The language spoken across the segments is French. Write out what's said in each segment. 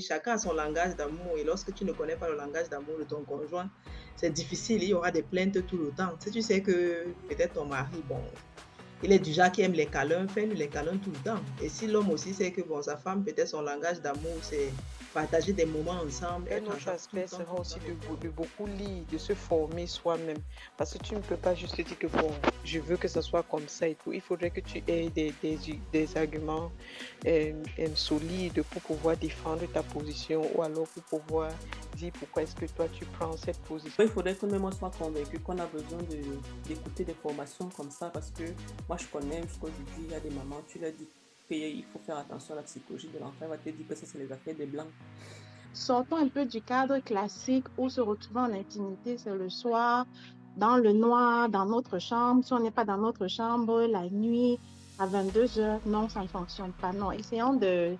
Chacun a son langage d'amour et lorsque tu ne connais pas le langage d'amour de ton conjoint, c'est difficile. Il y aura des plaintes tout le temps. Si tu sais que peut-être ton mari, bon, il est du genre qui aime les câlins, fais-lui les câlins tout le temps. Et si l'homme aussi sait que bon, sa femme, peut-être son langage d'amour, c'est partager des moments ensemble. Un autre aspect sera aussi de, beaucoup lire, de se former soi-même. Parce que tu ne peux pas juste dire que bon, je veux que ça soit comme ça et tout. Il faudrait que tu aies des, des, des arguments euh, solides pour pouvoir défendre ta position ou alors pour pouvoir dire pourquoi est-ce que toi tu prends cette position. Il faudrait que même on soit convaincu qu'on a besoin d'écouter des formations comme ça parce que moi je connais jusqu'aujourd'hui, il y a des mamans, tu leur dis il faut faire attention à la psychologie de l'enfant. Il va te dire que ça, c'est les affaires des blancs. Sortons un peu du cadre classique où se retrouver en intimité, c'est le soir, dans le noir, dans notre chambre. Si on n'est pas dans notre chambre, la nuit, à 22 heures, non, ça ne fonctionne pas. Non, essayons de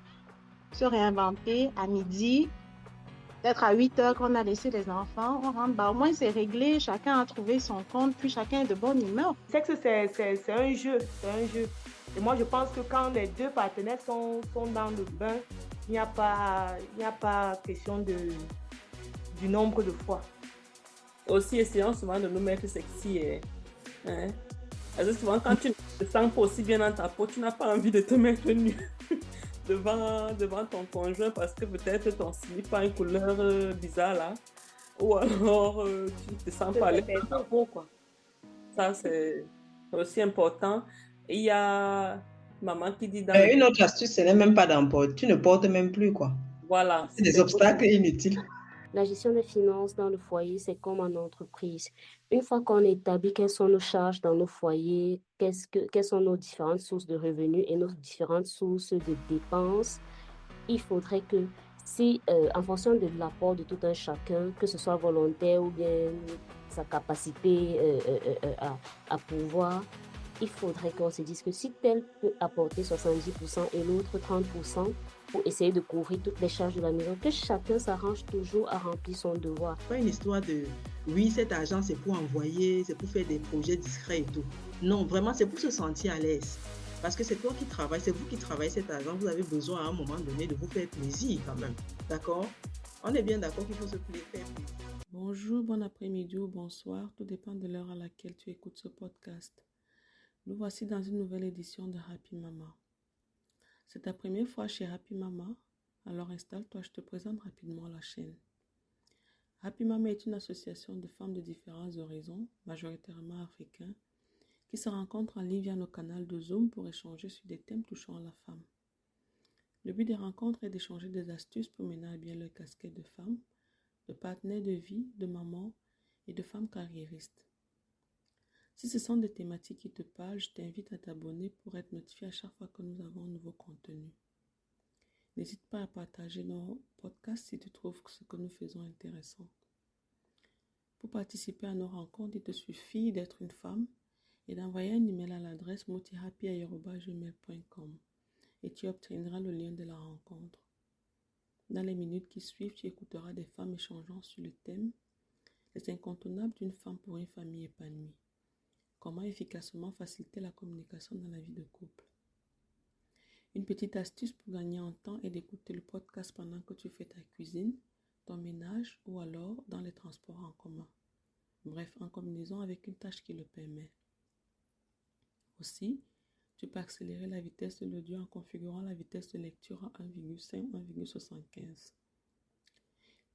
se réinventer à midi, peut-être à 8 heures qu'on a laissé les enfants, on rentre, bah, au moins c'est réglé, chacun a trouvé son compte, puis chacun est de bonne humeur. C'est que c'est un jeu, c'est un jeu. Et moi, je pense que quand les deux partenaires sont, sont dans le bain, il n'y a, pas, a pas question de, du nombre de fois. Aussi, essayons souvent de nous mettre sexy. Hein? hein. Parce que souvent, quand tu ne te sens pas aussi bien dans ta peau, tu n'as pas envie de te mettre nu devant, devant ton conjoint parce que peut-être ton slip a une couleur euh, bizarre là. Ou alors euh, tu te sens pas à quoi. Ça, c'est aussi important. Il y a maman qui dit dans... Une autre astuce, ce n'est même pas d'emporter. Tu ne portes même plus, quoi. Voilà. C'est des obstacles inutiles. La gestion des finances dans le foyer, c'est comme en entreprise. Une fois qu'on établit quelles sont nos charges dans nos foyers, que, quelles sont nos différentes sources de revenus et nos différentes sources de dépenses, il faudrait que si, euh, en fonction de l'apport de tout un chacun, que ce soit volontaire ou bien sa capacité euh, euh, à, à pouvoir, il faudrait qu'on se dise que si tel peut apporter 70% et l'autre 30% pour essayer de couvrir toutes les charges de la maison, que chacun s'arrange toujours à remplir son devoir. Pas une histoire de oui, cet argent c'est pour envoyer, c'est pour faire des projets discrets et tout. Non, vraiment c'est pour se sentir à l'aise. Parce que c'est toi qui travailles, c'est vous qui travaillez cet argent, vous avez besoin à un moment donné de vous faire plaisir quand même. D'accord? On est bien d'accord qu'il faut se faire plaisir. Bonjour, bon après-midi ou bonsoir, tout dépend de l'heure à laquelle tu écoutes ce podcast. Nous voici dans une nouvelle édition de Happy Mama. C'est ta première fois chez Happy Mama, alors installe-toi, je te présente rapidement la chaîne. Happy Mama est une association de femmes de différents horizons, majoritairement africains, qui se rencontrent en ligne via nos canaux de Zoom pour échanger sur des thèmes touchant la femme. Le but des rencontres est d'échanger des astuces pour mener à bien leur casquette de femme, de partenaires de vie, de maman et de femmes carriéristes. Si ce sont des thématiques qui te parlent, je t'invite à t'abonner pour être notifié à chaque fois que nous avons un nouveau contenu. N'hésite pas à partager nos podcasts si tu trouves ce que nous faisons intéressant. Pour participer à nos rencontres, il te suffit d'être une femme et d'envoyer un email à l'adresse motihappy.com et tu obtiendras le lien de la rencontre. Dans les minutes qui suivent, tu écouteras des femmes échangeant sur le thème Les incontournables d'une femme pour une famille épanouie. Comment efficacement faciliter la communication dans la vie de couple. Une petite astuce pour gagner en temps est d'écouter le podcast pendant que tu fais ta cuisine, ton ménage ou alors dans les transports en commun. Bref, en combinaison avec une tâche qui le permet. Aussi, tu peux accélérer la vitesse de l'audio en configurant la vitesse de lecture à 1,5 1,75.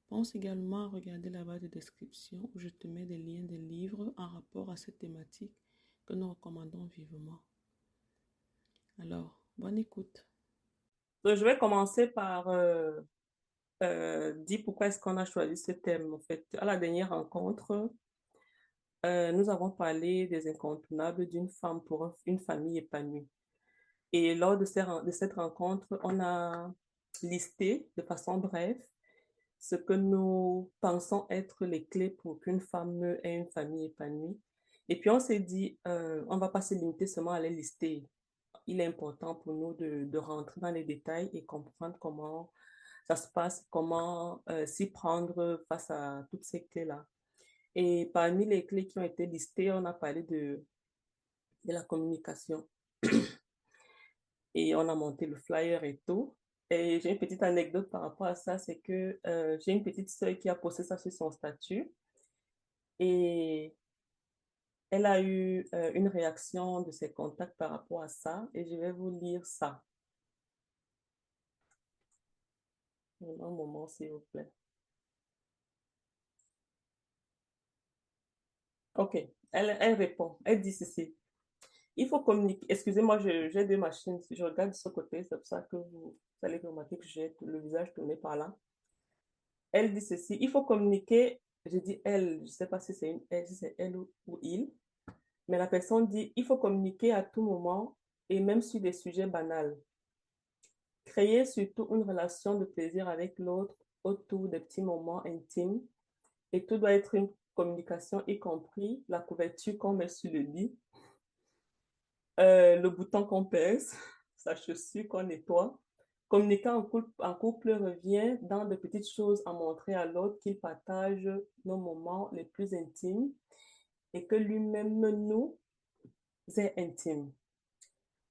Pense également à regarder la barre de description où je te mets des liens des livres en rapport à cette thématique que nous recommandons vivement. Alors, bonne écoute. je vais commencer par euh, euh, dire pourquoi est-ce qu'on a choisi ce thème. En fait, à la dernière rencontre, euh, nous avons parlé des incontournables d'une femme pour une famille épanouie. Et lors de, de cette rencontre, on a listé de façon brève ce que nous pensons être les clés pour qu'une femme ait une famille épanouie. Et puis on s'est dit, euh, on ne va pas se limiter seulement à les lister. Il est important pour nous de, de rentrer dans les détails et comprendre comment ça se passe, comment euh, s'y prendre face à toutes ces clés-là. Et parmi les clés qui ont été listées, on a parlé de, de la communication. et on a monté le flyer et tout. Et j'ai une petite anecdote par rapport à ça, c'est que euh, j'ai une petite sœur qui a posté ça sur son statut et elle a eu euh, une réaction de ses contacts par rapport à ça et je vais vous lire ça. Un moment, s'il vous plaît. Ok, elle, elle répond, elle dit ceci. Il faut communiquer. Excusez-moi, j'ai deux machines. Je regarde de ce côté, c'est pour ça que vous, allez remarquer que j'ai le visage tourné par là. Elle dit ceci. Il faut communiquer. Je dis elle, je ne sais pas si c'est une elle, si c'est elle ou, ou il. Mais la personne dit il faut communiquer à tout moment et même sur des sujets banals. Créer surtout une relation de plaisir avec l'autre autour des petits moments intimes. Et tout doit être une communication, y compris la couverture qu'on met sur le lit euh, le bouton qu'on pèse, sa chaussure qu'on nettoie. Communiquer en couple, en couple revient dans de petites choses à montrer à l'autre qu'il partage nos moments les plus intimes et que lui-même nous est intime.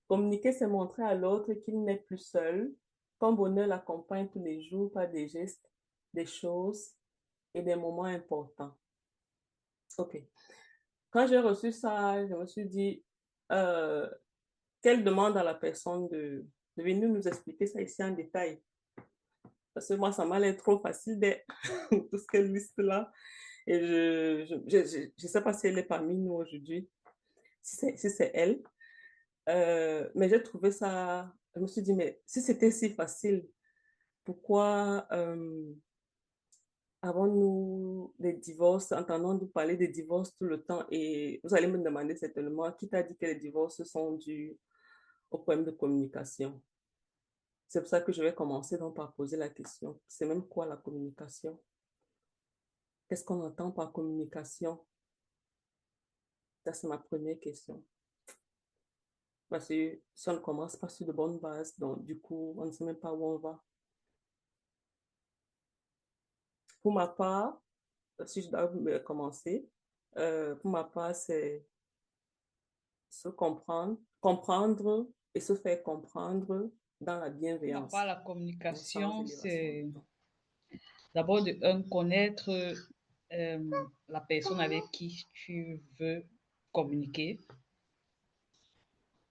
Communiquer, c'est montrer à l'autre qu'il n'est plus seul, ton bonheur l'accompagne tous les jours par des gestes, des choses et des moments importants. OK. Quand j'ai reçu ça, je me suis dit, euh, qu'elle demande à la personne de, de, venir nous expliquer ça ici en détail. Parce que moi, ça m'a l'air trop facile de tout ce qu'elle liste là. Et je ne je, sais pas si elle est parmi nous aujourd'hui, si c'est elle. Euh, mais j'ai trouvé ça, je me suis dit, mais si c'était si facile, pourquoi euh, avons-nous des divorces, entendons-nous parler des divorces tout le temps? Et vous allez me demander certainement qui t'a dit que les divorces sont dus au problème de communication? C'est pour ça que je vais commencer donc par poser la question. C'est même quoi la communication? Qu'est-ce qu'on entend par communication? Ça, c'est ma première question. Parce que si on ne commence pas sur de bonnes bases, donc du coup, on ne sait même pas où on va. Pour ma part, si je dois commencer, euh, pour ma part, c'est se comprendre, comprendre et se faire comprendre dans la bienveillance. La communication, c'est d'abord de un, connaître euh, la personne avec qui tu veux communiquer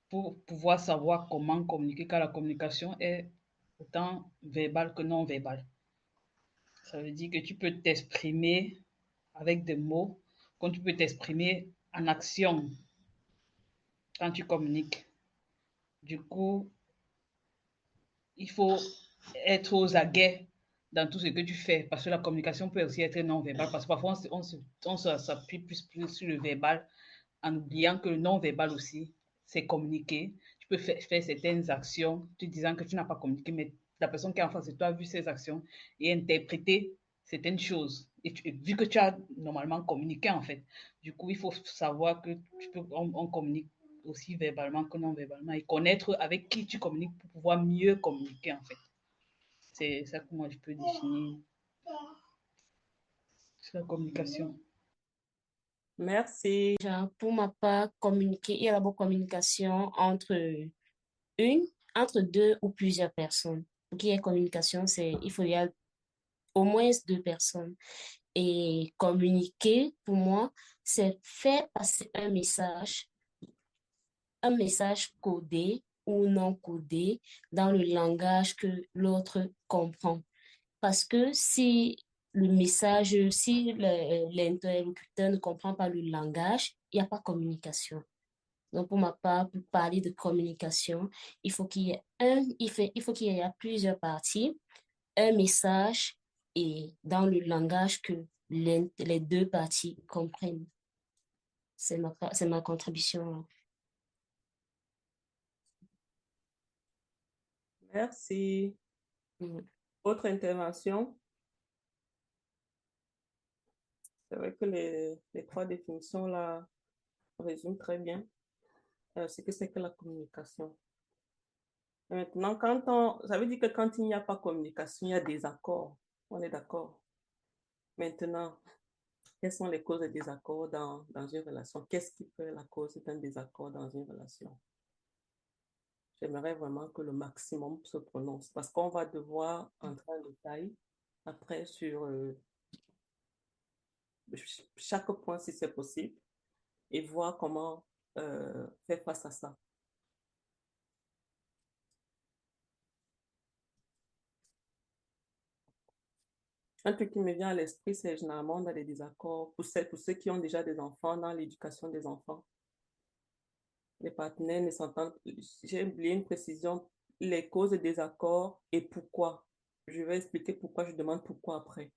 pour pouvoir savoir comment communiquer, car la communication est autant verbale que non verbale. Ça veut dire que tu peux t'exprimer avec des mots, quand tu peux t'exprimer en action quand tu communiques. Du coup, il faut être aux aguets dans tout ce que tu fais, parce que la communication peut aussi être non-verbale, parce que parfois on, on s'appuie plus, plus sur le verbal en oubliant que le non-verbal aussi, c'est communiquer. Tu peux faire, certaines actions, te disant que tu n'as pas communiqué, mais la personne qui est en face de toi a vu ses actions et interprété certaines choses. Et vu que tu as normalement communiqué, en fait, du coup, il faut savoir que tu peux, on, communique aussi verbalement que non verbalement et connaître avec qui tu communiques pour pouvoir mieux communiquer, en fait. C'est ça que moi, je peux définir la communication. Merci. Pour ma part, communiquer, il y a la bonne communication entre une, entre deux ou plusieurs personnes pour qu'il y ait communication, c'est il faut y avoir au moins deux personnes. Et communiquer, pour moi, c'est faire passer un message, un message codé ou non codé dans le langage que l'autre comprend. Parce que si le message, si l'interlocuteur ne comprend pas le langage, il n'y a pas communication. Donc, pour ma part, pour parler de communication, il faut qu'il y ait un, il, faut qu'il y ait plusieurs parties, un message et dans le langage que les, deux parties comprennent. C'est ma, c'est ma contribution. Merci. Mm. Autre intervention? C'est vrai que les, les trois définitions là résument très bien. Euh, ce que c'est que la communication. Maintenant, quand on, ça veut dire que quand il n'y a pas communication, il y a des accords. On est d'accord. Maintenant, quelles sont les causes des désaccords dans, dans une relation? Qu'est-ce qui fait la cause d'un désaccord dans une relation? J'aimerais vraiment que le maximum se prononce parce qu'on va devoir entrer en détail après sur euh, chaque point si c'est possible et voir comment euh, faire face à ça. Un truc qui me vient à l'esprit, c'est généralement dans les désaccords, pour ceux, pour ceux qui ont déjà des enfants, dans l'éducation des enfants. Les partenaires ne s'entendent. J'ai oublié une précision, les causes des désaccords et pourquoi. Je vais expliquer pourquoi, je demande pourquoi après.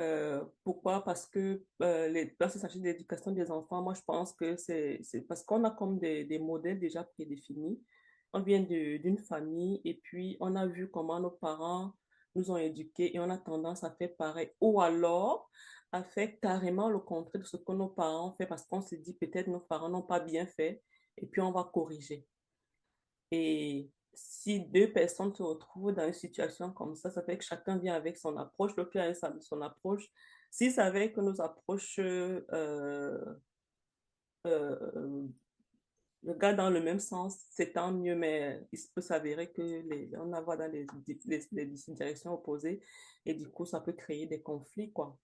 Euh, pourquoi? Parce que euh, les, lorsqu'il s'agit de l'éducation des enfants, moi je pense que c'est parce qu'on a comme des, des modèles déjà prédéfinis. On vient d'une famille et puis on a vu comment nos parents nous ont éduqués et on a tendance à faire pareil. Ou alors à faire carrément le contraire de ce que nos parents ont fait parce qu'on se dit peut-être nos parents n'ont pas bien fait et puis on va corriger. Et si deux personnes se retrouvent dans une situation comme ça, ça fait que chacun vient avec son approche, l'autre vient avec son approche. Si ça fait que nos approches euh, euh, regarde dans le même sens, c'est tant mieux, mais il peut s'avérer que les, on va dans les, les, directions opposées et du coup, ça peut créer des conflits, quoi.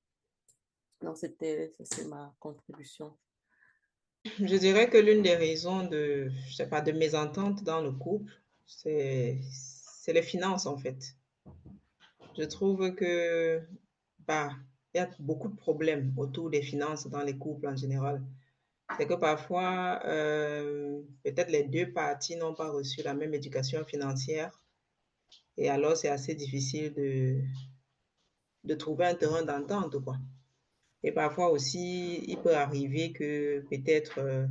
Donc, c'était, ma contribution. Je dirais que l'une des raisons de, je sais pas, de mésentente dans le couple, c'est, c'est les finances, en fait. Je trouve que, bah, il y a beaucoup de problèmes autour des finances dans les couples en général c'est que parfois, euh, peut-être les deux parties n'ont pas reçu la même éducation financière. Et alors, c'est assez difficile de, de trouver un terrain d'entente, quoi. Et parfois aussi, il peut arriver que peut-être euh,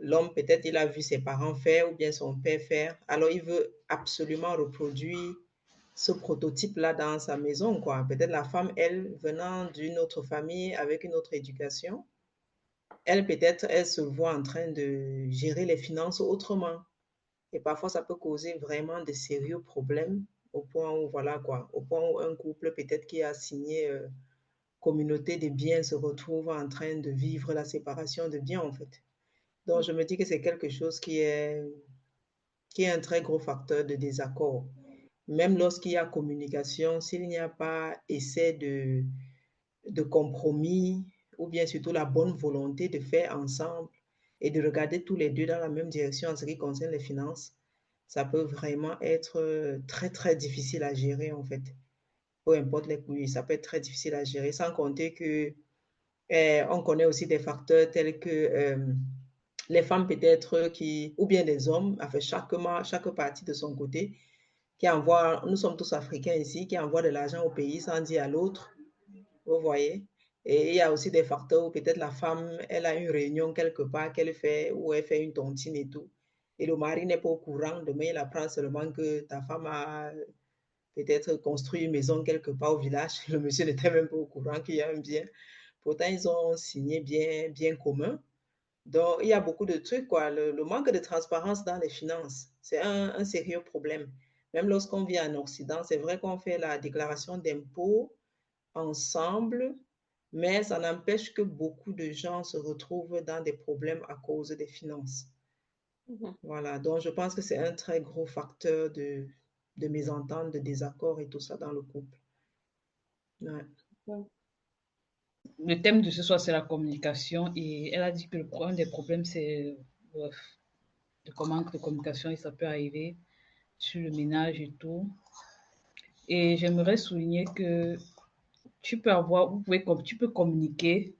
l'homme, peut-être il a vu ses parents faire ou bien son père faire. Alors, il veut absolument reproduire ce prototype-là dans sa maison, quoi. Peut-être la femme, elle, venant d'une autre famille avec une autre éducation, elle peut-être, elle se voit en train de gérer les finances autrement. Et parfois, ça peut causer vraiment de sérieux problèmes au point où, voilà quoi, au point où un couple peut-être qui a signé euh, communauté de biens se retrouve en train de vivre la séparation de biens, en fait. Donc, je me dis que c'est quelque chose qui est, qui est un très gros facteur de désaccord. Même lorsqu'il y a communication, s'il n'y a pas essai de, de compromis, ou bien surtout la bonne volonté de faire ensemble et de regarder tous les deux dans la même direction en ce qui concerne les finances, ça peut vraiment être euh, très, très difficile à gérer en fait. Peu importe les coûts, ça peut être très difficile à gérer, sans compter que eh, on connaît aussi des facteurs tels que euh, les femmes peut-être qui, ou bien les hommes, enfin chaque, chaque partie de son côté, qui envoie, nous sommes tous africains ici, qui envoient de l'argent au pays sans dire à l'autre, vous voyez, et il y a aussi des facteurs où peut-être la femme, elle a une réunion quelque part qu'elle fait, où elle fait une tontine et tout. Et le mari n'est pas au courant. Demain, il apprend seulement que ta femme a peut-être construit une maison quelque part au village. Le monsieur n'était même pas au courant qu'il y a un bien. Pourtant, ils ont signé bien, bien commun. Donc, il y a beaucoup de trucs, quoi. Le, manque de transparence dans les finances, c'est un, un sérieux problème. Même lorsqu'on vit en Occident, c'est vrai qu'on fait la déclaration d'impôt ensemble, mais ça n'empêche que beaucoup de gens se retrouvent dans des problèmes à cause des finances. Mhm. Voilà, donc je pense que c'est un très gros facteur de, de mésentente, de désaccord et tout ça dans le couple. Le thème de ce soir, c'est la communication et elle a dit que le problème des problèmes, c'est le manque de communication et ça peut arriver sur le ménage et tout. Et j'aimerais souligner que tu peux avoir, vous pouvez, tu peux communiquer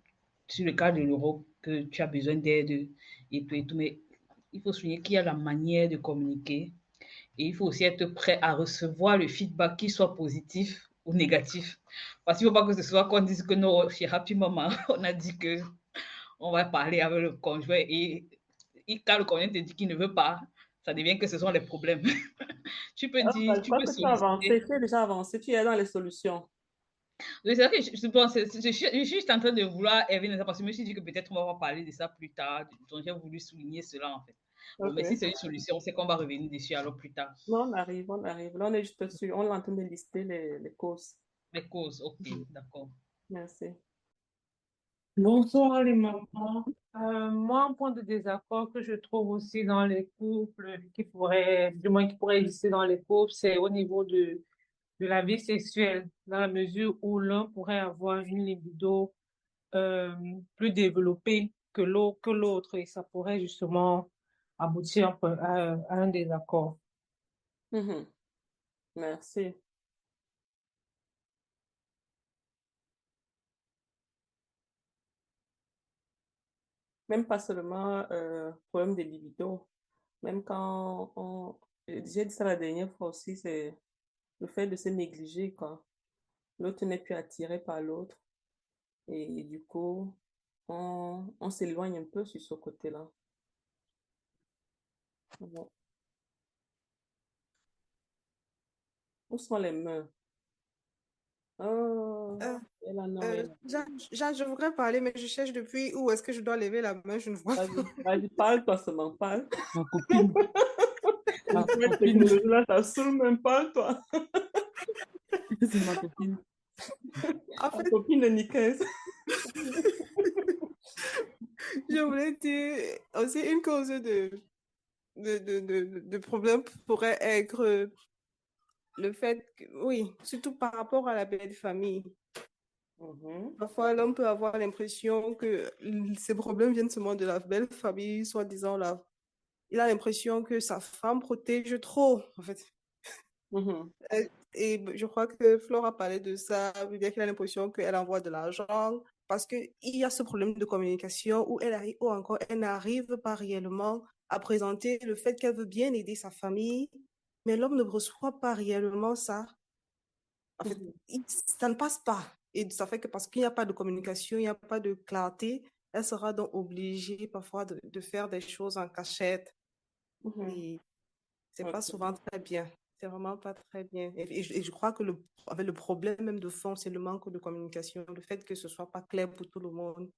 sur le cas de l'Europe que tu as besoin d'aide et tout et tout, mais il faut souligner qu'il y a la manière de communiquer et il faut aussi être prêt à recevoir le feedback, qui soit positif ou négatif. Parce qu'il ne faut pas que ce soit qu'on dise que non, chez Happy Maman, on a dit que on va parler avec le conjoint et, quand le conjoint te dit qu'il ne veut pas, ça devient que ce sont les problèmes. tu peux ah, dire, tu peux tu as déjà avancé, tu es dans les solutions. Oui, c'est vrai que je, je, je, suis juste en train de vouloir ça parce que je me suis dit que peut-être on va parler de ça plus tard. Donc, j'ai voulu souligner cela en fait. Mais si c'est une solution, c'est qu'on va revenir dessus alors plus tard. Non, on arrive, on arrive. Là, on est juste dessus. On est en train de lister les, les causes. Les causes, ok, d'accord. Merci. Bonsoir les mamans. Euh, moi, un point de désaccord que je trouve aussi dans les couples, qui pourrait, du moins qui pourrait exister dans les couples, c'est au niveau de, de la vie sexuelle, dans la mesure où l'un pourrait avoir une libido euh, plus développée que l'autre, que l'autre, et ça pourrait justement aboutir à, à un désaccord. Mhm. Merci. Même pas seulement euh, problème de libido, même quand on... J'ai dit ça la dernière fois aussi, c'est le fait de se négliger, quoi. L'autre n'est plus attiré par l'autre. Et du coup, on, on s'éloigne un peu sur ce côté-là. Où sont les mains? Oh, Euh, elle en a, euh. Jeanne, Jeanne, je voudrais parler, mais je cherche depuis où est-ce que je dois lever la main, je ne vois pas. Vas-y, vas-y, parle-toi seulement, parle. Ma copine, ma copine, technologie-là, ça saoule même pas, toi. c'est ma copine. En fait, copine de Nicaise. je voulais dire aussi une cause de, de, de, de, de problème pourrait être le fait que, oui, surtout par rapport à la belle famille. Mhm. Parfois, l'homme peut avoir l'impression que ces problèmes viennent seulement de la belle famille, soi-disant là. Il a l'impression que sa femme protège trop, en fait. Mhm. Euh, Et je crois que Flore a parlé de ça, bien qu'il a l'impression qu'elle envoie de l'argent, parce qu'il y a ce problème de communication où elle arrive, ou encore elle n'arrive pas réellement à présenter le fait qu'elle veut bien aider sa famille, mais l'homme ne reçoit pas réellement ça. En fait, Mhm. il- ça ne passe pas. Et ça fait que parce qu'il n'y a pas de communication, il n'y a pas de clarté, elle sera donc obligée parfois de, de faire des choses en cachette. Mhm. Et c'est pas souvent très bien. C'est vraiment pas très bien. Et, et je, et je crois que le, avec le problème même de fond, c'est le manque de communication, le fait que ce soit pas clair pour tout le monde.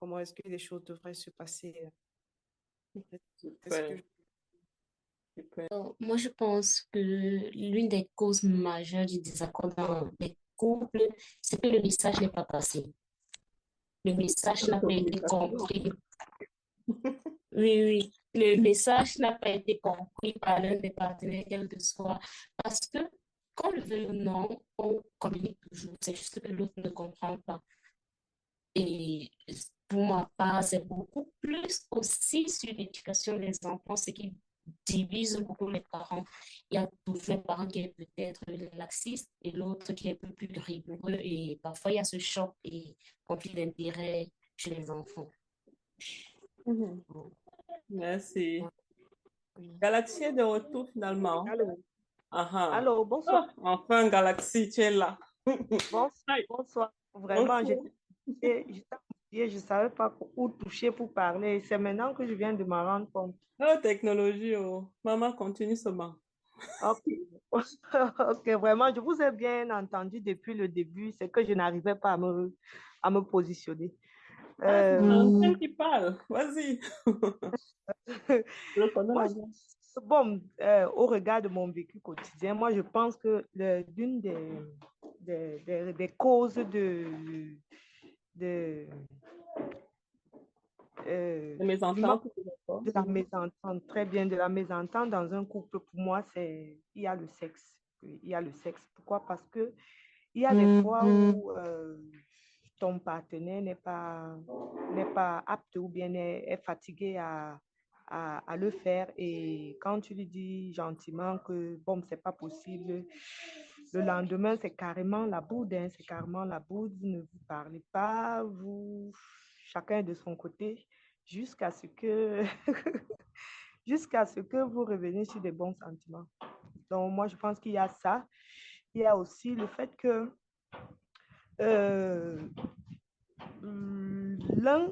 Comment est-ce que les choses devraient se passer? Que. Alors, moi, je pense que l'une des causes majeures du désaccord dans les couples, c'est que le message n'est pas passé. Le message n'a pas été compris. Oui, oui. Le message n'a pas été compris par l'un des partenaires, quel que soit. Parce que, qu'on le veuille ou non, on communique toujours. C'est juste que l'autre ne comprend pas. Et pour ma part, c'est beaucoup plus aussi sur l'éducation des enfants, ce qui divise beaucoup les parents. Il y a toujours un parent qui est peut-être laxiste et l'autre qui est un peu plus rigoureux. Et parfois, il y a ce choc et conflit d'intérêts chez les enfants. Mhm. Merci. Galaxie est de retour finalement. Allô, allô, bonsoir. Ah, enfin, Galaxie, tu es là. Bonsoir, bonsoir. Vraiment, j'étais embrouillée, je ne savais pas où toucher pour parler. C'est maintenant que je viens de m'en rendre compte. Oh, technologie, oh. Maman, continue seulement. Ok, ok, vraiment, je vous ai bien entendu depuis le début. C'est que je n'arrivais pas à me, à me positionner. Ah, c'est Euh, l'antenne qui parle. Vas-y. Bon, euh, au regard de mon vécu quotidien, moi, je pense que l'une des, des, des- des causes de, de, euh, de la mésentente, très bien, de la mésentente dans un couple, pour moi, c'est il y a le sexe. Il y a le sexe. Pourquoi? Parce que il y a des fois où euh, ton partenaire n'est pas, n'est pas apte ou bien est, est fatigué à, à, à le faire. Et quand tu lui dis gentiment que bon, c'est pas possible, le lendemain, c'est carrément la boude, hein, c'est carrément la boude. Ne vous parlez pas, vous, chacun de son côté, jusqu'à ce que, jusqu'à ce que vous reveniez sur des bons sentiments. Donc, moi, je pense qu'il y a ça. Il y a aussi le fait que euh, l'un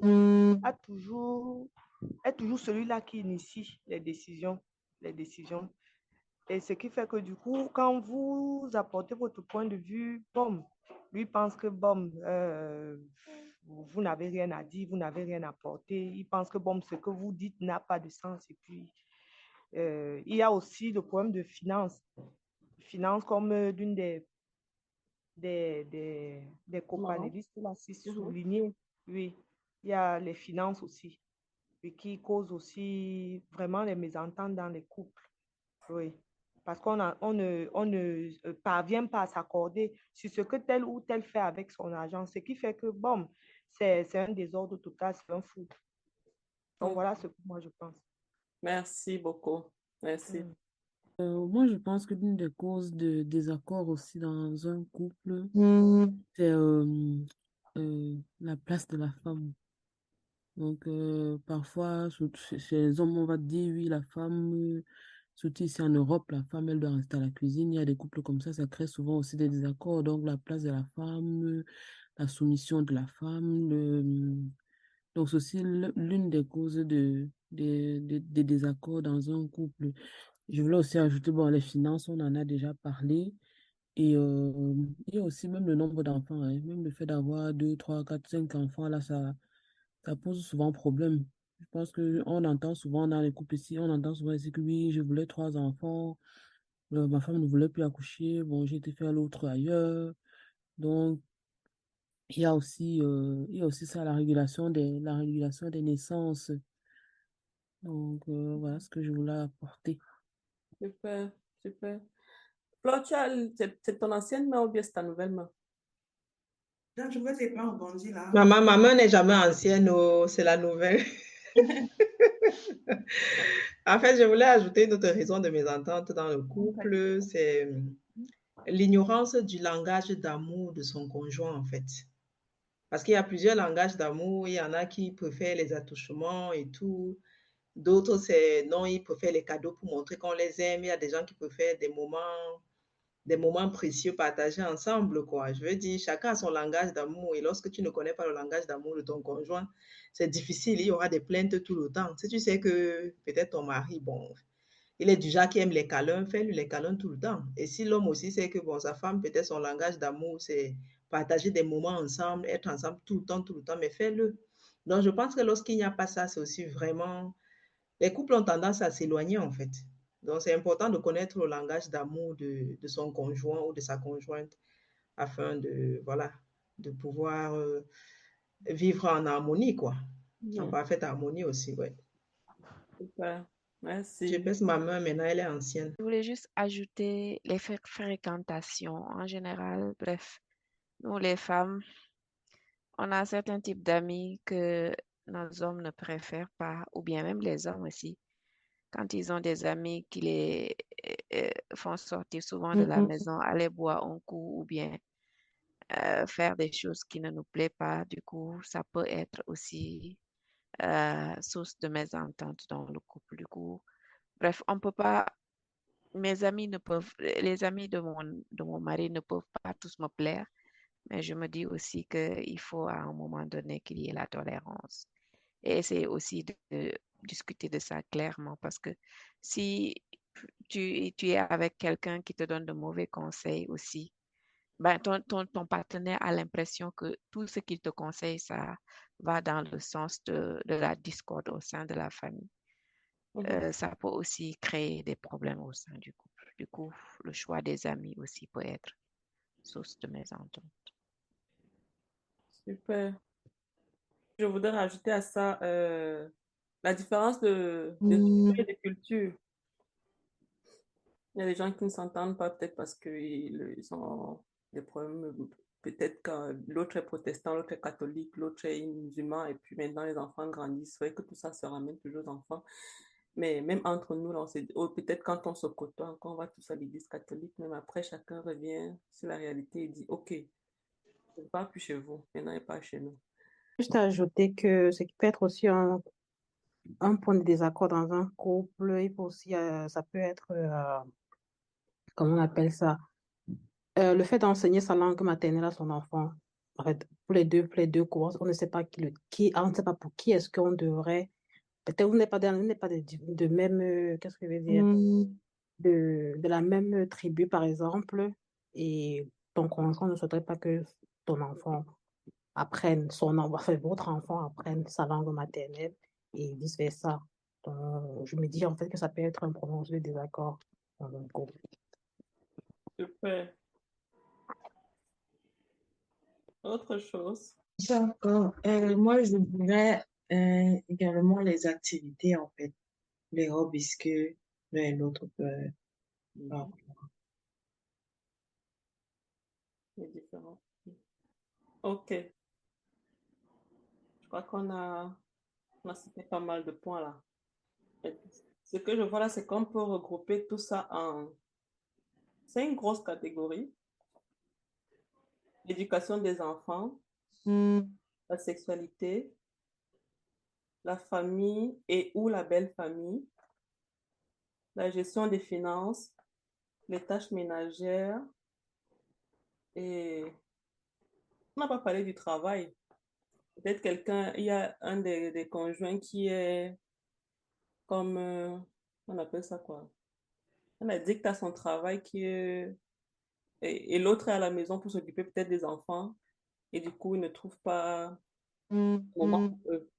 a toujours, est toujours celui-là qui initie les décisions, les décisions. Et ce qui fait que du coup, quand vous apportez votre point de vue, lui pense que euh, vous, n'avez rien à dire, vous n'avez rien à porter. Il pense que bon, ce que vous dites n'a pas de sens. Et puis, euh, il y a aussi le problème de finance. Finance comme euh, d'une des, des, des, des copanélistes l'a souligné. Oui, il y a les finances aussi, et qui causent aussi vraiment les mésententes dans les couples. Oui, parce qu'on on ne, on ne euh, parvient pas à s'accorder sur ce que tel ou tel fait avec son argent, ce qui fait que, bon, c'est un désordre total, c'est un fou. Donc voilà ce que moi je pense. Merci beaucoup. Merci. Mm. Euh, moi, je pense que l'une des causes de désaccord aussi dans un couple, c'est euh, euh, la place de la femme. Donc, euh, parfois, chez les hommes, on va dire, oui, la femme, euh, surtout ici en Europe, la femme, elle doit rester à la cuisine. Il y a des couples comme ça, ça crée souvent aussi des désaccords. Donc, la place de la femme, la soumission de la femme, donc c'est aussi l'une des causes de, de- de- des désaccords dans un couple. Je voulais aussi ajouter, bon, les finances, on en a déjà parlé. Et euh, il y a aussi même le nombre d'enfants, hein. Même le fait d'avoir deux, trois, quatre, cinq enfants, là, ça, ça pose souvent problème. Je pense qu'on entend souvent dans les couples ici, on entend souvent ici que oui, je voulais trois enfants, euh, ma femme ne voulait plus accoucher, bon, j'ai été faire l'autre ailleurs. Donc, il y a aussi, euh, il y a aussi ça, la régulation des, la régulation des naissances. Donc, euh, voilà ce que je voulais apporter. Super, super. Flo, tu as l- c'est ton ancienne main ou bien c'est ta nouvelle main? Non, je vous ai pas entendu là. Maman, ma main n'est jamais ancienne, oh, c'est la nouvelle. En fait, je voulais ajouter une autre raison de mésentente dans le couple, c'est l'ignorance du langage d'amour de son conjoint, en fait. Parce qu'il y a plusieurs langages d'amour, il y en a qui préfèrent les attouchements et tout. D'autres, c'est non, ils préfèrent les cadeaux pour montrer qu'on les aime. Il y a des gens qui préfèrent des moments, des moments précieux partagés ensemble, quoi. Je veux dire, chacun a son langage d'amour. Et lorsque tu ne connais pas le langage d'amour de ton conjoint, c'est difficile. Il y aura des plaintes tout le temps. Si tu sais que peut-être ton mari, bon, il est du genre qui aime les câlins, fais-lui les câlins tout le temps. Et si l'homme aussi sait que bon, sa femme, peut-être son langage d'amour, c'est partager des moments ensemble, être ensemble tout le temps, tout le temps, mais fais-le. Donc, je pense que lorsqu'il n'y a pas ça, c'est aussi vraiment... Les couples ont tendance à s'éloigner, en fait. Donc, c'est important de connaître le langage d'amour de, de son conjoint ou de sa conjointe afin de, voilà, de pouvoir euh, vivre en harmonie, quoi. En parfaite harmonie aussi, ouais. Super. Je baisse ma main, maintenant elle est ancienne. Je voulais juste ajouter les fré- fréquentations en général. Bref, nous les femmes, on a certains types d'amis que nos hommes ne préfèrent pas, ou bien même les hommes aussi. Quand ils ont des amis qui les euh, font sortir souvent de la Mhm. maison, aller boire un coup ou bien euh, faire des choses qui ne nous plaisent pas, du coup, ça peut être aussi euh, source de mésentente dans le couple. Du coup, bref, on peut pas mes amis ne peuvent, les amis de mon, de mon mari ne peuvent pas tous me plaire, mais je me dis aussi qu'il faut à un moment donné qu'il y ait la tolérance. Et essayer aussi de, de discuter de ça clairement parce que si tu, tu es avec quelqu'un qui te donne de mauvais conseils aussi, ben ton, ton, ton partenaire a l'impression que tout ce qu'il te conseille, ça va dans le sens de, de la discorde au sein de la famille. Euh, ça peut aussi créer des problèmes au sein du couple. Du coup, le choix des amis aussi peut être source de mésentente. Super. Je voudrais rajouter à ça euh, la différence de, de de culture. Il y a des gens qui ne s'entendent pas peut-être parce qu'ils ils ont des problèmes. Peut-être que l'autre est protestant, l'autre est catholique, l'autre est musulman, et puis maintenant les enfants grandissent. C'est vrai que tout ça se ramène toujours aux enfants. Mais même entre nous, là, on s'est dit, oh, peut-être quand on se côtoie, quand on va tous à l'église catholique, même après, chacun revient sur la réalité et dit, OK, je ne pars plus chez vous, maintenant il part chez nous. Juste ajouter que ce qui peut être aussi un, un point de désaccord dans un couple, il peut aussi, euh, ça peut être, euh, comment on appelle ça, Euh, le fait d'enseigner sa langue maternelle à son enfant. En fait, pour les deux, pour les deux courses, on ne sait pas qui, le, qui, ah, on ne sait pas pour qui est-ce qu'on devrait, peut-être on n'est pas, n'est pas de, de même, qu'est-ce que je veux dire, de, de la même tribu, par exemple, et ton conjoint ne souhaiterait pas que ton enfant apprenne, son enfin, votre enfant apprenne sa langue maternelle et vice-versa. Donc, je me dis en fait que ça peut être un problème de désaccord dans un couple. Super. Autre chose. D'accord. Euh, moi, je dirais euh, également les activités, en fait. Les hobbies que l'un et l'autre peuvent avoir. C'est différent. Ok. Je crois qu'on a, on a cité pas mal de points là. Et Ce que je vois là, c'est qu'on peut regrouper tout ça en cinq grosses catégories. L'éducation des enfants, la sexualité, la famille et ou la belle famille, la gestion des finances, les tâches ménagères et on n'a pas parlé du travail. Peut-être quelqu'un, il y a un des, des conjoints qui est comme, euh, on appelle ça quoi? Un addict à son travail qui est, et, et l'autre est à la maison pour s'occuper peut-être des enfants et du coup il ne trouve pas Mm, le moment mm. pour eux.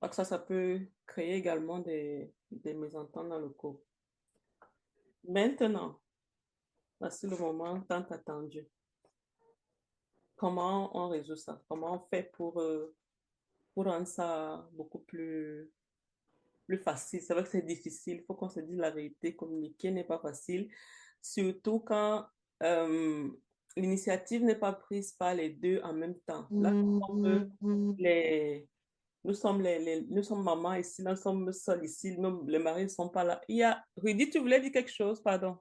Que ça, ça peut créer également des, des mésententes dans le couple. Maintenant, voici le moment tant attendu. Comment on résout ça? Comment on fait pour, euh, pour rendre ça beaucoup plus, plus facile? C'est vrai que c'est difficile, il faut qu'on se dise la vérité. Communiquer n'est pas facile, surtout quand euh, l'initiative n'est pas prise par les deux en même temps. Là, Mm, on peut mm, mm. les, nous sommes les, les- nous sommes maman ici, nous sommes seuls ici, nous, les maris ne sont pas là. Il y a, Rudy, tu voulais dire quelque chose, pardon.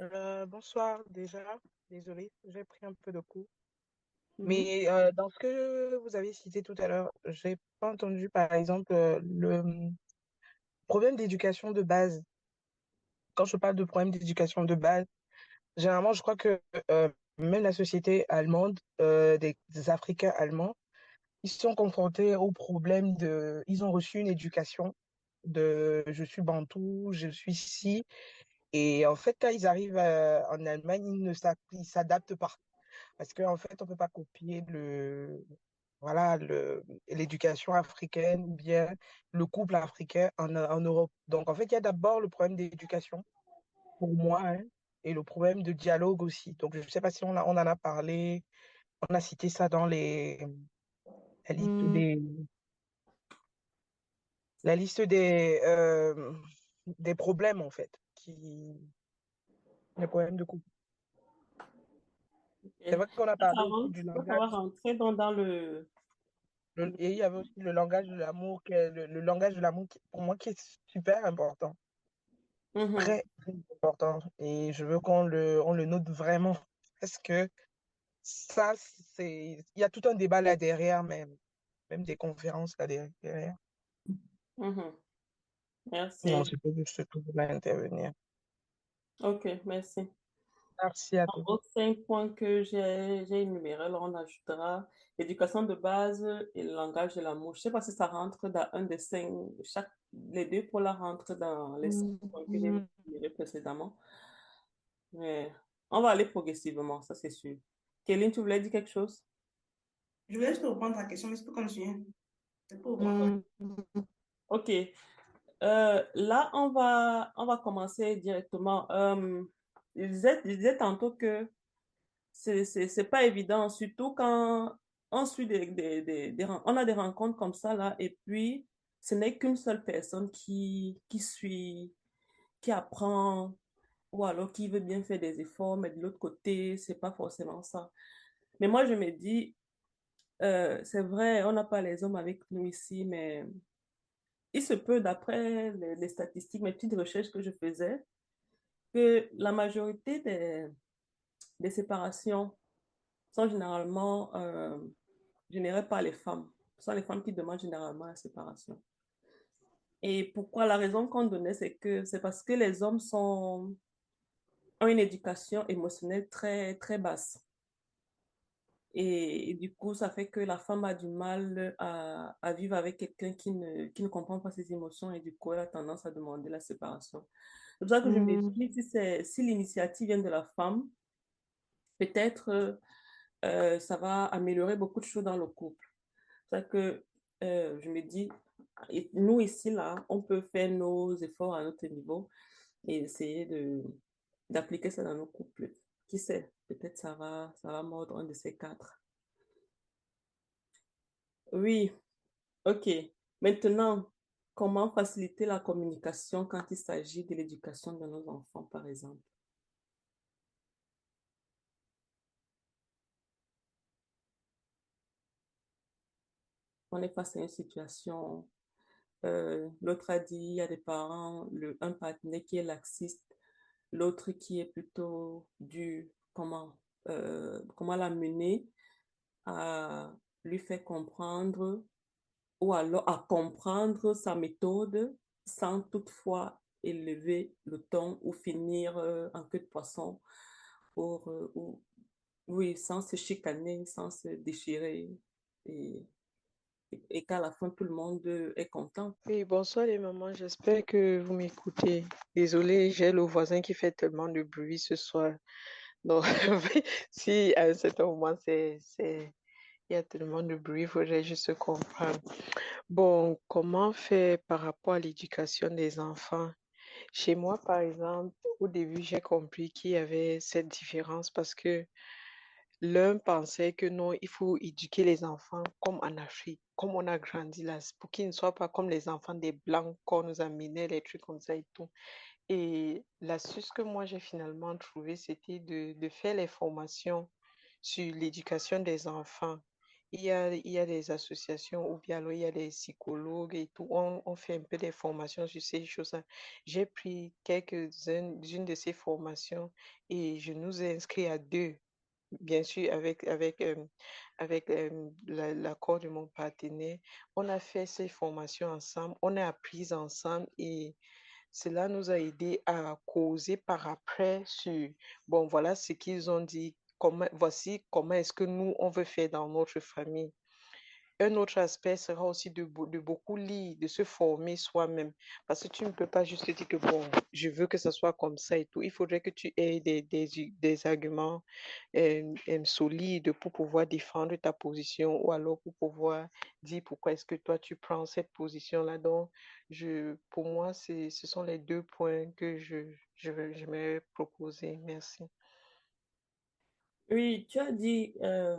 Euh, bonsoir déjà, désolée, j'ai pris un peu de coup. Mhm. Mais euh, dans ce que vous avez cité tout à l'heure, j'ai pas entendu par exemple euh, le problème d'éducation de base. Quand je parle de problème d'éducation de base, généralement je crois que euh, même la société allemande, des, des Africains allemands, ils sont confrontés au problème de, ils ont reçu une éducation de je suis bantou, je suis ci. Et en fait, quand ils arrivent euh, en Allemagne, ils ne s'adaptent pas. Parce qu'en fait, on peut pas copier le, voilà, l'éducation africaine ou bien le couple africain en, en Europe. Donc, en fait, il y a d'abord le problème d'éducation, pour moi, hein, et le problème de dialogue aussi. Donc, je ne sais pas si on, a, on en a parlé, on a cité ça dans les, la liste Mm. des, la liste des, euh, des problèmes, en fait, qui, les problèmes de couple. C'est vrai qu'on a parlé rentre, du langage. rentrer dans, dans le... Le- et il y avait aussi le langage de l'amour, le, le langage de l'amour, pour moi, qui est super important. Mhm. Très, très important. Et je veux qu'on le, on le note vraiment. Parce que ça, c'est, il y a tout un débat là derrière, même, même des conférences là derrière. Mhm. Non, je peux juste toujours intervenir. Ok, merci. Merci à En tous. gros, cinq points que j'ai j'ai énumérés, là, on ajoutera l'éducation de base et le langage de l'amour. Je ne sais pas si ça rentre dans un des cinq, chaque, les deux pour là rentrent dans les cinq points que j'ai Mhm. énumérés précédemment. Mais on va aller progressivement, ça c'est sûr. Kéline, tu voulais dire quelque chose? Je voulais juste reprendre ta question, mais je peux continuer. C'est pour reprendre. Ok. Euh, là, on va, on va commencer directement. Euh, je disais, tantôt que c'est, pas évident, surtout quand on suit des, on a des rencontres comme ça là, et puis ce n'est qu'une seule personne qui, qui suit, qui apprend, ou alors qui veut bien faire des efforts, mais de l'autre côté, c'est pas forcément ça. Mais moi, je me dis, euh, c'est vrai, on n'a pas les hommes avec nous ici, mais il se peut, d'après les, statistiques, mes petites recherches que je faisais, que la majorité des, séparations sont généralement euh, générées par les femmes. Ce sont les femmes qui demandent généralement la séparation. Et pourquoi? La raison qu'on donnait, c'est que c'est parce que les hommes ont une éducation émotionnelle très, très basse. Et, et du coup, ça fait que la femme a du mal à, à vivre avec quelqu'un qui ne, qui ne comprend pas ses émotions et du coup, elle a tendance à demander la séparation. C'est pour ça que je me Mm. dis, si, si l'initiative vient de la femme, peut-être euh, ça va améliorer beaucoup de choses dans le couple. C'est ça que euh, je me dis, nous ici, là, on peut faire nos efforts à notre niveau et essayer de, d'appliquer ça dans nos couples. Qui sait, peut-être ça va, ça va mordre un de ces quatre. Oui, ok. Maintenant, comment faciliter la communication quand il s'agit de l'éducation de nos enfants, par exemple? On est face à une situation, euh, l'autre a dit, il y a des parents, un partenaire qui est laxiste, l'autre qui est plutôt du, comment, euh, comment l'amener à lui faire comprendre ou alors à comprendre sa méthode sans toutefois élever le ton ou finir euh, en queue de poisson pour, euh, ou, oui, sans se chicaner, sans se déchirer et, et, et qu'à la fin tout le monde est content. Oui, bonsoir les mamans, j'espère que vous m'écoutez. Désolée, j'ai le voisin qui fait tellement de bruit ce soir. Donc, si à un certain moment, c'est, il y a tellement de bruit, il faudrait juste comprendre. Bon, comment faire par rapport à l'éducation des enfants? Chez moi, par exemple, au début, j'ai compris qu'il y avait cette différence parce que l'un pensait que non, il faut éduquer les enfants comme en Afrique, comme on a grandi là, pour qu'ils ne soient pas comme les enfants des Blancs qu'on nous amenait, les trucs comme ça et tout. Et l'astuce que moi j'ai finalement trouvée, c'était de, de faire les formations sur l'éducation des enfants. Il y a, il y a des associations ou bien alors il y a des psychologues et tout. On, on fait un peu des formations sur ces choses-là. J'ai pris quelques-unes de ces formations et je nous ai inscrits à deux, bien sûr, avec, avec, euh, avec euh, la- l'accord de mon partenaire. On a fait ces formations ensemble, on a appris ensemble et cela nous a aidé à causer par après sur, bon, voilà ce qu'ils ont dit, comment, voici comment est-ce que nous, on veut faire dans notre famille. Un autre aspect sera aussi de, beau- de beaucoup lire, de se former soi-même. Parce que tu ne peux pas juste te dire que, bon, je veux que ça soit comme ça et tout. Il faudrait que tu aies des, arguments euh, euh, solides pour pouvoir défendre ta position ou alors pour pouvoir dire pourquoi est-ce que toi tu prends cette position-là. Donc, je, pour moi, ce sont les deux points que je, je, j'aimerais proposer. Merci. Oui, tu as dit euh,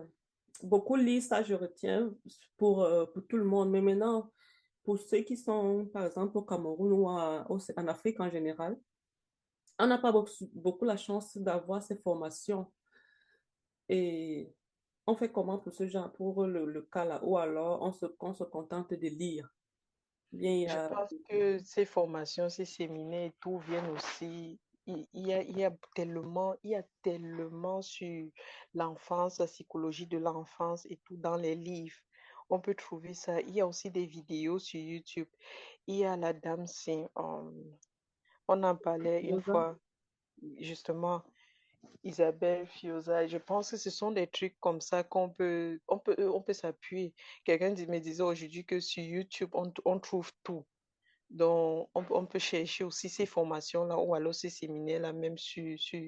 beaucoup lisent, ça je retiens pour, euh, pour tout le monde, mais maintenant, pour ceux qui sont, par exemple, au Cameroun ou à- en Afrique en général, on n'a pas beaucoup, beaucoup la chance d'avoir ces formations. Et on fait comment pour ce genre, pour le, le cas là, ou alors on se, on se contente de lire. Bien, Je a- pense que ces formations, ces séminaires et tout viennent aussi. Il il y a, il y a tellement, il y a tellement sur l'enfance, la psychologie de l'enfance et tout dans les livres. On peut trouver ça. Il y a aussi des vidéos sur YouTube. Il y a la dame, c'est, euh, on en parlait une fois, justement, Isabelle Fioza. Je pense que ce sont des trucs comme ça qu'on peut, on peut, on peut s'appuyer. Quelqu'un me disait aujourd'hui que sur YouTube, on, on trouve tout. Donc, on, on peut chercher aussi ces formations-là ou alors ces séminaires-là, même sur, sur,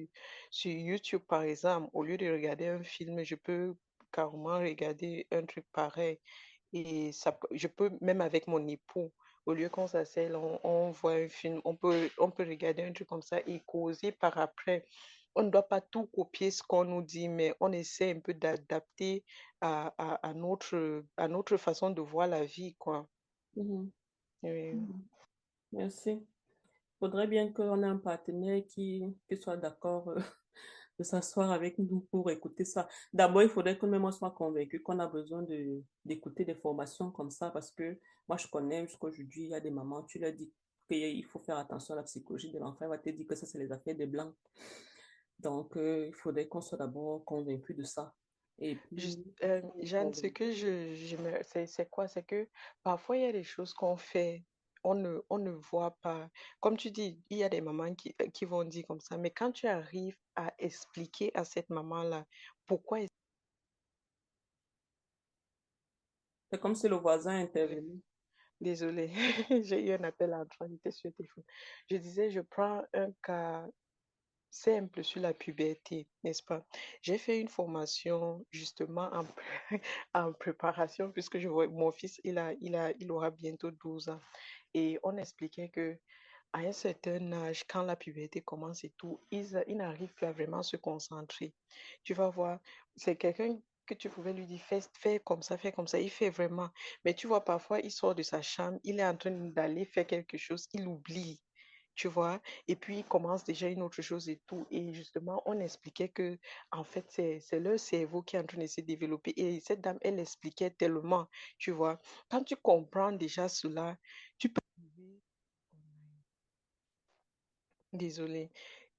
sur YouTube, par exemple. Au lieu de regarder un film, je peux carrément regarder un truc pareil. Et ça, je peux, même avec mon époux, au lieu qu'on s'asseye, on, on voit un film, on peut, on peut regarder un truc comme ça et causer par après. On ne doit pas tout copier ce qu'on nous dit, mais on essaie un peu d'adapter à, à, à notre, à notre façon de voir la vie, quoi. Mhm. Oui. Mhm. Merci. Faudrait bien qu'on ait un partenaire qui, qui soit d'accord euh, de s'asseoir avec nous pour écouter ça. D'abord, il faudrait que même on soit convaincu qu'on a besoin de, d'écouter des formations comme ça parce que moi, je connais jusqu'aujourd'hui, il y a des mamans, tu leur dis qu'il faut faire attention à la psychologie de l'enfant, elle va te dire que ça, c'est les affaires des blancs. Donc, euh, il faudrait qu'on soit d'abord convaincu de ça. Et euh, Jeanne, ce que je, je me, c'est, c'est quoi? C'est que parfois il y a des choses qu'on fait, on ne, on ne voit pas. Comme tu dis, il y a des mamans qui, euh, qui vont dire comme ça, mais quand tu arrives à expliquer à cette maman-là pourquoi est C'est comme si le voisin intervenait. Désolée, j'ai eu un appel à j'étais sur le téléphone. Je disais, je prends un cas simple sur la puberté, n'est-ce pas? J'ai fait une formation justement en, en préparation puisque je vois mon fils, il a, il a, il aura bientôt 12 ans. Et on expliquait que à un certain âge, quand la puberté commence et tout, ils, ils n'arrivent plus à vraiment se concentrer. Tu vas voir, c'est quelqu'un que tu pouvais lui dire, fais, comme ça, fais comme ça, il fait vraiment. Mais tu vois, parfois, il sort de sa chambre, il est en train d'aller faire quelque chose, il oublie, tu vois, et puis il commence déjà une autre chose et tout. Et justement, on expliquait que, en fait, c'est, c'est leur cerveau qui est en train de se développer. Et cette dame, elle expliquait tellement, tu vois. Quand tu comprends déjà cela, tu peux... Désolée.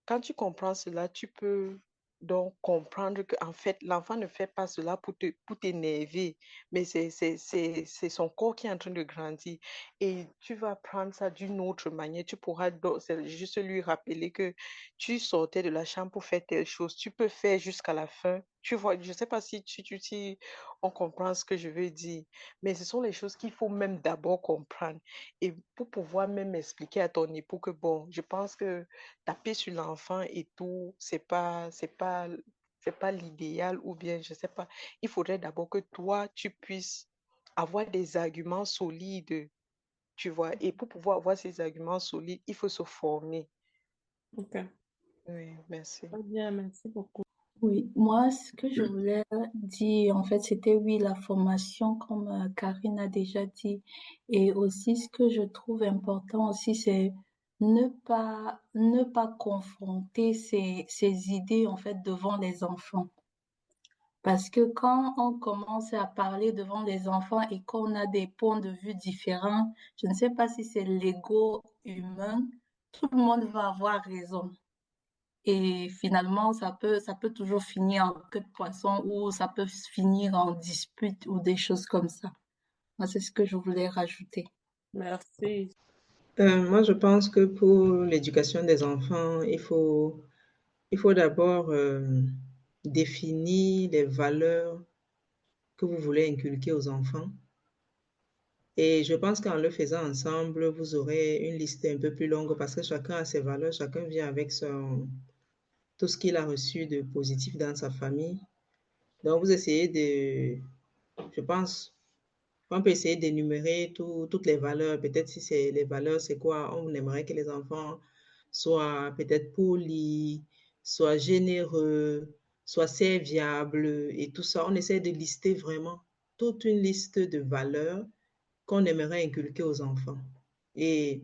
Quand tu comprends cela, tu peux donc comprendre que en fait, l'enfant ne fait pas cela pour te, pour t'énerver, mais c'est, c'est, c'est, c'est son corps qui est en train de grandir. Et tu vas prendre ça d'une autre manière. Tu pourras donc- juste lui rappeler que tu sortais de la chambre pour faire telle chose. Tu peux faire jusqu'à la fin. Tu vois, je ne sais pas si, tu, tu, si on comprend ce que je veux dire, mais ce sont les choses qu'il faut même d'abord comprendre. Et pour pouvoir même expliquer à ton époux que, bon, je pense que taper sur l'enfant et tout, pas, c'est pas, c'est pas l'idéal ou bien, je sais pas. Il faudrait d'abord que toi, tu puisses avoir des arguments solides, tu vois. Et pour pouvoir avoir ces arguments solides, il faut se former. Ok. Oui, merci. Très bien, merci beaucoup. Oui, moi, ce que je voulais dire, en fait, c'était oui, la formation, comme euh, Karine a déjà dit. Et aussi, ce que je trouve important aussi, c'est ne pas, ne pas confronter ces, ces idées, en fait, devant les enfants. Parce que quand on commence à parler devant les enfants et qu'on a des points de vue différents, je ne sais pas si c'est l'ego humain, tout le monde va avoir raison. Et finalement, ça peut, ça peut toujours finir en queue de poisson ou ça peut finir en dispute ou des choses comme ça. Moi, c'est ce que je voulais rajouter. Merci. Euh, moi, je pense que pour l'éducation des enfants, il faut, il faut d'abord euh, définir les valeurs que vous voulez inculquer aux enfants. Et je pense qu'en le faisant ensemble, vous aurez une liste un peu plus longue parce que chacun a ses valeurs, chacun vient avec son, tout ce qu'il a reçu de positif dans sa famille. Donc, vous essayez de, je pense, on peut essayer d'énumérer tout- toutes les valeurs. Peut-être si c'est les valeurs, c'est quoi? On aimerait que les enfants soient peut-être polis, soient généreux, soient serviables et tout ça. On essaie de lister vraiment toute une liste de valeurs qu'on aimerait inculquer aux enfants. Et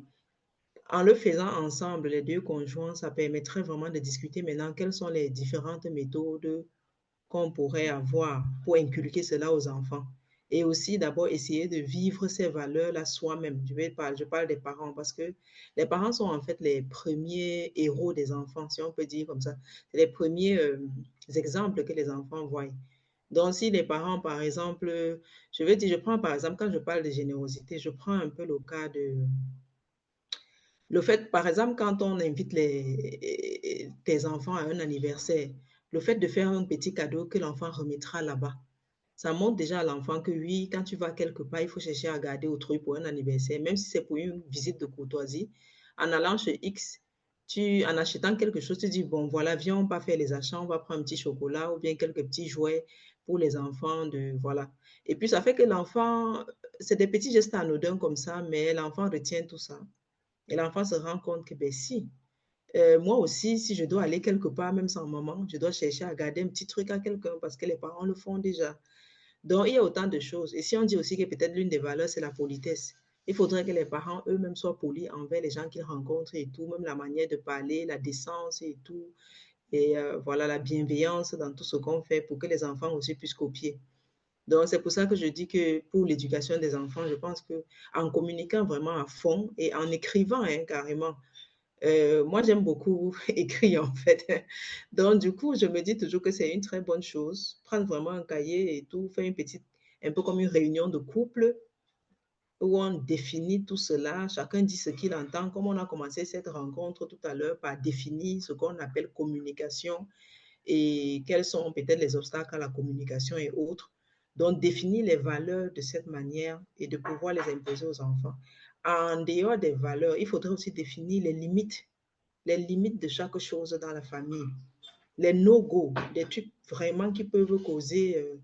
en le faisant ensemble, les deux conjoints, ça permettrait vraiment de discuter maintenant quelles sont les différentes méthodes qu'on pourrait avoir pour inculquer cela aux enfants. Et aussi d'abord essayer de vivre ces valeurs-là soi-même. Je, parle des parents parce que les parents sont en fait les premiers héros des enfants, si on peut dire comme ça. C'est les premiers euh, exemples que les enfants voient. Donc, si les parents, par exemple, je veux dire, je prends par exemple, quand je parle de générosité, je prends un peu le cas de, le fait, par exemple, quand on invite les, tes enfants à un anniversaire, le fait de faire un petit cadeau que l'enfant remettra là-bas, ça montre déjà à l'enfant que oui, quand tu vas quelque part, il faut chercher à garder autrui pour un anniversaire, même si c'est pour une visite de courtoisie. En allant chez X, tu, en achetant quelque chose, tu dis, bon, voilà, viens, on va faire les achats, on va prendre un petit chocolat ou bien quelques petits jouets pour les enfants, de, voilà. Et puis, ça fait que l'enfant, c'est des petits gestes anodins comme ça, mais l'enfant retient tout ça. Et l'enfant se rend compte que, ben si, euh, moi aussi, si je dois aller quelque part, même sans maman, je dois chercher à garder un petit truc à quelqu'un parce que les parents le font déjà. Donc, il y a autant de choses. Et si on dit aussi que peut-être l'une des valeurs, c'est la politesse, il faudrait que les parents eux-mêmes soient polis envers les gens qu'ils rencontrent et tout, même la manière de parler, la décence et tout. Et euh, voilà, la bienveillance dans tout ce qu'on fait pour que les enfants aussi puissent copier. Donc, c'est pour ça que je dis que pour l'éducation des enfants, je pense que en communiquant vraiment à fond et en écrivant hein, carrément, euh, moi j'aime beaucoup écrire en fait. Donc, du coup, je me dis toujours que c'est une très bonne chose. Prendre vraiment un cahier et tout, faire une petite, un peu comme une réunion de couple où on définit tout cela, chacun dit ce qu'il entend, comme on a commencé cette rencontre tout à l'heure par définir ce qu'on appelle communication et quels sont peut-être les obstacles à la communication et autres. Donc, définir les valeurs de cette manière et de pouvoir les imposer aux enfants. En dehors des valeurs, il faudrait aussi définir les limites, les limites de chaque chose dans la famille. Les no-go, des trucs vraiment qui peuvent causer euh,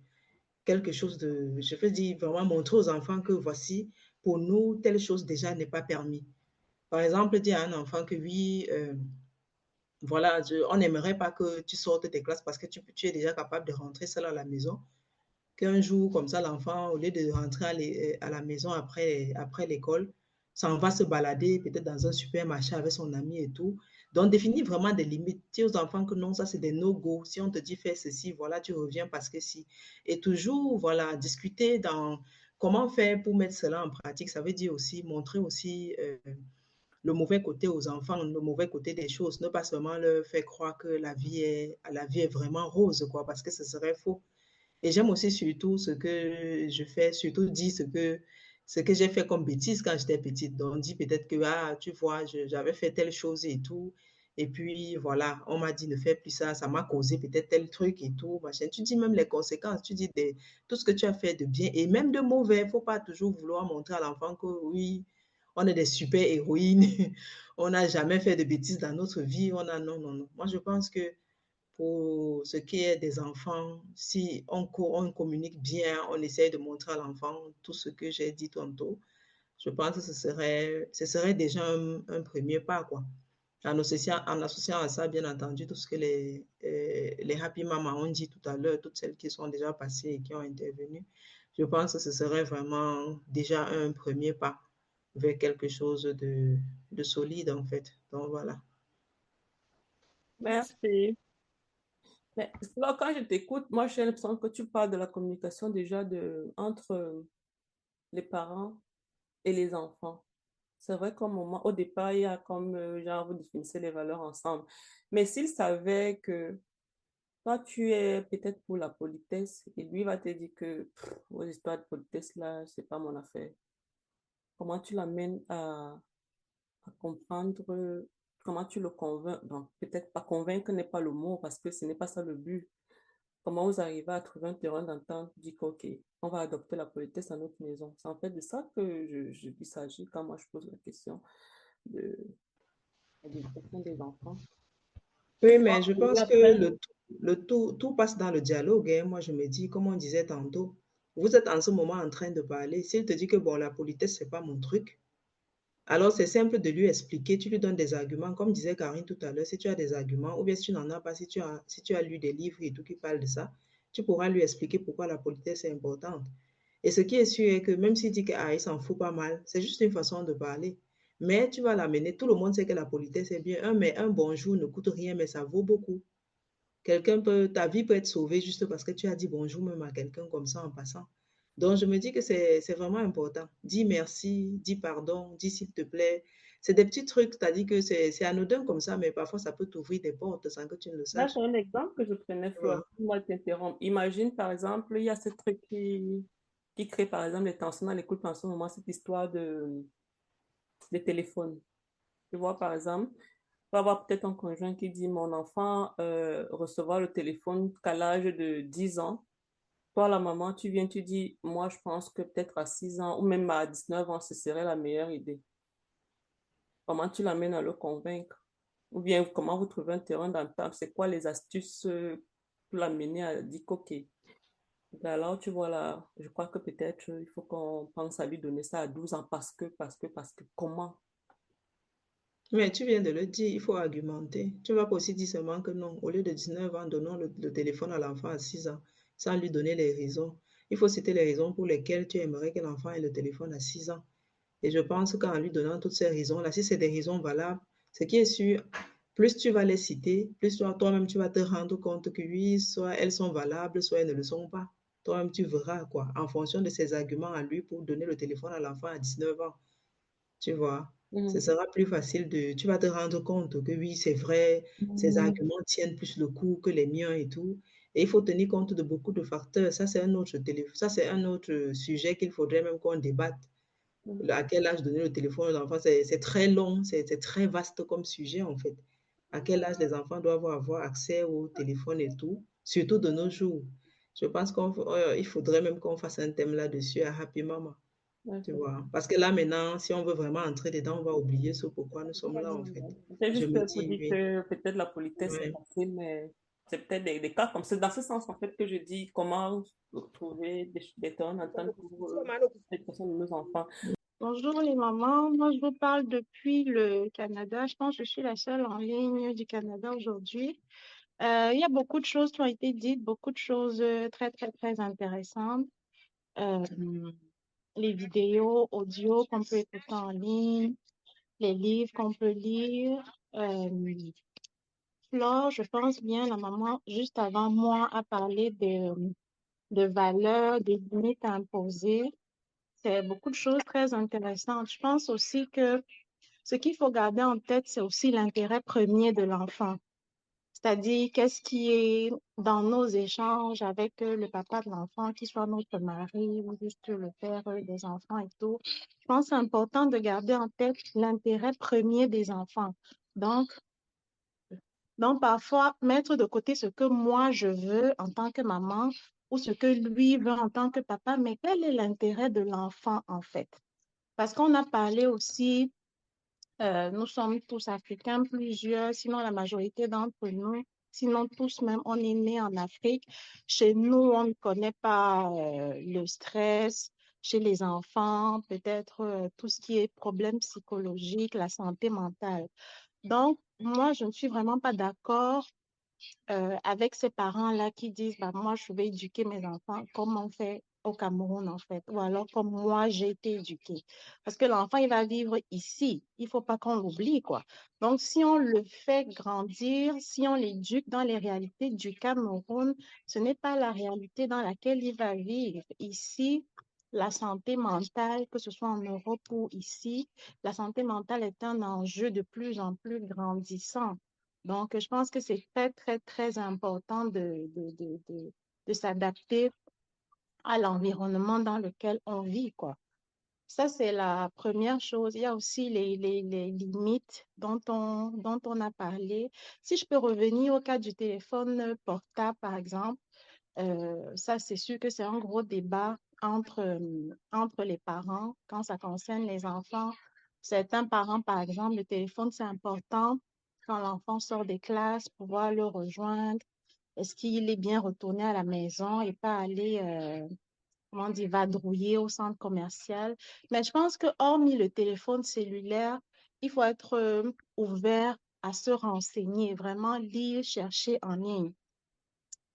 quelque chose de, je veux dire, vraiment montrer aux enfants que voici, pour nous, telle chose déjà n'est pas permis. Par exemple, dire à un enfant que oui, euh, voilà, on n'aimerait pas que tu sortes des classes parce que tu, es déjà capable de rentrer seul à la maison. Qu'un jour, comme ça, l'enfant, au lieu de rentrer à, l'é- à la maison après, après l'école, s'en va se balader peut-être dans un supermarché avec son ami et tout. Donc, définir vraiment des limites. Dire aux enfants que non, ça, c'est des no-go. Si on te dit fais ceci, voilà, tu reviens parce que si. Et toujours, voilà, discuter dans comment faire pour mettre cela en pratique. Ça veut dire aussi montrer aussi euh, le mauvais côté aux enfants, le mauvais côté des choses. Ne pas seulement leur faire croire que la vie est, la vie est vraiment rose, quoi, parce que ce serait faux. Et j'aime aussi surtout ce que je fais, surtout dire ce que, ce que j'ai fait comme bêtise quand j'étais petite. Donc, on dit peut-être que, ah, tu vois, j'avais fait telle chose et tout. Et puis, voilà, on m'a dit ne fais plus ça, ça m'a causé peut-être tel truc et tout, machin. Tu dis même les conséquences, tu dis des- tout ce que tu as fait de bien et même de mauvais. Il ne faut pas toujours vouloir montrer à l'enfant que oui, on est des super héroïnes, on n'a jamais fait de bêtises dans notre vie. On a, non, non, non. Moi, je pense que pour ce qui est des enfants, si on, on communique bien, on essaye de montrer à l'enfant tout ce que j'ai dit tantôt, je pense que ce serait, ce serait déjà un, un premier pas, quoi. En associant, en associant à ça, bien entendu, tout ce que les, euh, les Happy Mamas ont dit tout à l'heure, toutes celles qui sont déjà passées et qui ont intervenu, je pense que ce serait vraiment déjà un premier pas vers quelque chose de, de solide, en fait. Donc, voilà. Merci. Mais quand je t'écoute, moi, j'ai l'impression que tu parles de la communication déjà de, entre les parents et les enfants. C'est vrai qu'au moment, au départ, il y a comme, euh, genre, vous définissez les valeurs ensemble. Mais s'il savait que toi, tu es peut-être pour la politesse et lui va te dire que pff, vos histoires de politesse, là, c'est pas mon affaire. Comment tu l'amènes à, à comprendre, euh, comment tu le convaincs, bon, peut-être pas convaincre n'est pas le mot parce que ce n'est pas ça le but. Comment vous arrivez à trouver un terrain d'entente, dire OK, on va adopter la politesse à notre maison? C'est en fait de ça que je, je, il s'agit quand moi je pose la question de l'éducation des enfants. Oui, mais je pense que le, tout- le tout, tout passe dans le dialogue. hein. Moi, je me dis, comme on disait tantôt, vous êtes en ce moment en train de parler. S'il te dit que bon, la politesse, c'est pas mon truc, alors c'est simple de lui expliquer. Tu lui donnes des arguments. Comme disait Karine tout à l'heure, si tu as des arguments, ou bien si tu n'en as pas, si tu as, lu des livres et tout qui parlent de ça, tu pourras lui expliquer pourquoi la politesse est importante. Et ce qui est sûr est que même s'il dit qu'il s'en fout pas mal, c'est juste une façon de parler. Mais tu vas l'amener. Tout le monde sait que la politesse est bien. Un, mais un bonjour ne coûte rien, mais ça vaut beaucoup. Quelqu'un peut, ta vie peut être sauvée juste parce que tu as dit bonjour même à quelqu'un comme ça en passant. Donc, je me dis que c'est vraiment important. Dis merci, dis pardon, dis s'il te plaît. C'est des petits trucs, tu as dit que c'est anodin comme ça, mais parfois ça peut t'ouvrir des portes sans que tu ne le Là, saches. c'est un exemple que je prenais. Flora. Moi, t'interromps. Imagine, par exemple, il y a ce truc qui, qui crée, par exemple, les tensions dans les couples en ce moment, cette histoire de, de téléphone. Tu vois, par exemple, tu vas avoir peut-être un conjoint qui dit, mon enfant euh, recevoir le téléphone qu'à l'âge de 10 ans. Toi, la maman, tu viens, tu dis, moi, je pense que peut-être à 6 ans ou même à 19 ans, ce serait la meilleure idée. Comment tu l'amènes à le convaincre? Ou bien comment vous trouvez un terrain d'entente? C'est quoi les astuces euh, pour l'amener à dire OK. Ben Alors, tu vois là, je crois que peut-être euh, il faut qu'on pense à lui donner ça à 12 ans parce que, parce que, parce que, comment? Mais tu viens de le dire, il faut argumenter. Tu ne vas pas aussi dire seulement que non. Au lieu de 19 ans, donnons le, le téléphone à l'enfant à 6 ans, sans lui donner les raisons. Il faut citer les raisons pour lesquelles tu aimerais que l'enfant ait le téléphone à 6 ans. Et je pense qu'en lui donnant toutes ces raisons-là, si c'est des raisons valables, ce qui est sûr, plus tu vas les citer, plus toi- toi-même tu vas te rendre compte que oui, soit elles sont valables, soit elles ne le sont pas. Toi-même tu verras quoi, en fonction de ses arguments à lui pour donner le téléphone à l'enfant à 19 ans. Tu vois, ce Mhm. sera plus facile de, tu vas te rendre compte que oui, c'est vrai, ces arguments tiennent plus le coup que les miens et tout. Et il faut tenir compte de beaucoup de facteurs. Ça, c'est un autre télé, ça, c'est un autre sujet qu'il faudrait même qu'on débatte. Mhm. À quel âge donner le téléphone aux enfants? C'est très long, c'est très vaste comme sujet en fait. À quel âge les enfants doivent avoir accès au téléphone et tout, surtout de nos jours. Je pense qu'il faudrait même qu'on fasse un thème là-dessus à Happy Mama. Tu vois. Parce que là, maintenant, si on veut vraiment entrer dedans, on va oublier ce pourquoi nous sommes là, en fait. C'est juste pour dire que peut-être la politesse Ouais. est facile, mais c'est peut-être des, cas comme ça. Dans ce sens, en fait, que je dis comment trouver des, des d'entente pour euh, l'éducation de nos enfants. Bonjour les mamans, moi je vous parle depuis le Canada. Je pense que je suis la seule en ligne du Canada aujourd'hui. Euh, il y a beaucoup de choses qui ont été dites, beaucoup de choses euh, très, très, très intéressantes. Euh, les vidéos, audio qu'on peut écouter en ligne, les livres qu'on peut lire. Flore, je pense bien, la maman, juste avant moi, a parlé de, de valeurs, des limites à imposer. C'est beaucoup de choses très intéressantes. Je pense aussi que ce qu'il faut garder en tête, c'est aussi l'intérêt premier de l'enfant. C'est-à-dire, qu'est-ce qui est dans nos échanges avec euh, le papa de l'enfant, qu'il soit notre mari ou juste le père euh, des enfants et tout. Je pense que c'est important de garder en tête l'intérêt premier des enfants. Donc, donc, parfois, mettre de côté ce que moi je veux en tant que maman ou ce que lui veut en tant que papa, mais quel est l'intérêt de l'enfant en fait? Parce qu'on a parlé aussi, euh, nous sommes tous africains, plusieurs, sinon la majorité d'entre nous, sinon tous même, on est nés en Afrique. Chez nous, on ne connaît pas euh, le stress. Chez les enfants, peut-être euh, tout ce qui est problème psychologique, la santé mentale. Donc, moi, je ne suis vraiment pas d'accord euh, avec ces parents-là qui disent, bah, moi, je vais éduquer mes enfants comme on fait au Cameroun, en fait, ou alors comme moi, j'ai été éduquée. Parce que l'enfant, il va vivre ici. Il ne faut pas qu'on l'oublie, quoi. Donc, si on le fait grandir, si on l'éduque dans les réalités du Cameroun, ce n'est pas la réalité dans laquelle il va vivre. Ici, la santé mentale, que ce soit en Europe ou ici, la santé mentale est un enjeu de plus en plus grandissant. Donc, je pense que c'est très, très, très important de, de, de, de, s'adapter à l'environnement dans lequel on vit, quoi. Ça, c'est la première chose. Il y a aussi les, les, les limites dont on, dont on a parlé. Si je peux revenir au cas du téléphone portable, par exemple, euh, ça, c'est sûr que c'est un gros débat entre, entre les parents quand ça concerne les enfants. Certains parents, par exemple, le téléphone, c'est important quand l'enfant sort des classes, pouvoir le rejoindre. Est-ce qu'il est bien retourné à la maison et pas aller, euh, comment dire, vadrouiller au centre commercial? Mais je pense que hormis le téléphone cellulaire, il faut être ouvert à se renseigner, vraiment lire, chercher en ligne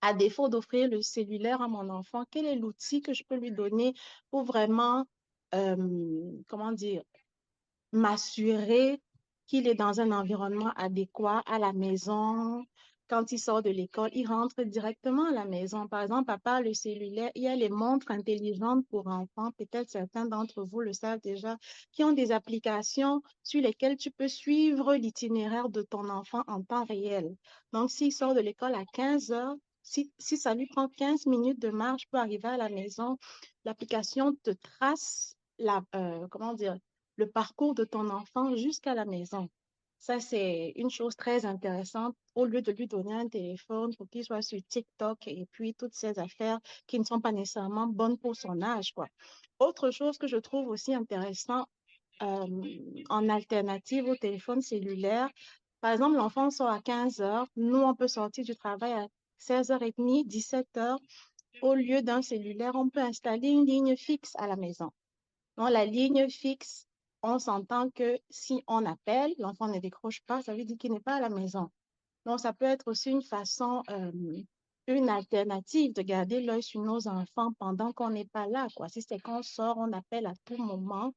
à défaut d'offrir le cellulaire à mon enfant, quel est l'outil que je peux lui donner pour vraiment, euh, comment dire, m'assurer qu'il est dans un environnement adéquat à la maison? Quand il sort de l'école, il rentre directement à la maison. Par exemple, papa, le cellulaire, il y a les montres intelligentes pour enfants. Peut-être certains d'entre vous le savent déjà, qui ont des applications sur lesquelles tu peux suivre l'itinéraire de ton enfant en temps réel. Donc, s'il sort de l'école à 15 heures, si, ça lui prend 15 minutes de marche pour arriver à la maison, l'application te trace la, euh, comment dire, le parcours de ton enfant jusqu'à la maison. Ça, c'est une chose très intéressante. Au lieu de lui donner un téléphone pour qu'il soit sur TikTok et puis toutes ces affaires qui ne sont pas nécessairement bonnes pour son âge. Quoi. Autre chose que je trouve aussi intéressant euh, en alternative au téléphone cellulaire, par exemple, l'enfant sort à 15 heures. Nous, on peut sortir du travail à 16h30, 17h, au lieu d'un cellulaire, on peut installer une ligne fixe à la maison. Donc, la ligne fixe, on s'entend que si on appelle, l'enfant ne décroche pas, ça veut dire qu'il n'est pas à la maison. Donc, ça peut être aussi une façon, euh, une alternative de garder l'œil sur nos enfants pendant qu'on n'est pas là. Si c'est qu'on sort, on appelle à tout moment,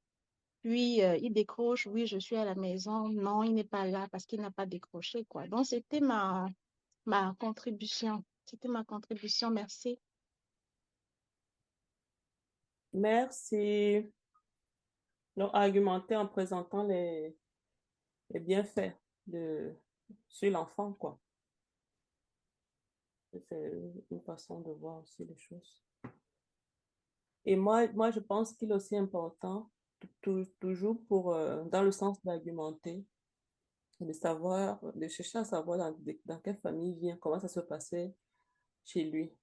puis euh, il décroche, oui, je suis à la maison. Non, il n'est pas là parce qu'il n'a pas décroché. Donc, c'était ma, ma contribution. C'était ma contribution. Merci. Merci. Donc, argumenter en présentant les, les bienfaits de, sur l'enfant, quoi. C'est une façon de voir aussi les choses. Et moi, moi je pense qu'il est aussi important, toujours pour, euh, dans le sens d'argumenter, de savoir, de chercher à savoir dans, dans, quelle famille il vient, comment ça se passait chez lui,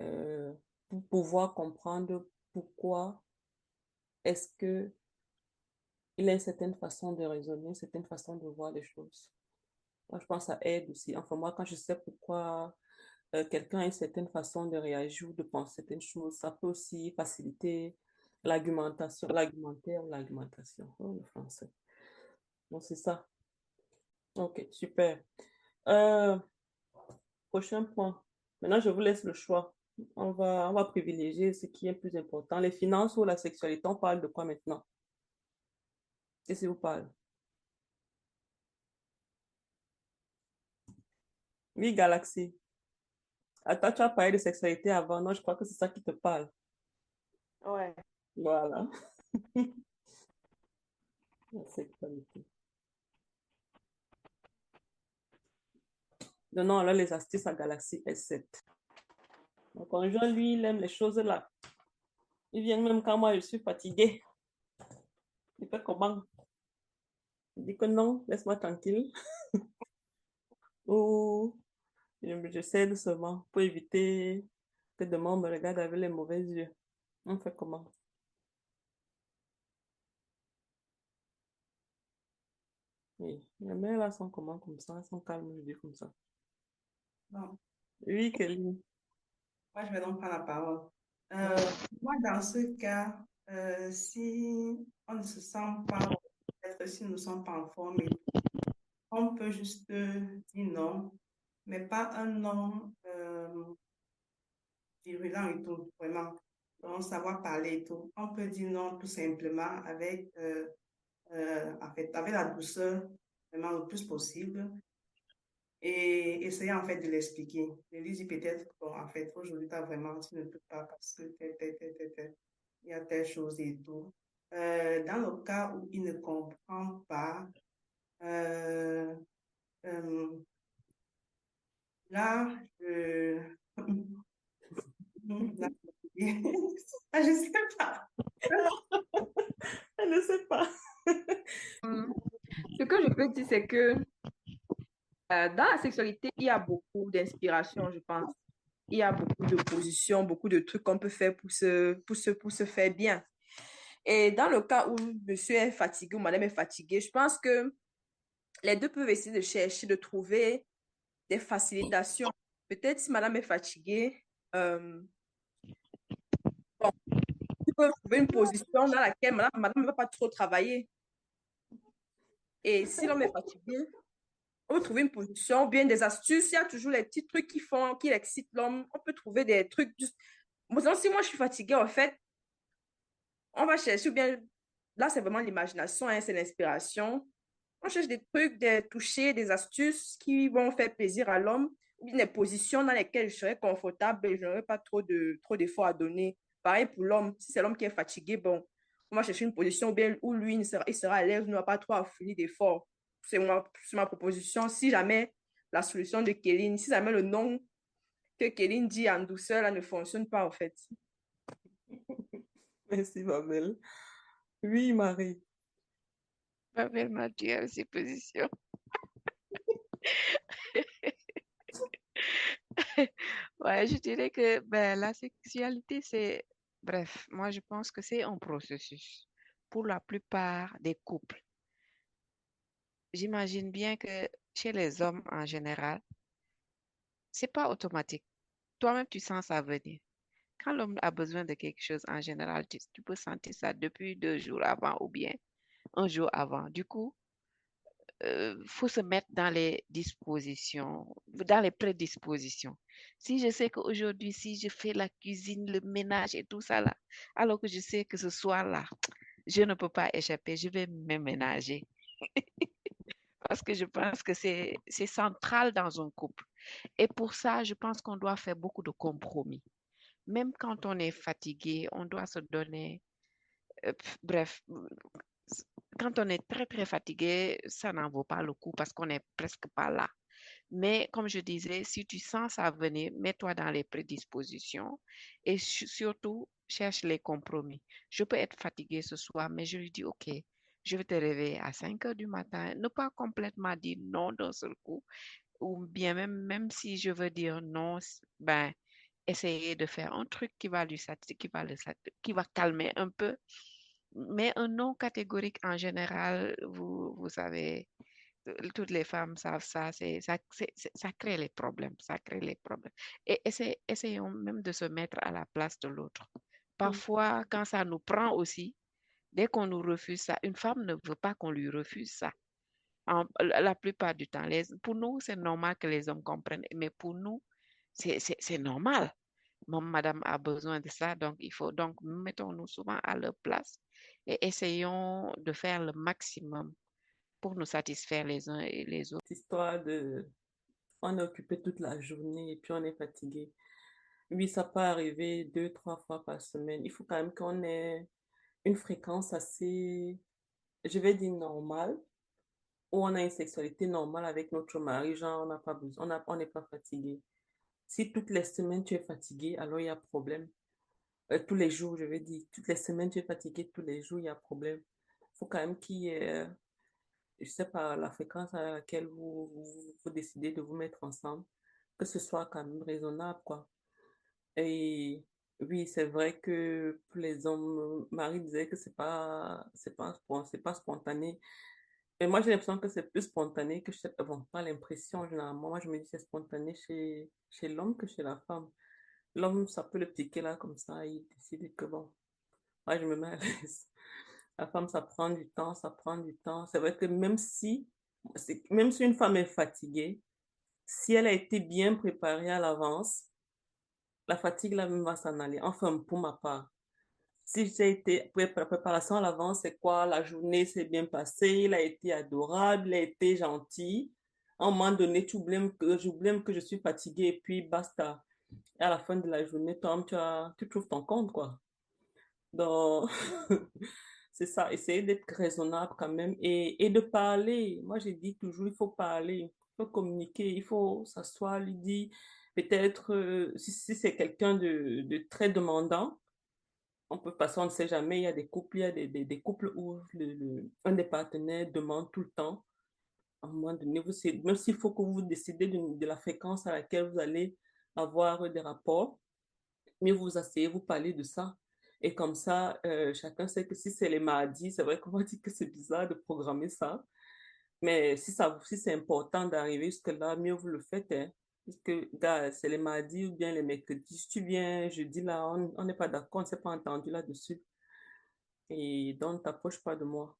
euh, pour pouvoir comprendre pourquoi est-ce que il a une certaine façon de raisonner, une certaine façon de voir les choses. Moi, je pense que ça aide aussi. Enfin, moi, quand je sais pourquoi euh, quelqu'un a une certaine façon de réagir ou de penser certaines choses, ça peut aussi faciliter l'argumentation, l'argumentaire, l'argumentation, oh, le français. Donc, c'est ça. Ok, super. Euh, prochain point. Maintenant, je vous laisse le choix. On va, on va privilégier ce qui est plus important. Les finances ou la sexualité, on parle de quoi maintenant? Qu'est-ce que vous parle? Oui, Galaxy. Attends, tu as parlé de sexualité avant. Non, je crois que c'est ça qui te parle. Ouais. Voilà. La sexualité. Donnons alors les astuces à Galaxy S7. Mon conjoint, lui, il aime les choses là. Il vient même quand moi je suis fatiguée. Il fait comment? Il dit que non, laisse-moi tranquille. Ou je cède seulement pour éviter que demain on me regarde avec les mauvais yeux. On fait comment? Oui, les mères là sont comment comme ça, elles sont calmes, je dis comme ça. Oui, Kelly. moi, je vais donc prendre la parole. Euh, moi, dans ce cas, euh, si on ne se sent pas, peut-être si nous ne sommes pas en forme, on peut juste dire non, mais pas un non euh, virulent et tout, vraiment. Donc, savoir parler et tout. On peut dire non tout simplement avec, euh, euh, en fait, avec la douceur, vraiment le plus possible. Et essayer en fait de l'expliquer. De lui dire peut-être, bon, en fait, aujourd'hui, tu vraiment, tu ne peux pas parce que il y a telle chose et tout. Euh, dans le cas où il ne comprend pas, euh, euh, là, je... là, Ah, je sais pas. Elle ne sait pas. Ce que je peux dire, c'est que euh, dans la sexualité, il y a beaucoup d'inspiration, je pense. Il y a beaucoup de positions, beaucoup de trucs qu'on peut faire pour se, pour se, pour se faire bien. Et dans le cas où monsieur est fatigué ou madame est fatiguée, je pense que les deux peuvent essayer de chercher, de trouver des facilitations. Peut-être si madame est fatiguée, euh, bon, trouver une position dans laquelle madame, madame ne va pas trop travailler. Et si l'homme est fatigué, on peut trouver une position, bien des astuces. Il y a toujours les petits trucs qui font, qui excitent l'homme. On peut trouver des trucs juste. Bon, si moi je suis fatiguée, en fait, on va chercher, bien là, c'est vraiment l'imagination, hein, c'est l'inspiration. On cherche des trucs, des touchés, des astuces qui vont faire plaisir à l'homme, ou bien des positions dans lesquelles je serais confortable et je n'aurais pas trop de trop d'efforts à donner. Pareil pour l'homme, si c'est l'homme qui est fatigué, bon, on va chercher une position bien, où lui, il sera, il sera à l'aise, il n'aura pas trop à fournir d'efforts. C'est ma, c'est ma proposition. Si jamais la solution de Kéline, si jamais le nom que Kéline dit en douceur là, ne fonctionne pas, en fait. Merci, ma belle. Oui, Marie. Babel m'a dit à ses positions. Ouais, je dirais que ben, la sexualité, c'est... Bref, moi, je pense que c'est un processus pour la plupart des couples. J'imagine bien que chez les hommes en général, c'est pas automatique. Toi-même, tu sens ça venir. Quand l'homme a besoin de quelque chose, en général, tu, peux sentir ça depuis deux jours avant ou bien un jour avant. Du coup, euh, faut se mettre dans les dispositions, dans les prédispositions. Si je sais qu'aujourd'hui, si je fais la cuisine, le ménage et tout ça là, alors que je sais que ce soir-là, je ne peux pas échapper, je vais me ménager. Parce que je pense que c'est central dans un couple. Et pour ça, je pense qu'on doit faire beaucoup de compromis. Même quand on est fatigué, on doit se donner, euh, bref, quand on est très, très fatigué, ça n'en vaut pas le coup parce qu'on n'est presque pas là. Mais comme je disais, si tu sens ça venir, mets-toi dans les prédispositions et su- surtout, cherche les compromis. Je peux être fatiguée ce soir, mais je lui dis, OK, je vais te réveiller à 5 heures du matin. Ne pas complètement dire non d'un seul coup. Ou bien même, même si je veux dire non, ben, essayer de faire un truc qui va lui qui va le qui va calmer un peu. Mais un non catégorique en général, vous, vous savez, euh, toutes les femmes savent ça, c'est, ça, ça crée les problèmes, ça crée les problèmes. Et essayons même de se mettre à la place de l'autre. Parfois, quand ça nous prend aussi, dès qu'on nous refuse ça, une femme ne veut pas qu'on lui refuse ça. La plupart du temps, pour nous, c'est normal que les hommes comprennent, mais pour nous, c'est normal. Mon madame a besoin de ça, donc il faut donc mettons-nous souvent à leur place et essayons de faire le maximum pour nous satisfaire les uns et les autres. Cette histoire de on est occupé toute la journée et puis on est fatigué. Oui, ça peut arriver deux, trois fois par semaine. Il faut quand même qu'on ait une fréquence assez, je vais dire normale, où on a une sexualité normale avec notre mari, genre on n'a pas besoin, on n'est pas fatigué. Si toutes les semaines tu es fatigué, alors il y a problème. Euh, tous les jours, je veux dire, toutes les semaines tu es fatigué, tous les jours, il y a problème. Il faut quand même qu'il y ait, euh, je sais pas, la fréquence à laquelle vous, vous, vous décidez de vous mettre ensemble, que ce soit quand même raisonnable, quoi. Et oui, c'est vrai que les hommes, Marie disait que c'est pas, c'est pas, c'est pas spontané. Mais moi, j'ai l'impression que c'est plus spontané que chez, bon, pas l'impression, généralement. Moi, je me dis que c'est spontané chez, chez l'homme que chez la femme. L'homme, ça peut le piquer là, comme ça, il décide que bon, moi, je me mets à l'aise. La femme, ça prend du temps, ça prend du temps. C'est vrai que même si, même si une femme est fatiguée, si elle a été bien préparée à l'avance, la fatigue là même va s'en aller. Enfin, pour ma part. Si j'ai été pré- préparation à l'avance, c'est quoi? La journée s'est bien passée, il a été adorable, il a été gentil. À un moment donné, tu oublies que, j'oublie que je suis fatiguée et puis basta. Et à la fin de la journée, toi, tu as, tu trouves ton compte, quoi. Donc, c'est ça, essayer d'être raisonnable quand même et, et de parler. Moi, j'ai dit toujours, il faut parler, il faut communiquer, il faut s'asseoir, lui dire, peut-être, euh, si, c'est quelqu'un de, très demandant, on peut passer, on ne sait jamais, il y a des couples, il y a des, couples où un des partenaires demande tout le temps. À un moment donné, même s'il faut que vous décidez de, la fréquence à laquelle vous allez avoir des rapports, mieux vous asseyez, vous parlez de ça. Et comme ça, euh, chacun sait que si c'est les mardis, c'est vrai qu'on va dire que c'est bizarre de programmer ça. Mais si si c'est important d'arriver jusque-là, mieux vous le faites, hein. Que, c'est les mardis ou bien les mercredis? Si tu viens jeudi là, on n'est pas d'accord, on ne s'est pas entendu là-dessus. Et donc, ne t'approche pas de moi.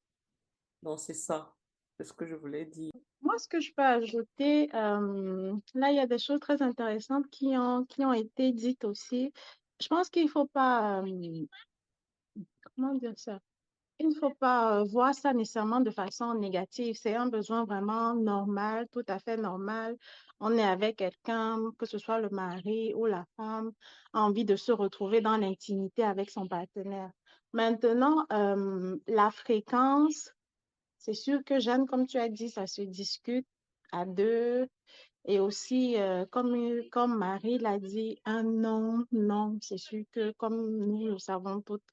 Donc, c'est ça. C'est ce que je voulais dire. Moi, ce que je peux ajouter, euh, là, il y a des choses très intéressantes qui ont, qui ont été dites aussi. Je pense qu'il faut pas, euh, comment dire ça? Il ne faut pas euh, voir ça nécessairement de façon négative. C'est un besoin vraiment normal, tout à fait normal. On est avec quelqu'un, que ce soit le mari ou la femme, envie de se retrouver dans l'intimité avec son partenaire. Maintenant, euh, la fréquence, c'est sûr que Jeanne, comme tu as dit, ça se discute à deux. Et aussi, euh, comme, comme Marie l'a dit, un non, non, c'est sûr que comme nous le savons toutes,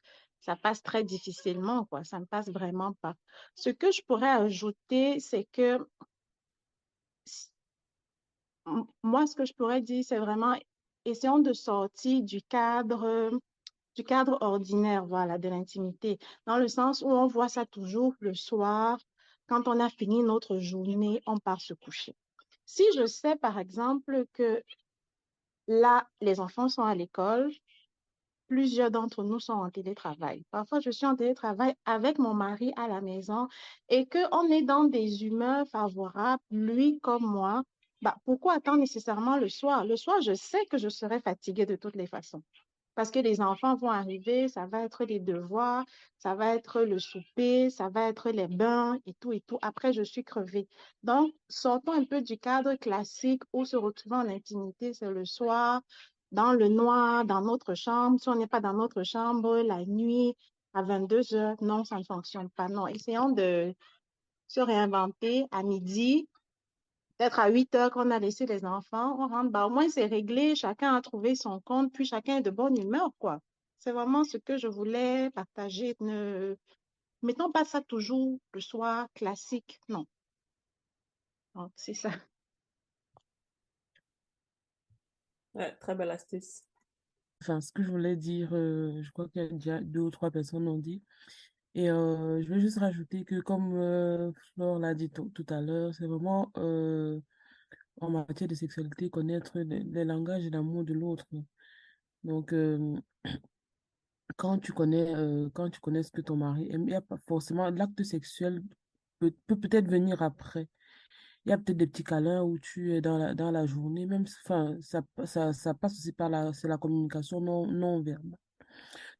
ça passe très difficilement, quoi. Ça ne passe vraiment pas. Ce que je pourrais ajouter, c'est que moi, ce que je pourrais dire, c'est vraiment essayons de sortir du cadre, du cadre ordinaire, voilà, de l'intimité, dans le sens où on voit ça toujours le soir, quand on a fini notre journée, on part se coucher. Si je sais, par exemple, que là, les enfants sont à l'école, plusieurs d'entre nous sont en télétravail. Parfois, je suis en télétravail avec mon mari à la maison et qu'on est dans des humeurs favorables, lui comme moi. Bah, pourquoi attendre nécessairement le soir? Le soir, je sais que je serai fatiguée de toutes les façons. Parce que les enfants vont arriver, ça va être les devoirs, ça va être le souper, ça va être les bains et tout et tout. Après, je suis crevée. Donc, sortons un peu du cadre classique où se retrouver en intimité, c'est le soir, dans le noir, dans notre chambre. Si on n'est pas dans notre chambre, la nuit, à 22 heures, non, ça ne fonctionne pas. Non, essayons de se réinventer à midi, peut-être à 8 heures qu'on a laissé les enfants, on rentre, bah, au moins c'est réglé, chacun a trouvé son compte, puis chacun est de bonne humeur, quoi. C'est vraiment ce que je voulais partager. Mettons pas ça toujours le soir classique, non. Donc, c'est ça. Ouais, très belle astuce. Enfin, ce que je voulais dire, euh, je crois qu'il y a déjà deux ou trois personnes l'ont dit. Et euh, je vais juste rajouter que, comme euh, Flore l'a dit tout, à l'heure, c'est vraiment euh, en matière de sexualité connaître les, les langages d'amour de l'autre. Donc, quand tu connais, quand tu connais ce que ton mari aime, il n'y a pas forcément l'acte sexuel peut peut-être venir après. Il y a peut-être des petits câlins où tu es dans la, dans la journée, même, enfin, ça, ça, ça passe aussi par la, la communication non, non verbale.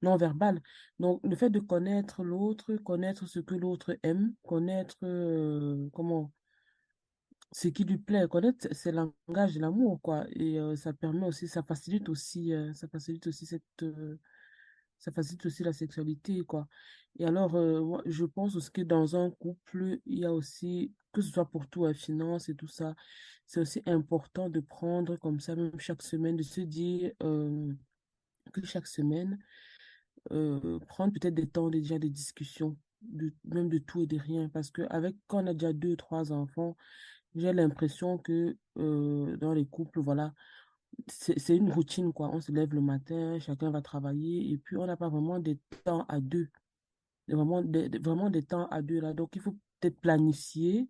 Non verbale. Donc, le fait de connaître l'autre, connaître ce que l'autre aime, connaître, euh, comment, ce qui lui plaît, connaître c'est le langage de l'amour, quoi. Et euh, ça permet aussi, ça facilite aussi, euh, ça facilite aussi cette, ça facilite aussi la sexualité, quoi. Et alors, je pense aussi que dans un couple, il y a aussi, que ce soit pour tout, la finance et tout ça, c'est aussi important de prendre comme ça, même chaque semaine, de se dire euh, que chaque semaine, euh, prendre peut-être des temps déjà de discussion, de, même de tout et de rien, parce que avec, quand on a déjà deux, trois enfants, j'ai l'impression que euh, dans les couples, voilà, c'est une routine, quoi. On se lève le matin, chacun va travailler, et puis on n'a pas vraiment des temps à deux. Des- Vraiment des, des- vraiment des temps à deux, là. Donc, il faut peut-être planifier,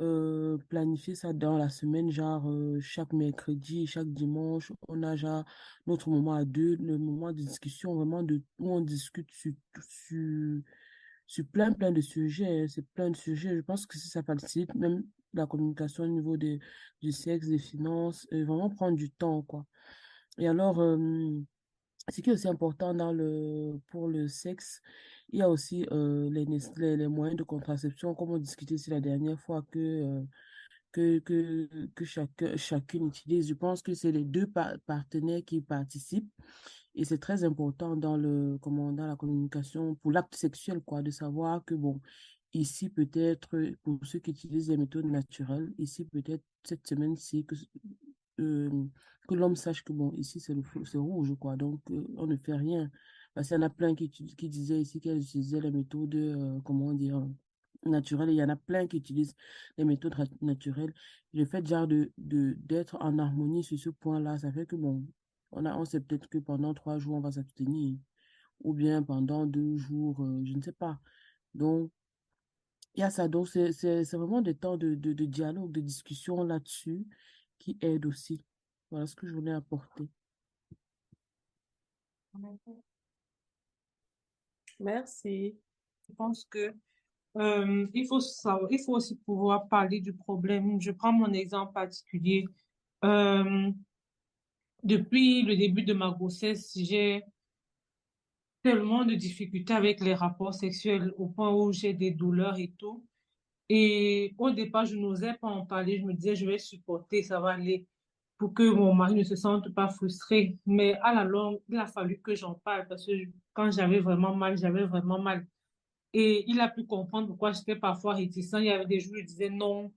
euh, planifier ça dans la semaine, genre euh, chaque mercredi, chaque dimanche, on a genre notre moment à deux, le moment de discussion, vraiment de, où on discute sur, sur, sur plein, plein de sujets. hein. C'est plein de sujets. Je pense que si ça facilite même la communication au niveau des, du sexe, des finances, et vraiment prendre du temps, quoi. Et alors, euh, ce qui est aussi important dans le, pour le sexe, il y a aussi euh, les, les, moyens de contraception, comme on discutait la dernière fois, que, euh, que, que, que chacun, chacune utilise. Je pense que c'est les deux pa- partenaires qui participent et c'est très important dans le, comment, dans la communication pour l'acte sexuel, quoi, de savoir que, bon, ici peut-être, pour ceux qui utilisent les méthodes naturelles, ici peut-être cette semaine-ci, que l'homme sache que, bon, ici c'est rouge, quoi, donc euh, on ne fait rien. Parce qu'il y en a plein qui, disaient ici qu'elles utilisaient les méthodes, euh, comment dire, naturelles, il y en a plein qui utilisent les méthodes naturelles. Le fait, genre, de, d'être en harmonie sur ce point-là, ça fait que, bon, on a, on sait peut-être que pendant trois jours, on va s'abstenir, ou bien pendant deux jours, euh, je ne sais pas. Donc, il y a ça. Donc, c'est, vraiment des temps de, de dialogue, de discussion là-dessus qui aident aussi. Voilà ce que je voulais apporter. Merci. Je pense que euh, il faut savoir, il faut aussi pouvoir parler du problème. Je prends mon exemple particulier. Euh, depuis le début de ma grossesse, j'ai tellement de difficultés avec les rapports sexuels au point où j'ai des douleurs et tout. Et au départ, je n'osais pas en parler. Je me disais, je vais supporter, ça va aller pour que mon mari ne se sente pas frustré. Mais à la longue, il a fallu que j'en parle parce que quand j'avais vraiment mal, j'avais vraiment mal. Et il a pu comprendre pourquoi j'étais parfois réticent. Il y avait des jours où je disais non,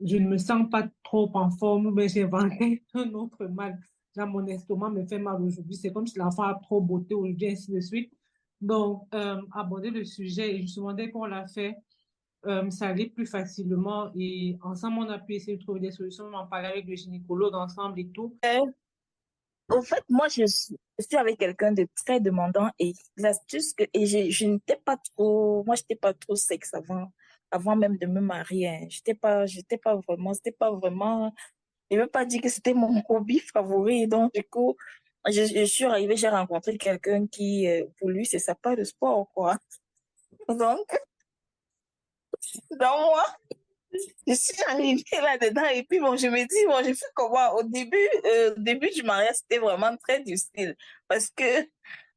je ne me sens pas trop en forme, mais j'inventais un autre mal. Genre, mon estomac me fait mal aujourd'hui. C'est comme si l'enfant a trop beauté aujourd'hui, ainsi de suite. Donc, euh, aborder le sujet, et justement, dès qu'on l'a fait, euh, ça allait plus facilement. Et ensemble, on a pu essayer de trouver des solutions. On en parlait avec le gynécologue ensemble et tout. Euh, En fait, moi, je suis, je suis avec quelqu'un de très demandant et l'astuce que, et je, je n'étais pas trop, moi, j'étais pas trop sexe avant, avant même de me marier. hein. J'étais pas, j'étais pas vraiment, c'était pas vraiment, je ne veux pas dire que c'était mon hobby favori. Donc, du coup, je, je suis arrivée, j'ai rencontré quelqu'un qui, euh, pour lui, c'est ça pas le sport, quoi. Donc, dans moi, je suis arrivée là-dedans et puis bon, je me dis, bon, je fais comment? Au début, euh, début du mariage, c'était vraiment très difficile parce que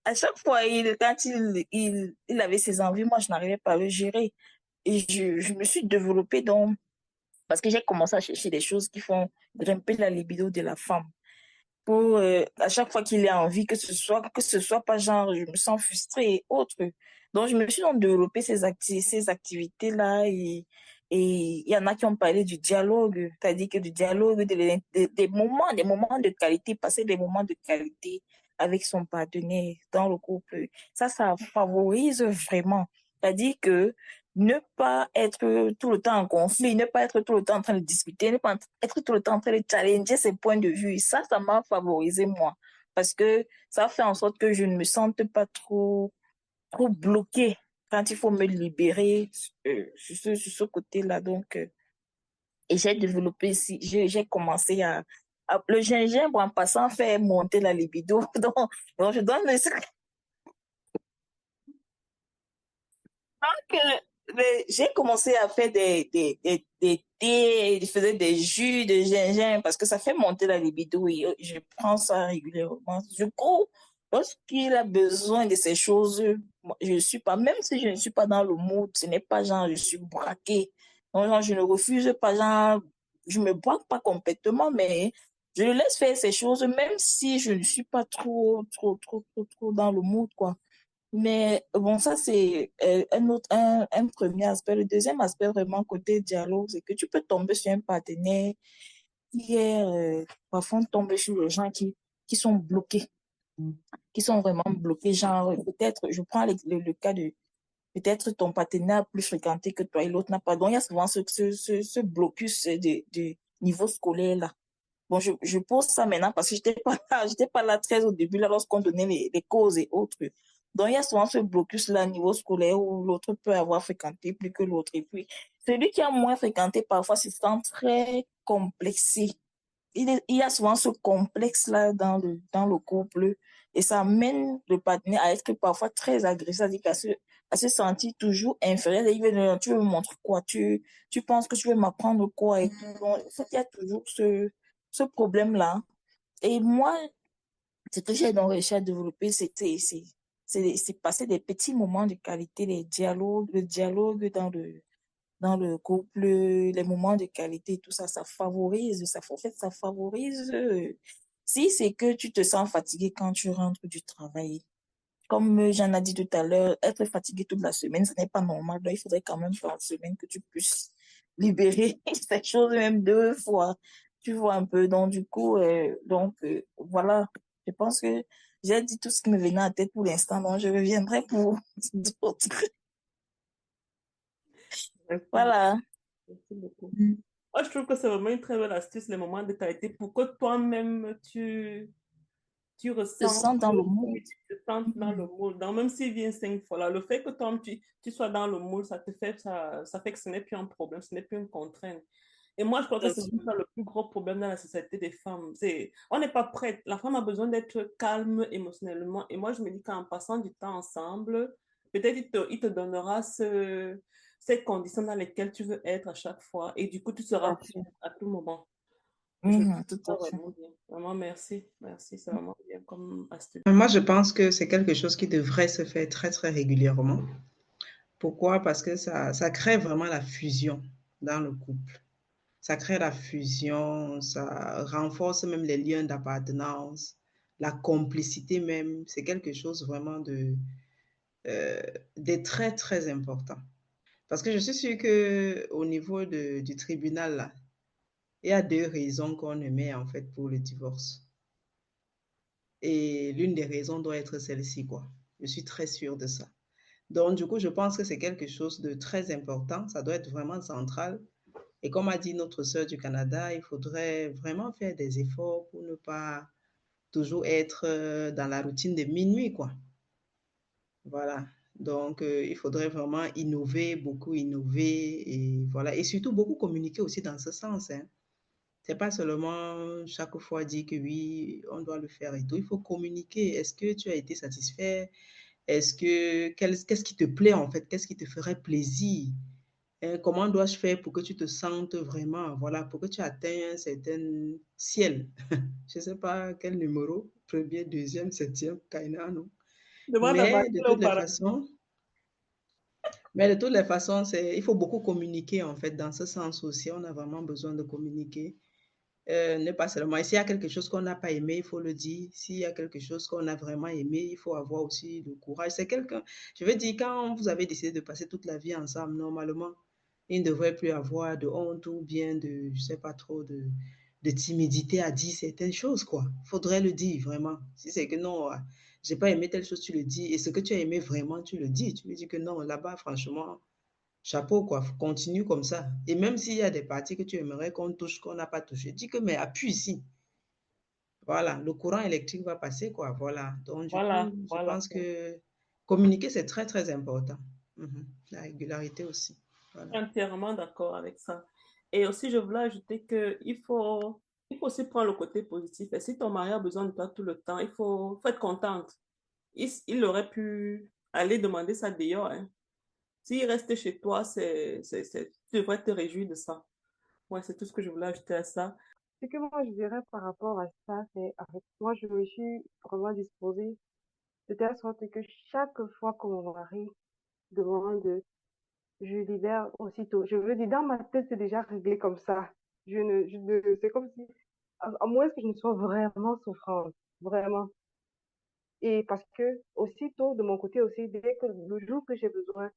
à chaque fois, il, quand il, il, il avait ses envies, moi, je n'arrivais pas à le gérer. Et je, je me suis développée donc, parce que j'ai commencé à chercher des choses qui font grimper la libido de la femme. Pour, euh, à chaque fois qu'il a envie, que ce soit, que ce soit pas genre, je me sens frustrée et autres. Donc, je me suis donc développé ces, ces activités-là et, et il y en a qui ont parlé du dialogue, c'est-à-dire que du dialogue, des moments, des moments de qualité, passer des moments de qualité avec son partenaire dans le couple. Ça, ça favorise vraiment. C'est-à-dire que ne pas être tout le temps en conflit, ne pas être tout le temps en train de discuter, ne pas être tout le temps en train de challenger ses points de vue. Ça, ça m'a favorisé moi. Parce que ça fait en sorte que je ne me sente pas trop, trop bloquée quand il faut me libérer euh, sur ce, ce côté-là. Donc, euh, et j'ai développé, si, j'ai commencé à, Le gingembre, en passant, fait monter la libido. Donc, donc je donne le euh, j'ai commencé à faire des, des, des, des thés, je faisais des jus de gingembre parce que ça fait monter la libido et je prends ça régulièrement. Du coup, lorsqu'il a besoin de ces choses, je ne suis pas, même si je ne suis pas dans le mood, ce n'est pas genre je suis braquée. Non, je ne refuse pas, genre, je me braque pas complètement, mais je laisse faire ces choses, même si je ne suis pas trop, trop, trop, trop, trop dans le mood, quoi. Mais bon, ça, c'est euh, un autre, un, un premier aspect. Le deuxième aspect, vraiment, côté dialogue, c'est que tu peux tomber sur un partenaire qui est, euh, parfois, on tombe sur les gens qui, qui sont bloqués, qui sont vraiment bloqués. Genre, peut-être, je prends le, cas de, peut-être ton partenaire plus fréquenté que toi et l'autre n'a pas. Donc, il y a souvent ce, ce, ce, blocus de, niveau scolaire là. Bon, je, pose ça maintenant parce que j'étais pas là, pas là très au début, là, lorsqu'on donnait les, causes et autres. Donc, il y a souvent ce blocus-là au niveau scolaire où l'autre peut avoir fréquenté plus que l'autre. Et puis, celui qui a moins fréquenté, parfois, se sent très complexé. Il, y a souvent ce complexe-là dans le, dans le couple et ça amène le partenaire à être parfois très agressif, c'est-à-dire qu'à se, à se sentir toujours inférieur. Il veut tu veux me montrer quoi? Tu, tu penses que tu veux m'apprendre quoi? Donc, il y a toujours ce, ce problème-là. Et moi, ce que j'ai donc réussi à développer, c'était, c'est passer des petits moments de qualité, les dialogues, le dialogue dans le, dans le couple, les moments de qualité, tout ça, ça favorise, ça, en fait, ça favorise. Si c'est que tu te sens fatigué quand tu rentres du travail, comme euh, j'en ai dit tout à l'heure, être fatigué toute la semaine, ce n'est pas normal. Il faudrait quand même par semaine que tu puisses libérer cette chose même deux fois. Tu vois un peu. Donc, du coup, euh, donc, euh, voilà. Je pense que j'ai dit tout ce qui me venait à tête pour l'instant. Donc, je reviendrai pour d'autres. Merci Voilà. Merci beaucoup. Moi, je trouve que c'est vraiment une très belle astuce, les moments de qualité, pour que toi-même, tu, tu ressens, sens dans le monde. tu te sentes dans le moule. Donc, même s'il vient cinq fois là, le fait que toi, tu, tu sois dans le moule, ça te fait, ça, ça fait que ce n'est plus un problème, ce n'est plus une contrainte. Et moi, je crois que c'est le plus gros problème dans la société des femmes. C'est, on n'est pas prête. La femme a besoin d'être calme émotionnellement. Et moi, je me dis qu'en passant du temps ensemble, peut-être il te, il te donnera ce, ces conditions dans lesquelles tu veux être à chaque fois. Et du coup, tu seras à tout moment. Mhm, tout à fait. vraiment merci. Merci, c'est vraiment bien comme astuce. Moi, je pense que c'est quelque chose qui devrait se faire très, très régulièrement. Pourquoi? Parce que ça, ça crée vraiment la fusion dans le couple. Ça crée la fusion, ça renforce même les liens d'appartenance, la complicité même. C'est quelque chose vraiment de, euh, de très, très important. Parce que je suis sûre que au niveau du tribunal, il y a deux raisons qu'on émet en fait pour le divorce. Et l'une des raisons doit être celle-ci, quoi. Je suis très sûre de ça. Donc, du coup, je pense que c'est quelque chose de très important. Ça doit être vraiment central. Et comme a dit notre sœur du Canada, il faudrait vraiment faire des efforts pour ne pas toujours être euh, dans la routine de minuit, quoi. Voilà. Donc, euh, il faudrait vraiment innover, beaucoup innover et voilà. Et surtout, beaucoup communiquer aussi dans ce sens, hein. C'est pas seulement chaque fois dire que oui, on doit le faire et tout. Il faut communiquer. Est-ce que tu as été satisfait? Est-ce que qu'est-ce qui te plaît en fait? Qu'est-ce qui te ferait plaisir? Hein, comment dois-je faire pour que tu te sentes vraiment, voilà, pour que tu atteignes un certain ciel? Je sais pas quel numéro, premier, deuxième, septième, Kaina, non? Demande à Mais Marie de toutes les façons, mais de toutes les façons, c'est, il faut beaucoup communiquer en fait. Dans ce sens aussi, on a vraiment besoin de communiquer. Euh, ne pas seulement. Et s'il y a quelque chose qu'on n'a pas aimé, il faut le dire. S'il y a quelque chose qu'on a vraiment aimé, il faut avoir aussi le courage. C'est quelqu'un, je veux dire, quand vous avez décidé de passer toute la vie ensemble, normalement, il ne devrait plus avoir de honte ou bien de, je sais pas trop, de, de timidité à dire certaines choses, quoi. Il faudrait le dire, vraiment. Si c'est que non, euh, j'ai pas aimé telle chose, tu le dis. Et ce que tu as aimé vraiment, tu le dis. Tu lui dis que non, là-bas, franchement, chapeau, quoi. Continue comme ça. Et même s'il y a des parties que tu aimerais qu'on touche, qu'on n'a pas touché, dis que, mais appuie ici. Voilà, le courant électrique va passer, quoi. Voilà. Donc, du Voilà, coup, je voilà. pense que communiquer, c'est très, très important. Mhm. La régularité aussi. Voilà. Entièrement d'accord avec ça. Et aussi, je voulais ajouter que il faut, il faut aussi prendre le côté positif. Et si ton mari a besoin de toi tout le temps, il faut, être contente. Il, il aurait pu aller demander ça dehors, hein. S'il reste chez toi, c'est, tu devrais te réjouir de ça. Ouais, c'est tout ce que je voulais ajouter à ça. Ce que moi je dirais par rapport à ça, c'est avec moi je me suis vraiment disposée de telle sorte que chaque fois que mon mari demande, je libère aussitôt. Je veux dire, dans ma tête, c'est déjà réglé comme ça. C'est comme si, à, moins que je ne sois vraiment souffrante, vraiment. Et parce que aussitôt, de mon côté aussi, dès que le jour que j'ai besoin,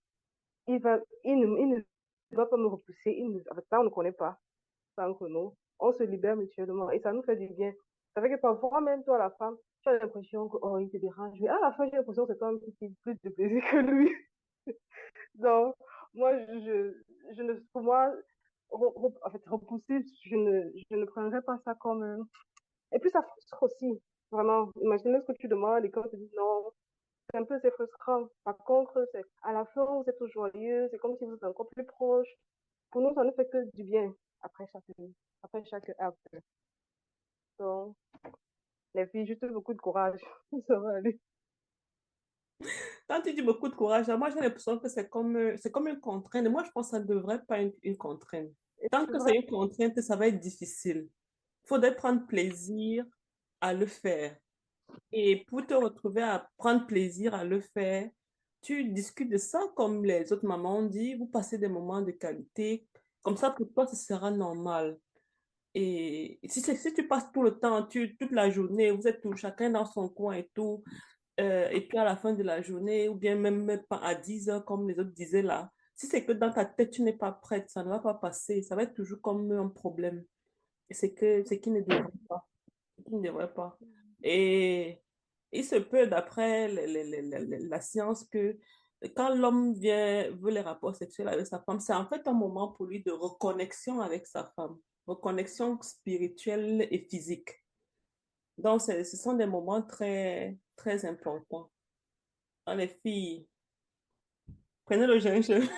il va, il ne, il ne va pas me repousser. Il ne, ça, on ne connaît pas. Ça, entre nous. On se libère mutuellement et ça nous fait du bien. Ça fait que parfois, même toi, la femme, tu as l'impression que, oh, te dérange. Mais à la fin, j'ai l'impression que c'est toi qui plus de plaisir que lui. Donc, moi, je, je ne, pour moi, en fait, repousser, je ne, je ne prendrais pas ça comme, euh, et puis ça frustre aussi, vraiment. Imaginez ce que tu demandes et quand te dit non, c'est un peu c'est frustrant. Par contre, c'est à la fin, vous êtes joyeux, c'est comme si vous êtes encore plus proche. Pour nous, ça ne fait que du bien après chaque, après chaque acte. Donc, les filles, juste beaucoup de courage. Ça va aller. Quand tu dis beaucoup de courage, moi j'ai l'impression que c'est comme, euh, c'est comme une contrainte. Moi, je pense que ça ne devrait pas être une contrainte. Tant que c'est une contrainte, ça va être difficile. Il faudrait prendre plaisir à le faire. Et pour te retrouver à prendre plaisir à le faire, tu discutes de ça comme les autres mamans ont dit, vous passez des moments de qualité. Comme ça, pour toi, ce sera normal. Et si, tu passes tout le temps, tu, toute la journée, vous êtes tout, chacun dans son coin et tout, euh, et puis à la fin de la journée, ou bien même, pas à 10 heures, comme les autres disaient là, si c'est que dans ta tête, tu n'es pas prête, ça ne va pas passer, ça va être toujours comme un problème. C'est que, c'est qui ne devrait pas, qui ne devrait pas. Et il se peut, d'après la science, que quand l'homme vient, veut les rapports sexuels avec sa femme, c'est en fait un moment pour lui de reconnexion avec sa femme, reconnexion spirituelle et physique. Donc, ce sont des moments très, très importants. Ah, les filles, prenez le gingembre.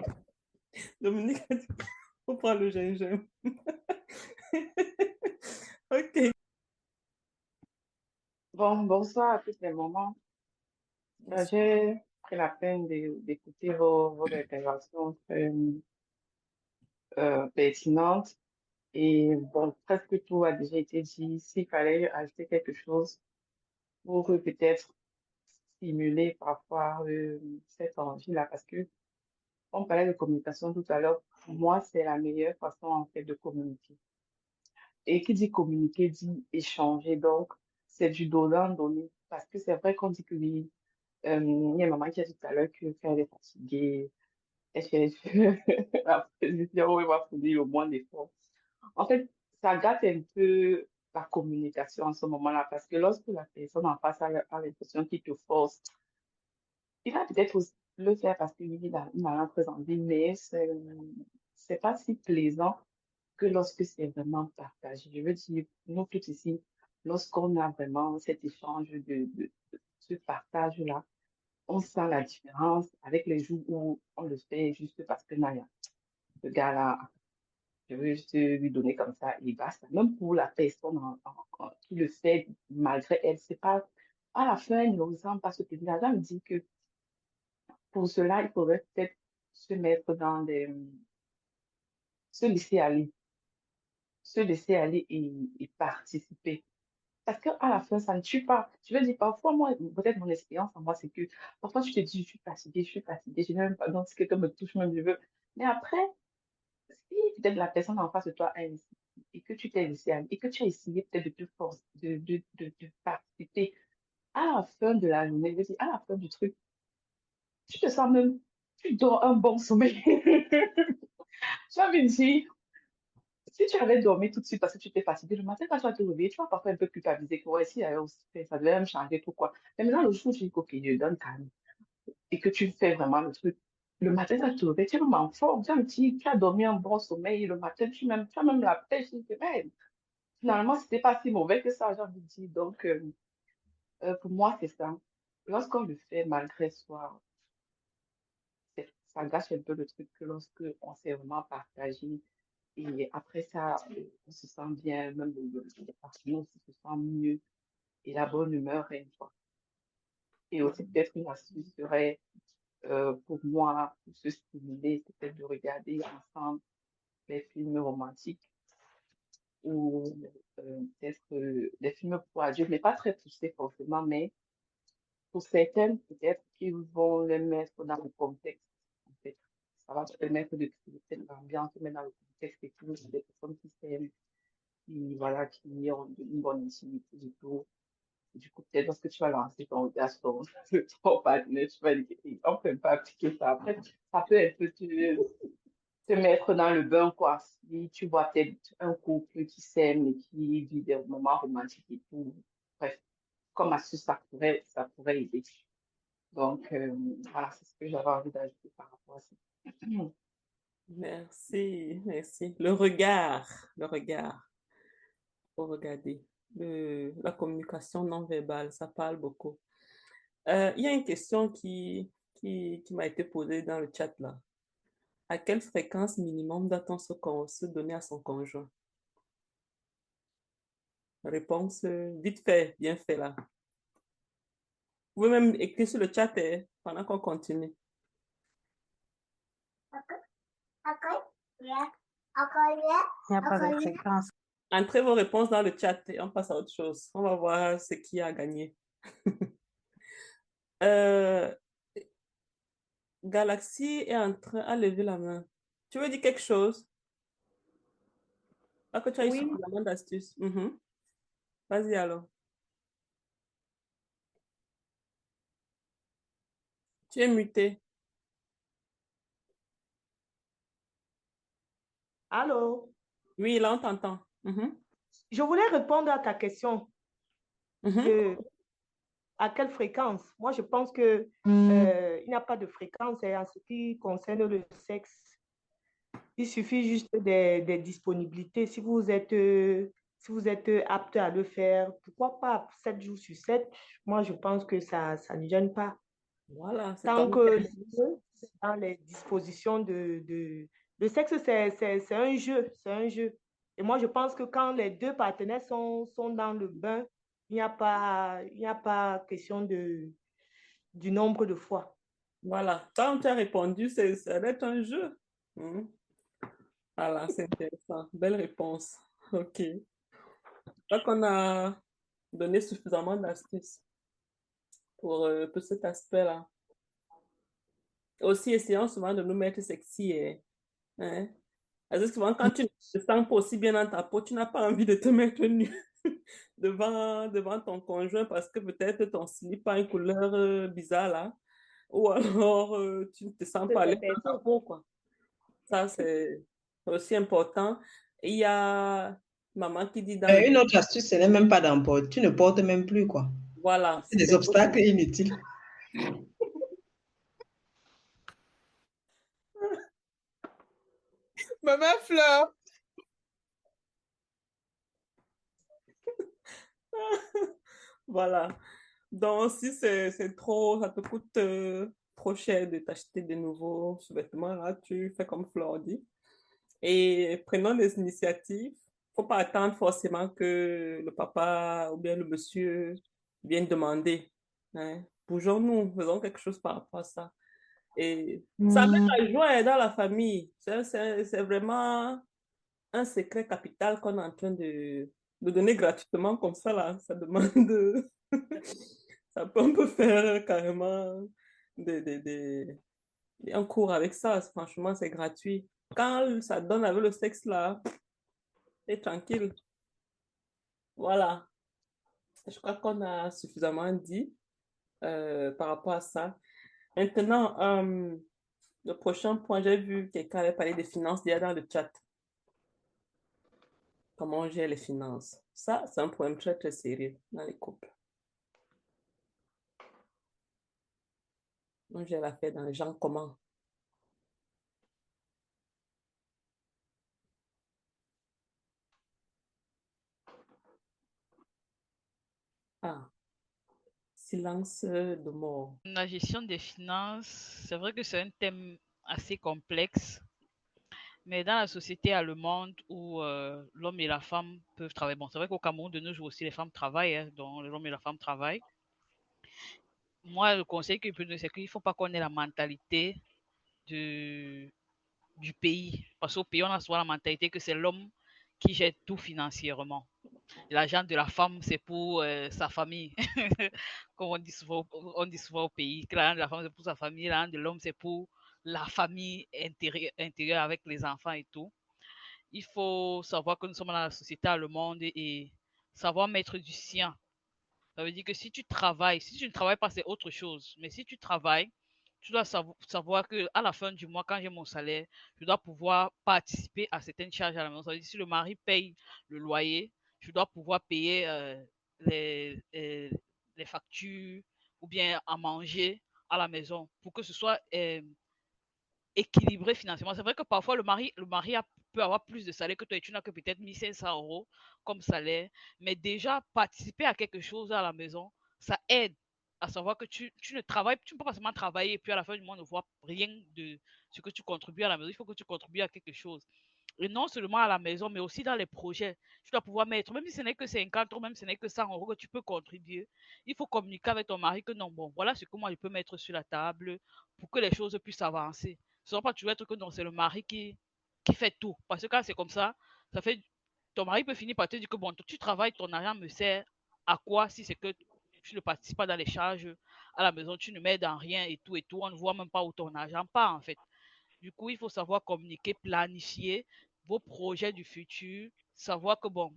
Dominique a dit, faut prendre le gingembre. Ok. Bon, bonsoir à tous les moments. Euh, J'ai pris la peine d'écouter vos, vos interventions très euh, pertinentes. Et bon, presque tout a déjà été dit. S'il fallait ajouter quelque chose pour peut-être stimuler parfois euh, cette envie-là, parce que on parlait de communication tout à l'heure. Pour moi, c'est la meilleure façon en fait de communiquer. Et qui dit communiquer dit échanger. Donc, c'est du donnant-donner. Parce que c'est vrai qu'on dit que oui, euh, il y a maman qui a dit tout à l'heure que quand elle est fatiguée, elle fait, après, elle dit, oh, elle va fournir le moins d'efforts. En fait, ça gâte un peu la communication en ce moment-là. Parce que lorsque la personne en face a, l'impression qu'il te force, il va peut-être le faire parce qu'il il a, il a très envie, mais c'est, pas si plaisant que lorsque c'est vraiment partagé. Je veux dire, nous tous ici, lorsqu'on a vraiment cet échange de, de, de ce partage-là, on sent la différence avec les jours où on le fait juste parce que Naya, le gars-là, je veux juste lui donner comme ça et basta. Même pour la personne qui le fait malgré elle, c'est pas, à la fin, il ne ressent pas ce plaisir. Là, me dit que pour cela, il faudrait peut-être se mettre dans des, se laisser aller, se laisser aller et, participer. Parce qu'à la fin, ça ne tue pas. Je veux dire, parfois, moi, peut-être mon expérience en moi, c'est que parfois, je te dis, je suis fatiguée, je suis fatiguée, je n'ai même pas, donc si quelqu'un me touche, même je veux. Mais après, peut-être la personne en face de toi a essayé et que tu t'es aller et que tu as essayé peut-être de te forcer, de, de, de, de participer, à la fin de la journée, à la fin du truc, tu te sens même, tu dors un bon sommeil. Tu vas me dire, si tu avais dormi tout de suite parce que tu t'es fatigué, le matin, quand tu vas te réveiller, tu vas parfois un peu culpabiliser que, ouais, si aussi fait, ça devait me changer, pourquoi? Mais maintenant, le jour où tu dis, ok, je donne calme, et que tu fais vraiment le truc, le matin, tu te réveilles, tu es même en forme, tu as, petit, tu as dormi un bon sommeil, le matin, tu, même, as même la pêche, tu te mais finalement, c'était pas si mauvais que ça, j'ai envie de dire. Donc, euh, euh, pour moi, c'est ça. Lorsqu'on le fait malgré soi, ça gâche un peu le truc que lorsque on s'est vraiment partagé et après ça, on se sent bien, même le, le, se sent mieux et la bonne humeur règne, quoi. Et aussi peut-être une astuce serait euh, pour moi, pour se stimuler, c'était de regarder ensemble des films romantiques ou euh, peut-être euh, des films pour adultes, mais pas très poussés forcément, mais pour certaines, peut-être qu'ils vont les mettre dans le contexte. Ça va permettre de créer l'ambiance, mais dans le contexte et tout, des personnes qui s'aiment, qui, voilà, qui ont une bonne intimité du tout. Du coup, peut-être lorsque tu vas lancer ton sur ton, partenaire, tu vas dire, on ne peut pas appliquer ça. Après, ça peut être te, te mettre dans le bain, quoi. Si tu vois peut-être un couple qui s'aime et qui vit des moments romantiques et tout, bref, comme astuce, ça pourrait, ça pourrait aider. Donc, euh, voilà, c'est ce que j'avais envie d'ajouter par rapport à ça. Merci, merci. Le regard, le regard. Faut regarder. La communication non verbale, ça parle beaucoup. Euh, il y a une question qui, qui, qui m'a été posée dans le chat là. À quelle fréquence minimum doit-on se, donner à son conjoint? Réponse euh, vite fait, bien fait là. Vous pouvez même écrire sur le chat eh, pendant qu'on continue. N'y a pas de fréquence. Entrez vos réponses dans le chat et on passe à autre chose. On va voir ce qui a gagné. Euh, Galaxy est en train de lever la main. Tu veux dire quelque chose? Ah, que tu as eu Oui. suffisamment d'astuces. Mhm. Vas-y alors. Tu es muté. Allô? Oui, là, on t'entend. Mhm. Je voulais répondre à ta question Mhm. de à quelle fréquence. Moi, je pense que euh, il n'y a pas de fréquence et en ce qui concerne le sexe. Il suffit juste des, des disponibilités. Si vous êtes, euh, si vous êtes apte à le faire, pourquoi pas 7 jours sur 7? Moi, je pense que ça, ça ne gêne pas. Voilà, c'est Tant que dans les dispositions de, de... Le sexe, c'est, c'est, c'est un jeu, c'est un jeu. Et moi, je pense que quand les deux partenaires sont, sont dans le bain, il n'y a pas, a pas question de, du nombre de fois. Voilà, quand tu as répondu, ça va être un jeu. Mhm. Voilà, c'est intéressant. Belle réponse. OK. Je crois qu'on a donné suffisamment d'astuces pour, euh, pour cet aspect-là. Aussi, essayons souvent de nous mettre sexy. eh, Hein? Parce que souvent, quand tu ne te sens pas aussi bien dans ta peau, tu n'as pas envie de te mettre nu devant, devant ton conjoint parce que peut-être ton slip a une couleur euh, bizarre là. Ou alors euh, tu ne te sens pas à l'aise dans ta peau, quoi. Ça, c'est aussi important. Il y a maman qui dit dans Euh, une autre astuce, ce n'est même pas d'emporter. Tu ne portes même plus, quoi. Voilà, C'est des obstacles inutiles. Maman Fleur. Voilà. Donc, si c'est trop, ça te coûte euh, trop cher de t'acheter des nouveaux sous-vêtements, là, tu fais comme Flore dit. Et prenons des initiatives. Faut pas attendre forcément que le papa ou bien le monsieur vienne demander. hein. Bougeons-nous, faisons quelque chose par rapport à ça. Et ça met la joie dans la famille. C'est vraiment un secret capital qu'on est en train de, de donner gratuitement comme ça, là. Ça demande... ça peut, on peut faire carrément des, des, des- un cours avec ça. Franchement, c'est gratuit. Quand ça donne avec le sexe, là, c'est tranquille. Voilà. Je crois qu'on a suffisamment dit euh, par rapport à ça. Maintenant, euh, le prochain point, j'ai vu quelqu'un avait parlé des finances déjà dans le chat. Comment on gère les finances? Ça, c'est un problème très, très sérieux dans les couples. On gère l'affaire dans les gens comment? Ah, silence de mort. La gestion des finances, c'est vrai que c'est un thème assez complexe, mais dans la société allemande où euh, l'homme et la femme peuvent travailler, bon, c'est vrai qu'au Cameroun de nos jours aussi, les femmes travaillent, hein, donc l'homme et la femme travaillent. moi, le conseil que je peux donner, c'est qu'il ne faut pas qu'on ait la mentalité de, du pays. Parce qu'au pays, on a souvent la mentalité que c'est l'homme qui gère tout financièrement. L'argent de la femme, c'est pour euh, sa famille. Comme on dit, souvent, on dit souvent au pays, que l'argent de la femme, c'est pour sa famille, l'argent de l'homme, c'est pour la famille intérieure, intérieure avec les enfants et tout. Il faut savoir que nous sommes dans la société allemande et savoir mettre du sien. Ça veut dire que si tu travailles, si tu ne travailles pas, c'est autre chose. Mais si tu travailles, tu dois savoir que à la fin du mois, quand j'ai mon salaire, je dois pouvoir participer à certaines charges à la maison. Ça veut dire si le mari paye le loyer, je dois pouvoir payer euh, les, euh, les, factures ou bien à manger à la maison pour que ce soit euh, équilibré financièrement. C'est vrai que parfois le mari, le mari peut avoir plus de salaire que toi et tu n'as que peut-être 1500 euros comme salaire, mais déjà participer à quelque chose à la maison, ça aide à savoir que tu, tu, ne travailles, tu ne peux pas seulement travailler et puis à la fin du mois ne voir rien de ce que tu contribues à la maison. Il faut que tu contribues à quelque chose. Et non seulement à la maison, mais aussi dans les projets. Tu dois pouvoir mettre, même si ce n'est que 50 euros, même si ce n'est que 100 euros que tu peux contribuer, il faut communiquer avec ton mari que non, bon, voilà ce que moi je peux mettre sur la table pour que les choses puissent avancer. Ce ne pas toujours être que non, c'est le mari qui, qui fait tout. Parce que quand c'est comme ça, ça fait ton mari peut finir par te dire que bon, tu travailles, ton argent me sert à quoi si c'est que tu ne participes pas dans les charges à la maison, tu ne mets dans rien et tout et tout, on ne voit même pas où ton argent part en fait. Du coup, il faut savoir communiquer, planifier vos projets du futur, savoir que bon,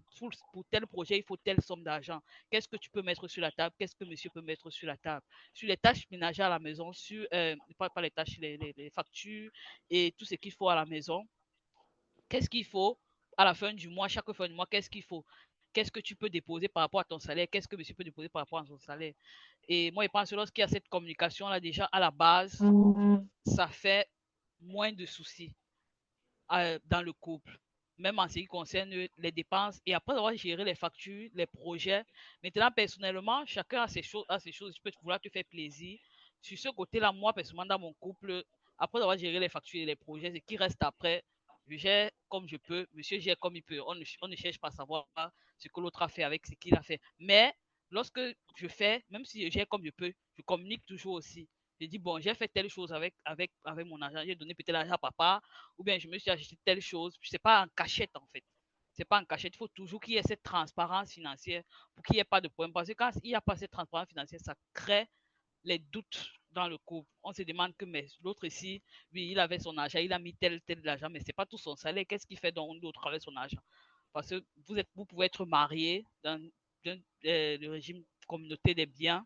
pour, tel projet, il faut telle somme d'argent. Qu'est-ce que tu peux mettre sur la table? Qu'est-ce que monsieur peut mettre sur la table? Sur les tâches ménagères à la maison, sur, euh, pas, les tâches, les factures et tout ce qu'il faut à la maison. Qu'est-ce qu'il faut à la fin du mois, chaque fin du mois, qu'est-ce qu'il faut? qu'est-ce que tu peux déposer par rapport à ton salaire, qu'est-ce que monsieur peut déposer par rapport à son salaire? Et moi, je pense que lorsqu'il y a cette communication-là, déjà à la base, mmh. ça fait moins de soucis euh, dans le couple, même en ce qui concerne les dépenses. Et après avoir géré les factures, les projets, maintenant, personnellement, chacun a ses choses, a ses choses. Je peux vouloir te faire plaisir. Sur ce côté-là, moi, personnellement, dans mon couple, après avoir géré les factures et les projets, ce qui reste après, je gère comme je peux, monsieur gère comme il peut. On ne, on ne cherche pas à savoir ce que l'autre a fait avec ce qu'il a fait. Mais lorsque je fais, même si je gère comme je peux, je communique toujours aussi. Je dis, bon, j'ai fait telle chose avec, avec, avec mon argent, j'ai donné peut-être l'argent à papa, ou bien je me suis acheté telle chose. Ce n'est pas en cachette, en fait. Ce n'est pas en cachette. Il faut toujours qu'il y ait cette transparence financière pour qu'il n'y ait pas de problème. Parce que quand il n'y a pas cette transparence financière, ça crée les doutes dans le couple. On se demande que mais l'autre ici, oui, il avait son argent, il a mis tel, tel argent, mais ce n'est pas tout son salaire. Qu'est-ce qu'il fait donc d'autre avec son argent? Parce que vous, êtes, vous pouvez être marié dans, euh, le régime communauté des biens,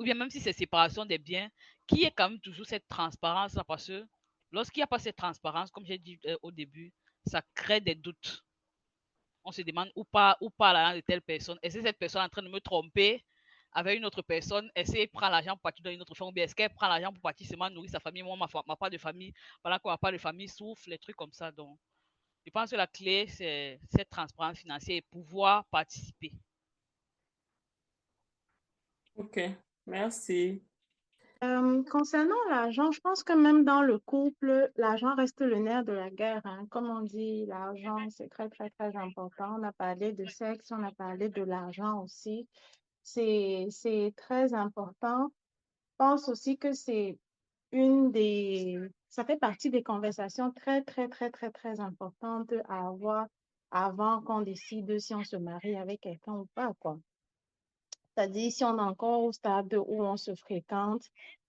ou bien même si c'est séparation des biens, qui est quand même toujours cette transparence là, parce que lorsqu'il n'y a pas cette transparence, comme j'ai dit euh, au début, ça crée des doutes. On se demande où pas où l'argent de telle personne? Est-ce que cette personne est en train de me tromper avec une autre personne, est-ce qu'elle prend l'argent pour partir dans une autre famille, ou bien est-ce qu'elle prend l'argent pour partir seulement nourrir sa famille, moi, ma, ma part de famille, pendant qu'on n'a pas de famille, souffre, les trucs comme ça. Donc, je pense que la clé, c'est cette transparence financière et pouvoir participer. Ok, merci. Euh, concernant l'argent, je pense que même dans le couple, l'argent reste le nerf de la guerre. Hein. Comme on dit, l'argent, c'est très, très, très important. On a parlé de sexe, on a parlé de l'argent aussi. C'est très important. Je pense aussi que c'est une des, ça fait partie des conversations très, très, très, très, très importantes à avoir avant qu'on décide si on se marie avec quelqu'un ou pas, quoi. C'est-à-dire, si on est encore au stade où on se fréquente,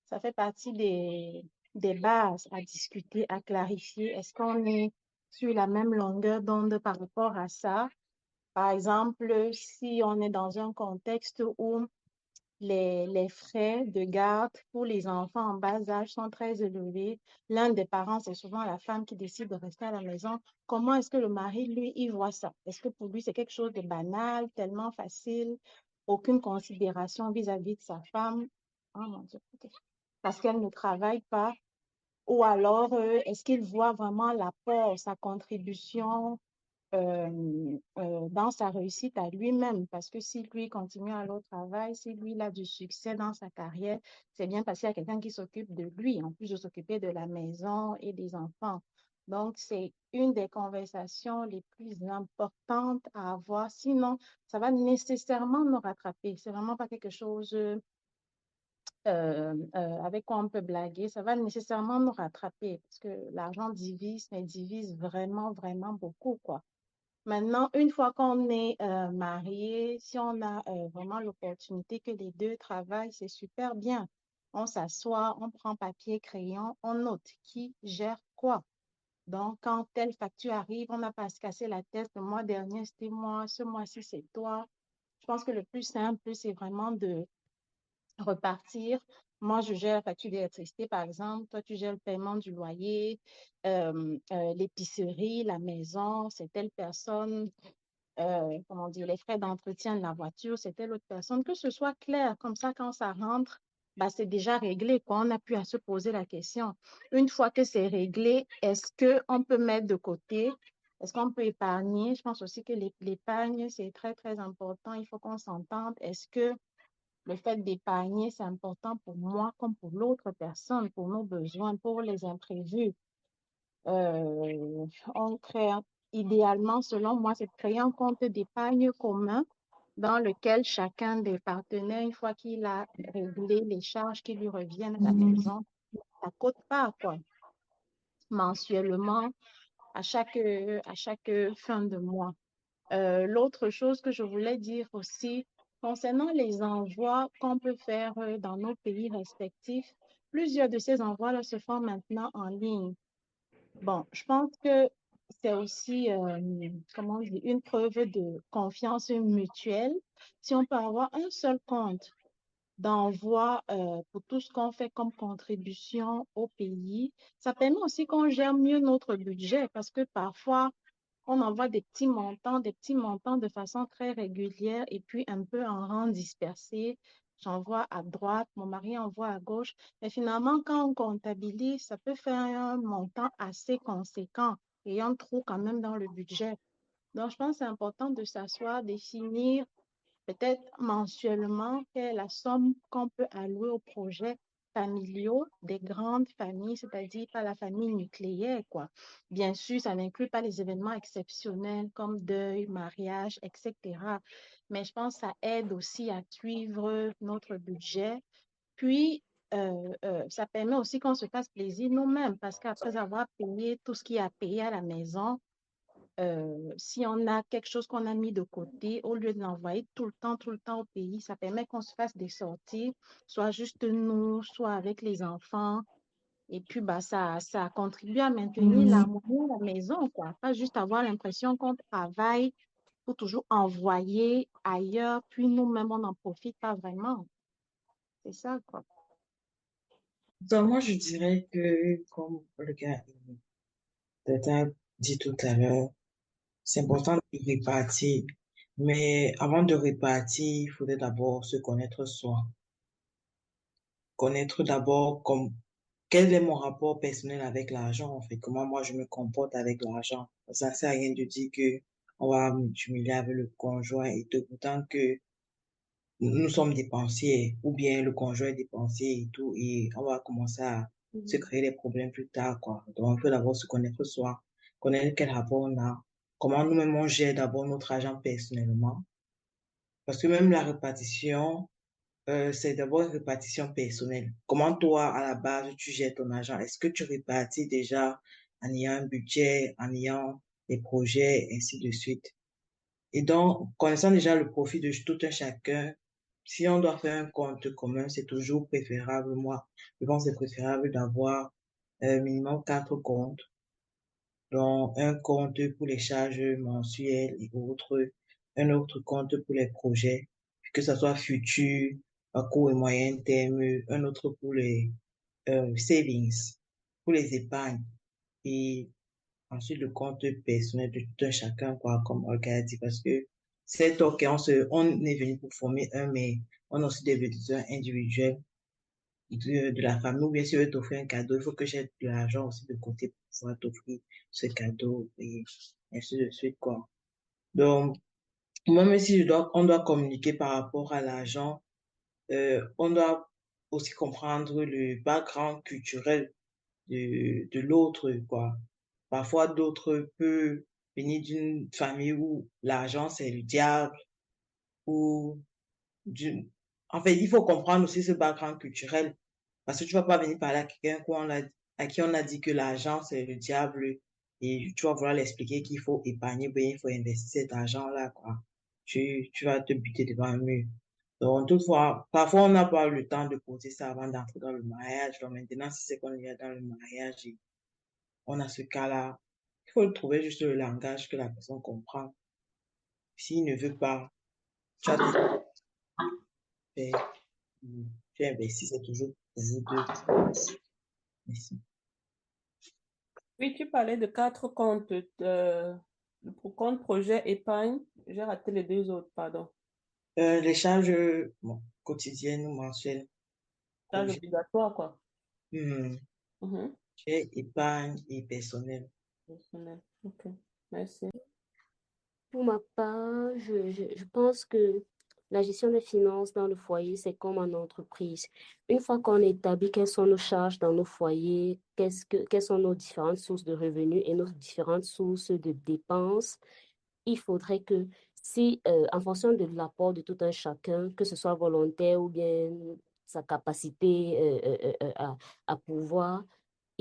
ça fait partie des, des bases à discuter, à clarifier. Est-ce qu'on est sur la même longueur d'onde par rapport à ça? Par exemple, si on est dans un contexte où les, les frais de garde pour les enfants en bas âge sont très élevés, l'un des parents, c'est souvent la femme qui décide de rester à la maison. Comment est-ce que le mari, lui, il voit ça? Est-ce que pour lui, c'est quelque chose de banal, tellement facile, aucune considération vis-à-vis de sa femme? Oh mon Dieu, parce qu'elle ne travaille pas. Ou alors, euh, est-ce qu'il voit vraiment l'apport, sa contribution euh, euh, dans sa réussite à lui-même? Parce que si lui continue à au travail, si lui a du succès dans sa carrière, c'est bien parce qu'il y a quelqu'un qui s'occupe de lui, en plus de s'occuper de la maison et des enfants. Donc, c'est une des conversations les plus importantes à avoir. Sinon, ça va nécessairement nous rattraper. C'est vraiment pas quelque chose euh, euh, avec quoi on peut blaguer, ça va nécessairement nous rattraper parce que l'argent divise, mais divise vraiment, vraiment beaucoup, quoi. Maintenant, une fois qu'on est euh, marié, si on a euh, vraiment l'opportunité que les deux travaillent, c'est super bien. On s'assoit, on prend papier, crayon, on note qui gère quoi. Donc, quand telle facture arrive, on n'a pas à se casser la tête. Le mois dernier, c'était moi, ce mois-ci, c'est toi. Je pense que le plus simple, c'est vraiment de repartir. Moi, je gère la facture d'électricité, par exemple. Toi, tu gères le paiement du loyer, euh, euh, l'épicerie, la maison, c'est telle personne. Euh, comment dire, les frais d'entretien de la voiture, c'est telle autre personne. Que ce soit clair, comme ça, quand ça rentre, bah, c'est déjà réglé. Quoi. On plus à se poser la question. Une fois que c'est réglé, est-ce qu'on peut mettre de côté? Est-ce qu'on peut épargner? Je pense aussi que l'épargne, c'est très, très important. Il faut qu'on s'entende. Est-ce que le fait d'épargner, c'est important pour moi comme pour l'autre personne, pour nos besoins, pour les imprévus? Euh, on crée, idéalement, selon moi, c'est créer un compte d'épargne commun dans lequel chacun des partenaires, une fois qu'il a réglé les charges qui lui reviennent à la maison, ça coûte pas, quoi. Mensuellement, à chaque, à chaque fin de mois. Euh, L'autre chose que je voulais dire aussi, Concernant les envois qu'on peut faire euh, dans nos pays respectifs, plusieurs de ces envois-là se font maintenant en ligne. Bon, je pense que c'est aussi, euh, comment une preuve de confiance mutuelle. Si on peut avoir un seul compte d'envoi euh, pour tout ce qu'on fait comme contribution au pays, ça permet aussi qu'on gère mieux notre budget parce que parfois, on envoie des petits montants, des petits montants de façon très régulière et puis un peu en rang dispersé. J'envoie à droite, mon mari envoie à gauche. Mais finalement, quand on comptabilise, ça peut faire un montant assez conséquent un trou quand même dans le budget. Donc, je pense que c'est important de s'asseoir, définir peut-être mensuellement quelle est la somme qu'on peut allouer au projet familiaux des grandes familles, c'est-à-dire pas la famille nucléaire, quoi. Bien sûr, ça n'inclut pas les événements exceptionnels comme deuil, mariage, etc. Mais je pense que ça aide aussi à suivre notre budget. Puis, euh, euh, ça permet aussi qu'on se fasse plaisir nous-mêmes parce qu'après avoir payé tout ce qui a payé à la maison, euh, si on a quelque chose qu'on a mis de côté, au lieu de l'envoyer tout le temps, tout le temps au pays, ça permet qu'on se fasse des sorties, soit juste nous, soit avec les enfants. Et puis, bah, ça, ça contribue à maintenir l'harmonie de la maison, quoi. Pas juste avoir l'impression qu'on travaille pour toujours envoyer ailleurs, puis nous-mêmes, on n'en profite pas vraiment. C'est ça, quoi. Donc, moi, je dirais que, comme le gars a dit tout à l'heure, c'est important de répartir. Mais avant de répartir, il faudrait d'abord se connaître soi. Connaître d'abord comme quel est mon rapport personnel avec l'argent, en fait, comment moi je me comporte avec l'argent. Ça sert à rien de dire que on va m'humilier avec le conjoint et tout, pourtant que nous sommes dépensiers, ou bien le conjoint est dépensier et tout, et on va commencer à se créer des problèmes plus tard, quoi. Donc, il faut d'abord se connaître soi, connaître quel rapport on a, comment nous-mêmes on gère d'abord notre argent personnellement. Parce que même la répartition, euh, c'est d'abord une répartition personnelle. Comment toi, à la base, tu gères ton argent? Est-ce que tu répartis déjà en ayant un budget, en ayant des projets, ainsi de suite? Et donc, connaissant déjà le profit de tout un chacun, si on doit faire un compte commun, c'est toujours préférable, moi, je pense que c'est préférable d'avoir euh, minimum quatre comptes donc un compte pour les charges mensuelles et autres, un autre compte pour les projets, que ce soit futur, à court et moyen terme, un autre pour les euh, savings, pour les épargnes, et ensuite le compte personnel de tout un chacun, quoi, comme Olga dit, parce que c'est ok, on, se, on est venu pour former un, mais on a aussi des besoins individuels de, la famille, ou bien si je veux t'offrir un cadeau, il faut que j'ai de l'argent aussi de côté pour pouvoir t'offrir ce cadeau, et ainsi de suite, quoi. Donc, moi, même si on doit communiquer par rapport à l'argent, euh, on doit aussi comprendre le background culturel de, de l'autre, quoi. Parfois, d'autres peuvent venir d'une famille où l'argent, c'est le diable, ou d'une en fait, il faut comprendre aussi ce background culturel. Parce que tu vas pas venir parler à quelqu'un à qui on a dit que l'argent, c'est le diable et tu vas vouloir l'expliquer qu'il faut épargner, bien, il faut investir cet argent-là. Tu, tu vas te buter devant un mur. Donc, toutefois, parfois, on n'a pas le temps de poser ça avant d'entrer dans le mariage. Donc, maintenant, si c'est qu'on est dans le mariage on a ce cas-là, il faut trouver juste le langage que la personne comprend. S'il ne veut pas, tu as tu investis, c'est toujours pour vous deux. Merci. Oui, tu parlais de quatre comptes. Euh, pour compte projet épargne, j'ai raté les deux autres, pardon. Euh, les charges bon, quotidiennes ou mensuelles. Charges obligatoires, quoi. Hmm. Mhm. J'ai épargne et personnel. Merci. Pour ma part, je, je, pense que la gestion des finances dans le foyer, c'est comme en entreprise. Une fois qu'on établit quelles sont nos charges dans nos foyers, qu'est-ce que, quelles sont nos différentes sources de revenus et nos différentes sources de dépenses, il faudrait que si, euh, en fonction de l'apport de tout un chacun, que ce soit volontaire ou bien sa capacité euh, euh, à, à pouvoir,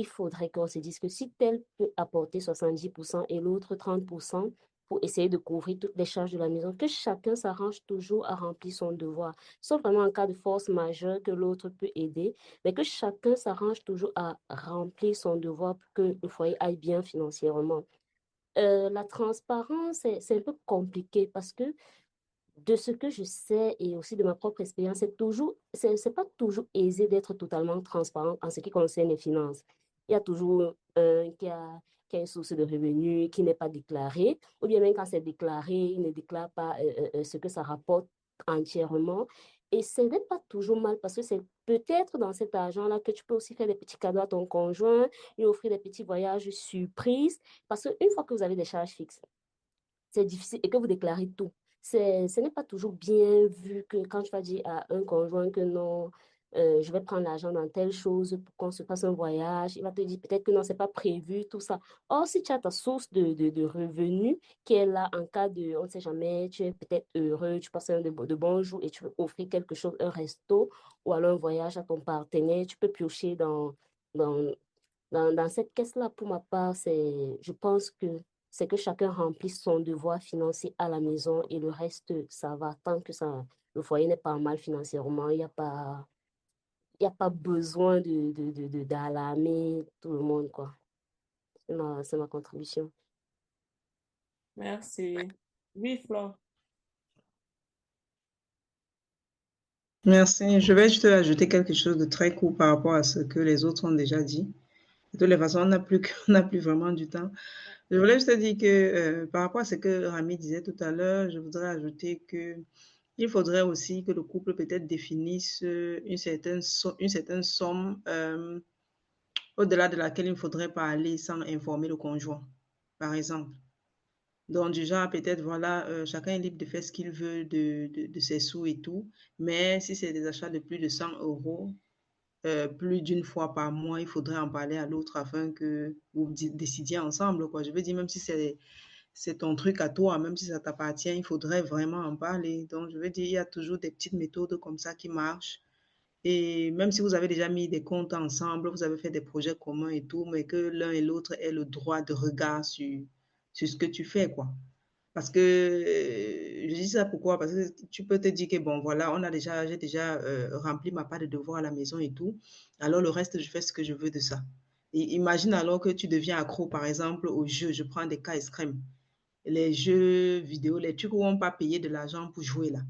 il faudrait qu'on se dise que si tel peut apporter 70% et l'autre 30%, pour essayer de couvrir toutes les charges de la maison, que chacun s'arrange toujours à remplir son devoir. Sauf vraiment en cas de force majeure que l'autre peut aider, mais que chacun s'arrange toujours à remplir son devoir pour que le foyer aille bien financièrement. Euh, la transparence, c'est un peu compliqué parce que de ce que je sais et aussi de ma propre expérience, c'est toujours, c'est pas toujours aisé d'être totalement transparent en ce qui concerne les finances. Il y a toujours un qui a qui a une source de revenus qui n'est pas déclarée, ou bien même quand c'est déclaré, il ne déclare pas euh, euh, ce que ça rapporte entièrement. Et ce n'est pas toujours mal parce que c'est peut-être dans cet argent-là que tu peux aussi faire des petits cadeaux à ton conjoint, lui offrir des petits voyages surprises. Parce qu'une fois que vous avez des charges fixes, c'est difficile et que vous déclarez tout. Ce n'est pas toujours bien vu que quand tu vas dire à un conjoint que non, euh, je vais prendre l'argent dans telle chose pour qu'on se fasse un voyage. Il va te dire peut-être que non, c'est pas prévu, tout ça. Or, si tu as ta source de, de, revenus qui est là en cas de, on ne sait jamais, tu es peut-être heureux, tu passes un de, de et tu veux offrir quelque chose, un resto ou alors un voyage à ton partenaire, tu peux piocher dans, dans, dans, cette caisse-là. Pour ma part, je pense que c'est que chacun remplisse son devoir financier à la maison et le reste, ça va. Tant que ça, le foyer n'est pas mal financièrement, il n'y a pas n'y a pas besoin de, de, de, d'alarmer tout le monde, quoi. C'est ma, c'est ma contribution. Merci. Oui, Flore. Merci. Je vais juste ajouter quelque chose de très court par rapport à ce que les autres ont déjà dit. De toutes les façons, on n'a plus, on n'a plus vraiment du temps. Je voulais juste dire que euh, par rapport à ce que Rami disait tout à l'heure, je voudrais ajouter que il faudrait aussi que le couple peut-être définisse une certaine, une certaine somme euh, au-delà de laquelle il ne faudrait pas aller sans informer le conjoint, par exemple. Donc, du genre, peut-être, voilà, euh, chacun est libre de faire ce qu'il veut de, de, ses sous et tout. Mais si c'est des achats de plus de 100 euros, euh, plus d'une fois par mois, il faudrait en parler à l'autre afin que vous décidiez ensemble. Quoi. Je veux dire, même si c'est c'est ton truc à toi, même si ça t'appartient, il faudrait vraiment en parler. Donc, je veux dire, il y a toujours des petites méthodes comme ça qui marchent. Et même si vous avez déjà mis des comptes ensemble, vous avez fait des projets communs et tout, mais que l'un et l'autre aient le droit de regard sur, sur ce que tu fais, quoi. Parce que, je dis ça pourquoi? Parce que tu peux te dire que, bon, voilà, on a déjà, j'ai déjà euh, rempli ma part de devoir à la maison et tout. Alors, le reste, je fais ce que je veux de ça. Et imagine alors que tu deviens accro, par exemple, au jeu. Je prends des cas extrêmes les jeux vidéo, les trucs où on pas payer de l'argent pour jouer là.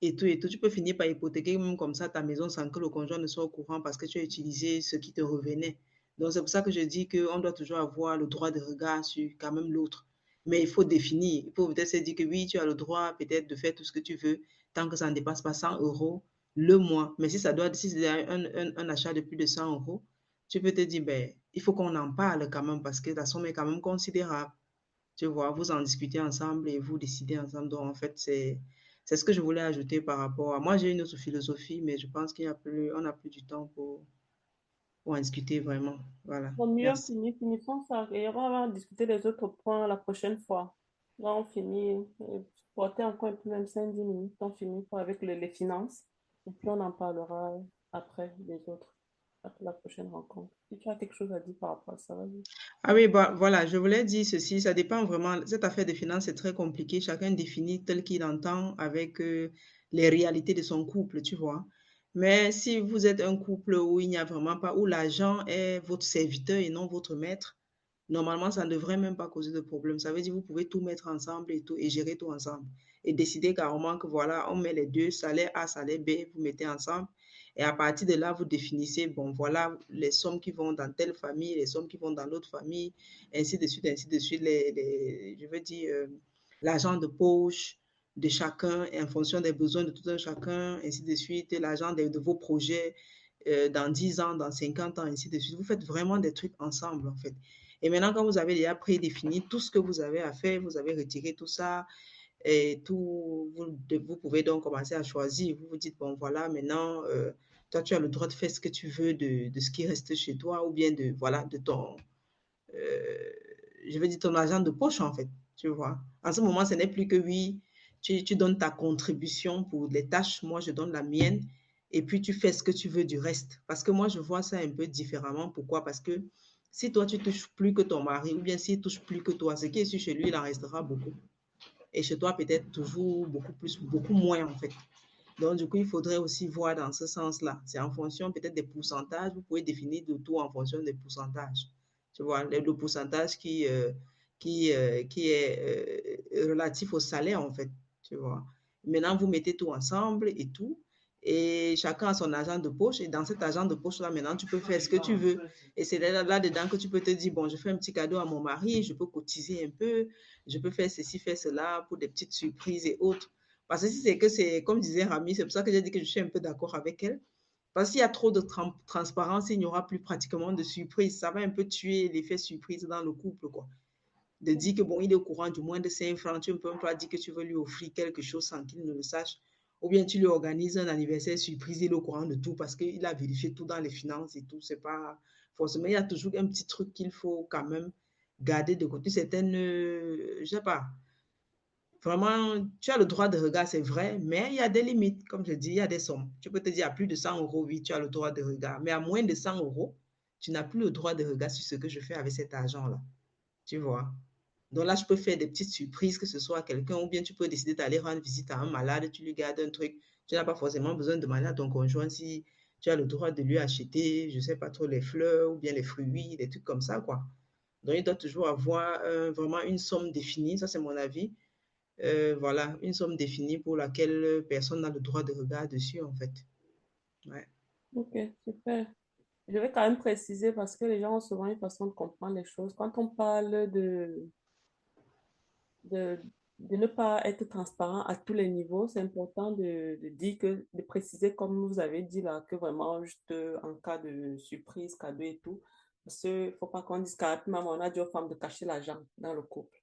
Et tout, et tout, tu peux finir par hypothéquer même comme ça ta maison sans que le conjoint ne soit au courant parce que tu as utilisé ce qui te revenait. Donc c'est pour ça que je dis qu'on doit toujours avoir le droit de regard sur quand même l'autre. Mais il faut définir. Il faut peut-être se dire que oui, tu as le droit peut-être de faire tout ce que tu veux tant que ça ne dépasse pas 100 euros le mois. Mais si ça doit, si c'est un, achat de plus de 100 euros, tu peux te dire, ben, il faut qu'on en parle quand même parce que la somme est quand même considérable tu vois, vous en discutez ensemble et vous décidez ensemble. Donc, en fait, c'est, c'est ce que je voulais ajouter par rapport à moi. J'ai une autre philosophie, mais je pense qu'il y a plus, on n'a plus du temps pour, pour en discuter vraiment. Voilà. Bon, mieux finir, finissons ça. Et on va discuter des autres points la prochaine fois. Là, on finit, porter encore un peu même 5-10 minutes, on finit avec les, les finances. Et puis on en parlera après les autres, la prochaine rencontre. Tu as quelque chose à dire par rapport à ça. Ah oui, bah, voilà, je voulais dire ceci, ça dépend vraiment, cette affaire de finances est très compliquée, chacun définit tel qu'il entend avec euh, les réalités de son couple, tu vois. Mais si vous êtes un couple où il n'y a vraiment pas, où l'argent est votre serviteur et non votre maître, normalement, ça ne devrait même pas causer de problème. Ça veut dire que vous pouvez tout mettre ensemble et tout, et gérer tout ensemble. Et décider carrément que voilà, on met les deux, salaire A, salaire B, vous mettez ensemble. Et à partir de là, vous définissez, bon, voilà, les sommes qui vont dans telle famille, les sommes qui vont dans l'autre famille, ainsi de suite, ainsi de suite, je veux dire, euh, l'argent de poche de chacun en fonction des besoins de tout un chacun, ainsi de suite, l'argent de, vos projets euh, dans 10 ans, dans 50 ans, ainsi de suite. Vous faites vraiment des trucs ensemble, en fait. Et maintenant, quand vous avez déjà prédéfini tout ce que vous avez à faire, vous avez retiré tout ça, et tout, vous, vous pouvez donc commencer à choisir. Vous vous dites, bon, voilà, maintenant, euh, toi, tu as le droit de faire ce que tu veux de, de, ce qui reste chez toi, ou bien de, voilà, de ton, euh, je veux dire, ton argent de poche, en fait, tu vois. En ce moment, ce n'est plus que oui, tu, tu donnes ta contribution pour les tâches, moi, je donne la mienne, et puis tu fais ce que tu veux du reste. Parce que moi, je vois ça un peu différemment. Pourquoi? Parce que si toi, tu touches plus que ton mari, ou bien s'il touche plus que toi, ce qui est sur chez lui, il en restera beaucoup. Et chez toi, peut-être toujours beaucoup plus, beaucoup moins, en fait. Donc, du coup, il faudrait aussi voir dans ce sens-là. C'est en fonction peut-être des pourcentages. Vous pouvez définir tout en fonction des pourcentages. Tu vois, le, le pourcentage qui, euh, qui, euh, qui est euh, relatif au salaire, en fait. Tu vois. Maintenant, vous mettez tout ensemble et tout et chacun a son argent de poche. Et dans cet argent de poche-là, maintenant, tu peux faire ce que tu veux. Et c'est là-dedans que tu peux te dire, bon, je fais un petit cadeau à mon mari, je peux cotiser un peu, je peux faire ceci, faire cela pour des petites surprises et autres. Parce que si c'est que c'est, comme disait Rami, c'est pour ça que j'ai dit que je suis un peu d'accord avec elle. Parce qu'il y a trop de tra transparence, il n'y aura plus pratiquement de surprise. Ça va un peu tuer l'effet surprise dans le couple, quoi. De dire que, bon, il est au courant du moins de 5 francs, tu ne peux pas dire que tu veux lui offrir quelque chose sans qu'il ne le sache ou bien tu lui organises un anniversaire surprise, il est au courant de tout parce qu'il a vérifié tout dans les finances et tout. C'est pas forcément, il y a toujours un petit truc qu'il faut quand même garder de côté. Certaines, je sais pas. Vraiment, tu as le droit de regard, c'est vrai, mais il y a des limites. Comme je dis, il y a des sommes. Tu peux te dire à plus de 100 euros, oui, tu as le droit de regard. Mais à moins de 100 euros, tu n'as plus le droit de regard sur ce que je fais avec cet argent-là. Tu vois? Donc là, je peux faire des petites surprises, que ce soit à quelqu'un, ou bien tu peux décider d'aller rendre visite à un malade, tu lui gardes un truc. Tu n'as pas forcément besoin de demander à ton conjoint si tu as le droit de lui acheter, je ne sais pas trop, les fleurs ou bien les fruits, des trucs comme ça, quoi. Donc, il doit toujours avoir euh, vraiment une somme définie, ça c'est mon avis. Euh, voilà, une somme définie pour laquelle personne n'a le droit de regard dessus, en fait. Ouais. Ok, super. Je vais quand même préciser parce que les gens ont souvent une façon de comprendre les choses. Quand on parle de ne pas être transparent à tous les niveaux. C'est important de, de, dire de préciser, comme vous avez dit là, que vraiment, juste en cas de surprise, cadeau et tout, parce qu'il ne faut pas qu'on dise maman, on a dit aux femmes de cacher l'argent dans le couple.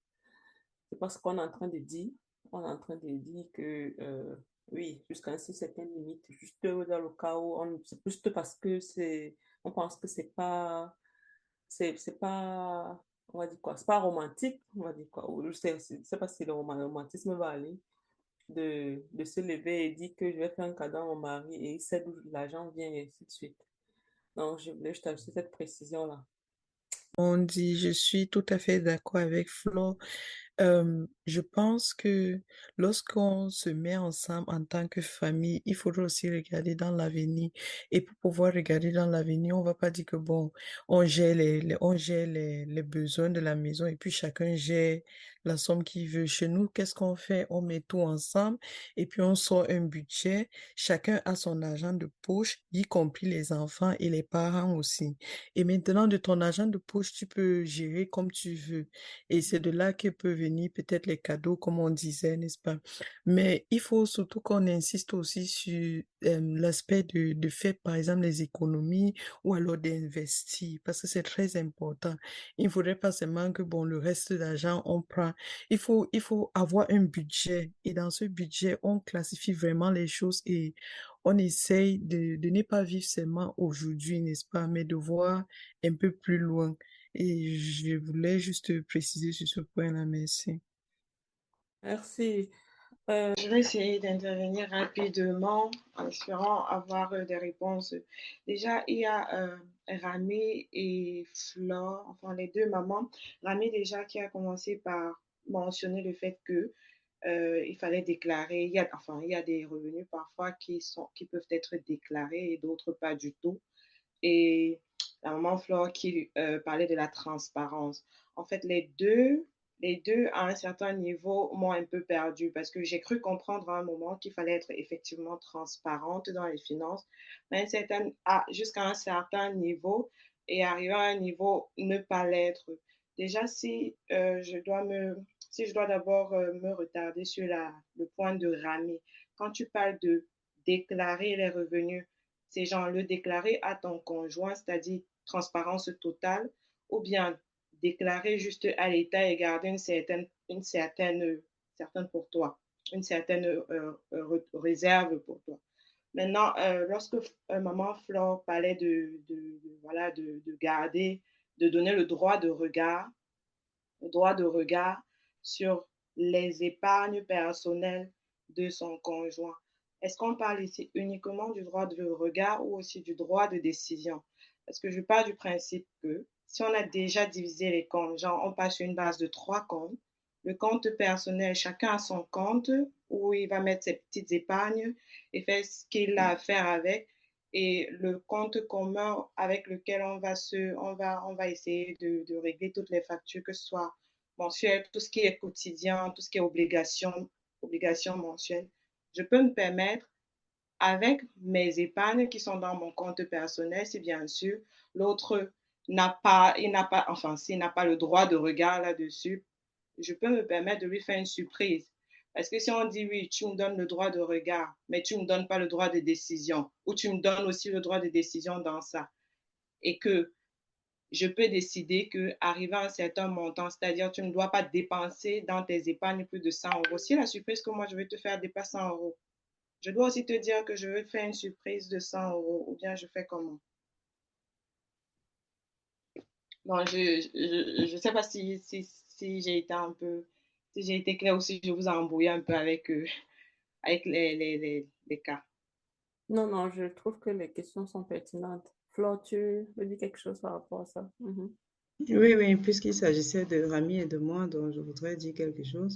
C'est parce qu'on est en train de dire, on est en train de dire que, euh, oui, jusqu'à une limite, juste dans le cas où on, c'est juste parce que c'est, on pense que c'est pas, c'est, c'est pas on va dire quoi, c'est pas romantique, on va dire quoi, je sais, sais pas si le romantisme va aller, de, de se lever et dire que je vais faire un cadeau à mon mari et il sait d'où l'argent vient et ainsi de suite. Donc, je voulais juste ajouter cette précision-là. On dit, je suis tout à fait d'accord avec Flo. Je pense que lorsqu'on se met ensemble en tant que famille, il faudra aussi regarder dans l'avenir. Et pour pouvoir regarder dans l'avenir, on va pas dire que bon, on gère les, les- on gère les, les besoins de la maison et puis chacun gère la somme qu'il veut. Chez nous, qu'est-ce qu'on fait? On met tout ensemble et puis on sort un budget. Chacun a son argent de poche, y compris les enfants et les parents aussi. Et maintenant, de ton argent de poche, tu peux gérer comme tu veux. Et c'est de là que peut peut-être les cadeaux, comme on disait, n'est-ce pas? Mais il faut surtout qu'on insiste aussi sur euh, l'aspect de, faire, par exemple, les économies ou alors d'investir, parce que c'est très important. Il ne faudrait pas seulement que, bon, le reste de l'argent, on prend. Il faut, il faut avoir un budget. Et dans ce budget, on classifie vraiment les choses et on essaye de, de ne pas vivre seulement aujourd'hui, n'est-ce pas, mais de voir un peu plus loin. Et je voulais juste préciser sur ce point-là, merci. Merci. Euh, Je vais essayer d'intervenir rapidement en espérant avoir euh, des réponses. Déjà, il y a euh, Rami et Flore, enfin les deux mamans. Rami déjà qui a commencé par mentionner le fait que euh, il fallait déclarer. Il y a, enfin, il y a des revenus parfois qui sont, qui peuvent être déclarés et d'autres pas du tout. Et la maman Flore qui euh, parlait de la transparence. En fait, les deux, les deux à un certain niveau m'ont un peu perdu parce que j'ai cru comprendre à un moment qu'il fallait être effectivement transparente dans les finances, mais jusqu'à un certain niveau et arriver à un niveau ne pas l'être. Déjà, si euh, je dois me, si je dois d'abord euh, me retarder sur la, le point de ramer, quand tu parles de déclarer les revenus, c'est genre le déclarer à ton conjoint, c'est-à-dire transparence totale, ou bien déclarer juste à l'État et garder une certaine, une certaine, certaine pour toi, une certaine euh, euh, réserve pour toi. Maintenant, euh, lorsque maman Flore parlait de, voilà, de garder, de donner le droit de regard, le droit de regard sur les épargnes personnelles de son conjoint. Est-ce qu'on parle ici uniquement du droit de regard ou aussi du droit de décision? Parce que je pars du principe que si on a déjà divisé les comptes, genre on passe sur une base de trois comptes, le compte personnel, chacun a son compte où il va mettre ses petites épargnes et faire ce qu'il a à faire avec. Et le compte commun avec lequel on va, se, on va, on va essayer de, régler toutes les factures, que ce soit mensuel, tout ce qui est quotidien, tout ce qui est obligation, obligation mensuelle. Je peux me permettre avec mes épargnes qui sont dans mon compte personnel, si bien sûr l'autre n'a pas, il n'a pas, enfin, s'il n'a pas le droit de regard là-dessus, je peux me permettre de lui faire une surprise. Parce que si on dit oui, tu me donnes le droit de regard, mais tu ne me donnes pas le droit de décision, ou tu me donnes aussi le droit de décision dans ça, et que je peux décider que arrivé à un certain montant, c'est-à-dire tu ne dois pas dépenser dans tes épargnes plus de 100 euros. Si la surprise que moi je vais te faire dépasse 100 euros, je dois aussi te dire que je veux faire une surprise de 100 euros, ou bien je fais comment? Bon, je ne sais pas si, si, si j'ai été un peu, si j'ai été claire ou si je vous ai embrouillé un peu avec, euh, avec les, les, les, les cas. Non, non, je trouve que les questions sont pertinentes. Flo, tu veux dire quelque chose par rapport à ça? Mhm. Oui, oui, puisqu'il s'agissait de Rami et de moi, donc je voudrais dire quelque chose.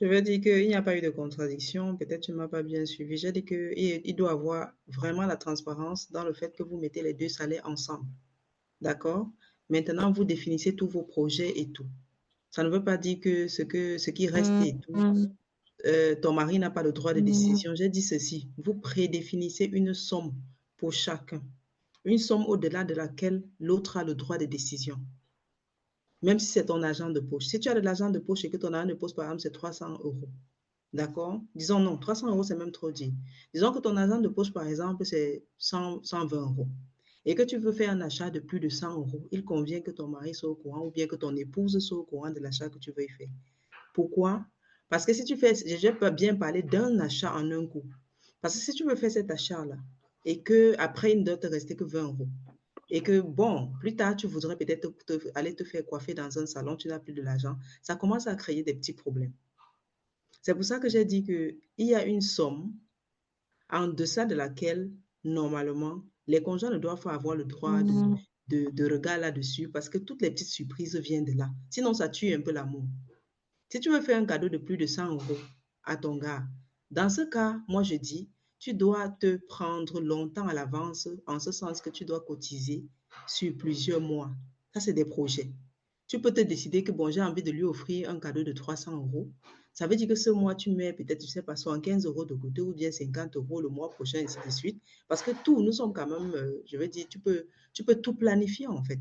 Je veux dire qu'il n'y a pas eu de contradiction, peut-être tu ne m'as pas bien suivi. J'ai dit qu'il il doit avoir vraiment la transparence dans le fait que vous mettez les deux salaires ensemble. D'accord? Maintenant, vous définissez tous vos projets et tout. Ça ne veut pas dire que ce, que, ce qui reste et tout, euh, ton mari n'a pas le droit de décision. J'ai dit ceci, vous prédéfinissez une somme pour chacun, une somme au-delà de laquelle l'autre a le droit de décision. Même si c'est ton agent de poche. Si tu as de l'argent de poche et que ton agent de poche, par exemple, c'est 300 euros, d'accord? Disons non, 300 euros, c'est même trop dit. Disons que ton agent de poche, par exemple, c'est 100, 120 euros et que tu veux faire un achat de plus de 100 euros, il convient que ton mari soit au courant ou bien que ton épouse soit au courant de l'achat que tu veux y faire. Pourquoi? Parce que si tu fais, je peux bien parler d'un achat en un coup. Parce que si tu veux faire cet achat-là et que après il ne doit te rester que 20 euros et que bon, plus tard tu voudrais peut-être te- te- aller te faire coiffer dans un salon, tu n'as plus de l'argent, ça commence à créer des petits problèmes. C'est pour ça que j'ai dit qu'il y a une somme en deçà de laquelle, normalement, les conjoints ne doivent pas avoir le droit de, de, de regard là-dessus parce que toutes les petites surprises viennent de là. Sinon, ça tue un peu l'amour. Si tu veux faire un cadeau de plus de 100 euros à ton gars, dans ce cas, moi je dis, tu dois te prendre longtemps à l'avance, en ce sens que tu dois cotiser sur plusieurs mois. Ça, c'est des projets. Tu peux te décider que, bon, j'ai envie de lui offrir un cadeau de 300 euros. Ça veut dire que ce mois, tu mets peut-être, je sais pas, 75 euros de côté ou bien 50 euros le mois prochain, ainsi de suite. Parce que tout, nous sommes quand même, euh, je veux dire, tu peux, tu peux tout planifier en fait.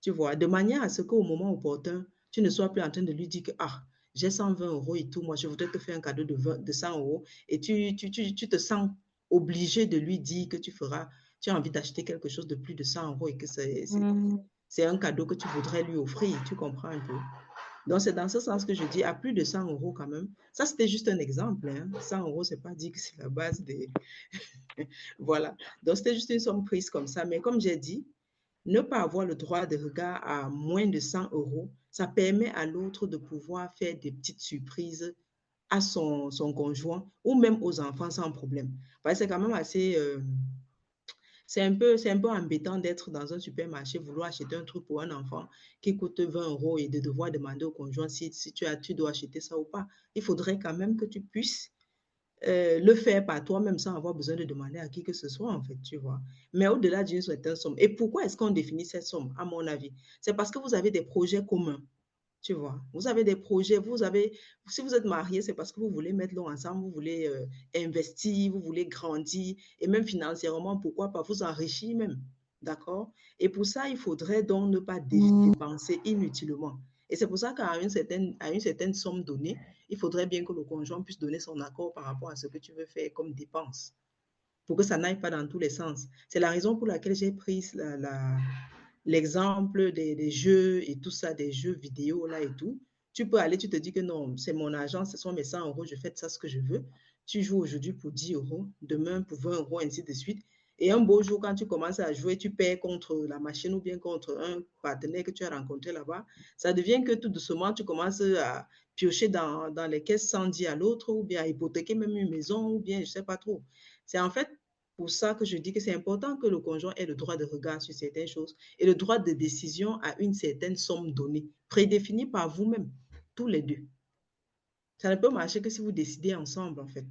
Tu vois, de manière à ce qu'au moment opportun, tu ne sois plus en train de lui dire que, ah, j'ai 120 euros et tout, moi, je voudrais te faire un cadeau de, 20 de 100 euros. Et tu, tu, tu, tu te sens obligé de lui dire que tu feras, tu as envie d'acheter quelque chose de plus de 100 euros et que c'est c'est- un cadeau que tu voudrais lui offrir. Tu comprends un peu? Donc, c'est dans ce sens que je dis à plus de 100 euros quand même. Ça, c'était juste un exemple. Hein. 100 euros, c'est pas dit que c'est la base des. voilà. Donc, c'était juste une somme prise comme ça. Mais comme j'ai dit, ne pas avoir le droit de regard à moins de 100 euros, ça permet à l'autre de pouvoir faire des petites surprises à son, son conjoint ou même aux enfants sans problème. Parce que c'est quand même assez... euh, c'est un peu, c'est un peu embêtant d'être dans un supermarché, vouloir acheter un truc pour un enfant qui coûte 20 euros et de devoir demander au conjoint si, si tu, as, tu dois acheter ça ou pas. Il faudrait quand même que tu puisses euh, le faire par toi-même sans avoir besoin de demander à qui que ce soit, en fait, tu vois. Mais au-delà d'une certaine somme. Et pourquoi est-ce qu'on définit cette somme, à mon avis? C'est parce que vous avez des projets communs. Tu vois, vous avez des projets, vous avez, si vous êtes marié, c'est parce que vous voulez mettre l'eau ensemble, vous voulez euh, investir, vous voulez grandir, et même financièrement, pourquoi pas vous enrichir même. D'accord? Et pour ça, il faudrait donc ne pas dé- dépenser inutilement. Et c'est pour ça qu'à une certaine, à une certaine somme donnée, il faudrait bien que le conjoint puisse donner son accord par rapport à ce que tu veux faire comme dépense, pour que ça n'aille pas dans tous les sens. C'est la raison pour laquelle j'ai pris l'exemple des, des jeux et tout ça, des jeux vidéo là et tout. Tu peux aller, tu te dis que non, c'est mon argent, ce sont mes 100 euros, je fais ça ce que je veux. Tu joues aujourd'hui pour 10 euros, demain pour 20 euros, ainsi de suite. Et un beau jour, quand tu commences à jouer, tu perds contre la machine ou bien contre un partenaire que tu as rencontré là-bas. Ça devient que tout doucement, tu commences à piocher dans, dans les caisses sans dire à l'autre, ou bien à hypothéquer même une maison, ou bien je ne sais pas trop. C'est en fait pour ça que je dis que c'est important que le conjoint ait le droit de regard sur certaines choses et le droit de décision à une certaine somme donnée, prédéfinie par vous-même, tous les deux. Ça ne peut marcher que si vous décidez ensemble, en fait.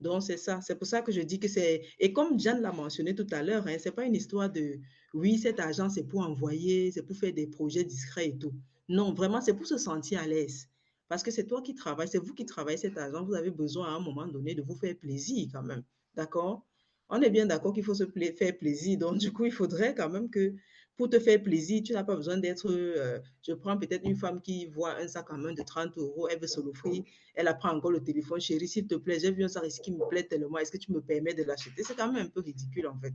Donc, c'est ça. C'est pour ça que je dis que c'est... Et comme Jeanne l'a mentionné tout à l'heure, hein, ce n'est pas une histoire de, oui, cet argent, c'est pour envoyer, c'est pour faire des projets discrets et tout. Non, vraiment, c'est pour se sentir à l'aise. Parce que c'est toi qui travailles, c'est vous qui travaillez cet argent. Vous avez besoin à un moment donné de vous faire plaisir quand même. D'accord? On est bien d'accord qu'il faut se faire plaisir. Donc, du coup, il faudrait quand même que pour te faire plaisir, tu n'as pas besoin d'être. euh, je prends peut-être une femme qui voit un sac en main de 30 euros, elle veut se l'offrir, elle apprend encore le téléphone. Chérie, s'il te plaît, j'ai vu un sac ici qui me plaît tellement, est-ce que tu me permets de l'acheter? C'est quand même un peu ridicule en fait.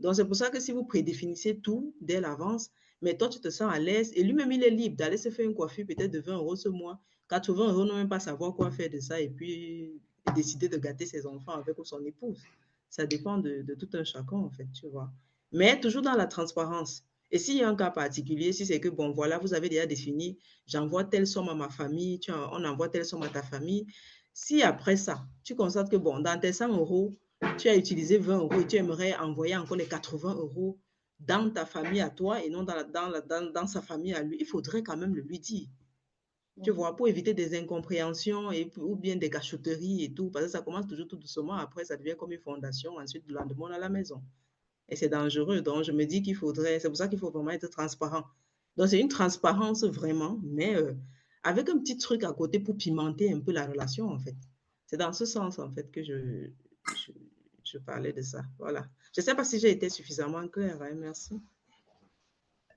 Donc, c'est pour ça que si vous prédéfinissez tout dès l'avance, mais toi, tu te sens à l'aise et lui-même, il est libre d'aller se faire une coiffure peut-être de 20 euros ce mois, 80 euros, ne même pas savoir quoi faire de ça et puis décider de gâter ses enfants avec son épouse. Ça dépend de tout un chacun, en fait, tu vois. Mais toujours dans la transparence. Et s'il y a un cas particulier, si c'est que, bon, voilà, vous avez déjà défini, j'envoie telle somme à ma famille, tu on envoie telle somme à ta famille. Si après ça, tu constates que, bon, dans tes 100 euros, tu as utilisé 20 euros et tu aimerais envoyer encore les 80 euros dans ta famille à toi et non dans, la- dans, la- dans, dans sa famille à lui, il faudrait quand même le lui dire. Tu vois, pour éviter des incompréhensions et, ou bien des cachotteries et tout, parce que ça commence toujours tout doucement, après ça devient comme une fondation, ensuite le lendemain à la maison. Et c'est dangereux, donc je me dis qu'il faudrait, c'est pour ça qu'il faut vraiment être transparent. Donc c'est une transparence vraiment, mais euh, avec un petit truc à côté pour pimenter un peu la relation en fait. C'est dans ce sens en fait que je, je, parlais de ça. Voilà. Je ne sais pas si j'ai été suffisamment claire, hein, merci.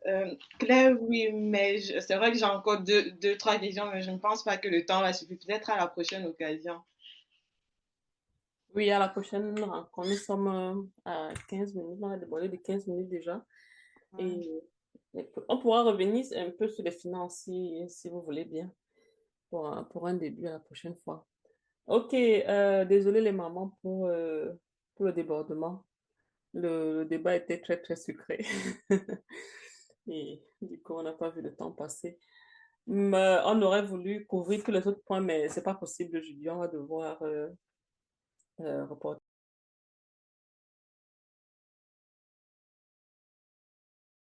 Euh, Claire, oui, mais c'est vrai que j'ai encore deux, deux, trois questions, mais je ne pense pas que le temps va suffire. Peut-être à la prochaine occasion. Oui, à la prochaine rencontre. Nous sommes euh, à 15 minutes, on a débordé de 15 minutes déjà. Et, on pourra revenir un peu sur les finances si, si vous voulez bien, pour un, pour un début à la prochaine fois. Ok, euh, désolé les mamans pour, euh, pour le débordement. Le, le débat était très très sucré. Et du coup, on n'a pas vu le temps passer. Mais on aurait voulu couvrir tous les autres points, mais c'est pas possible aujourd'hui. On va devoir euh, reporter.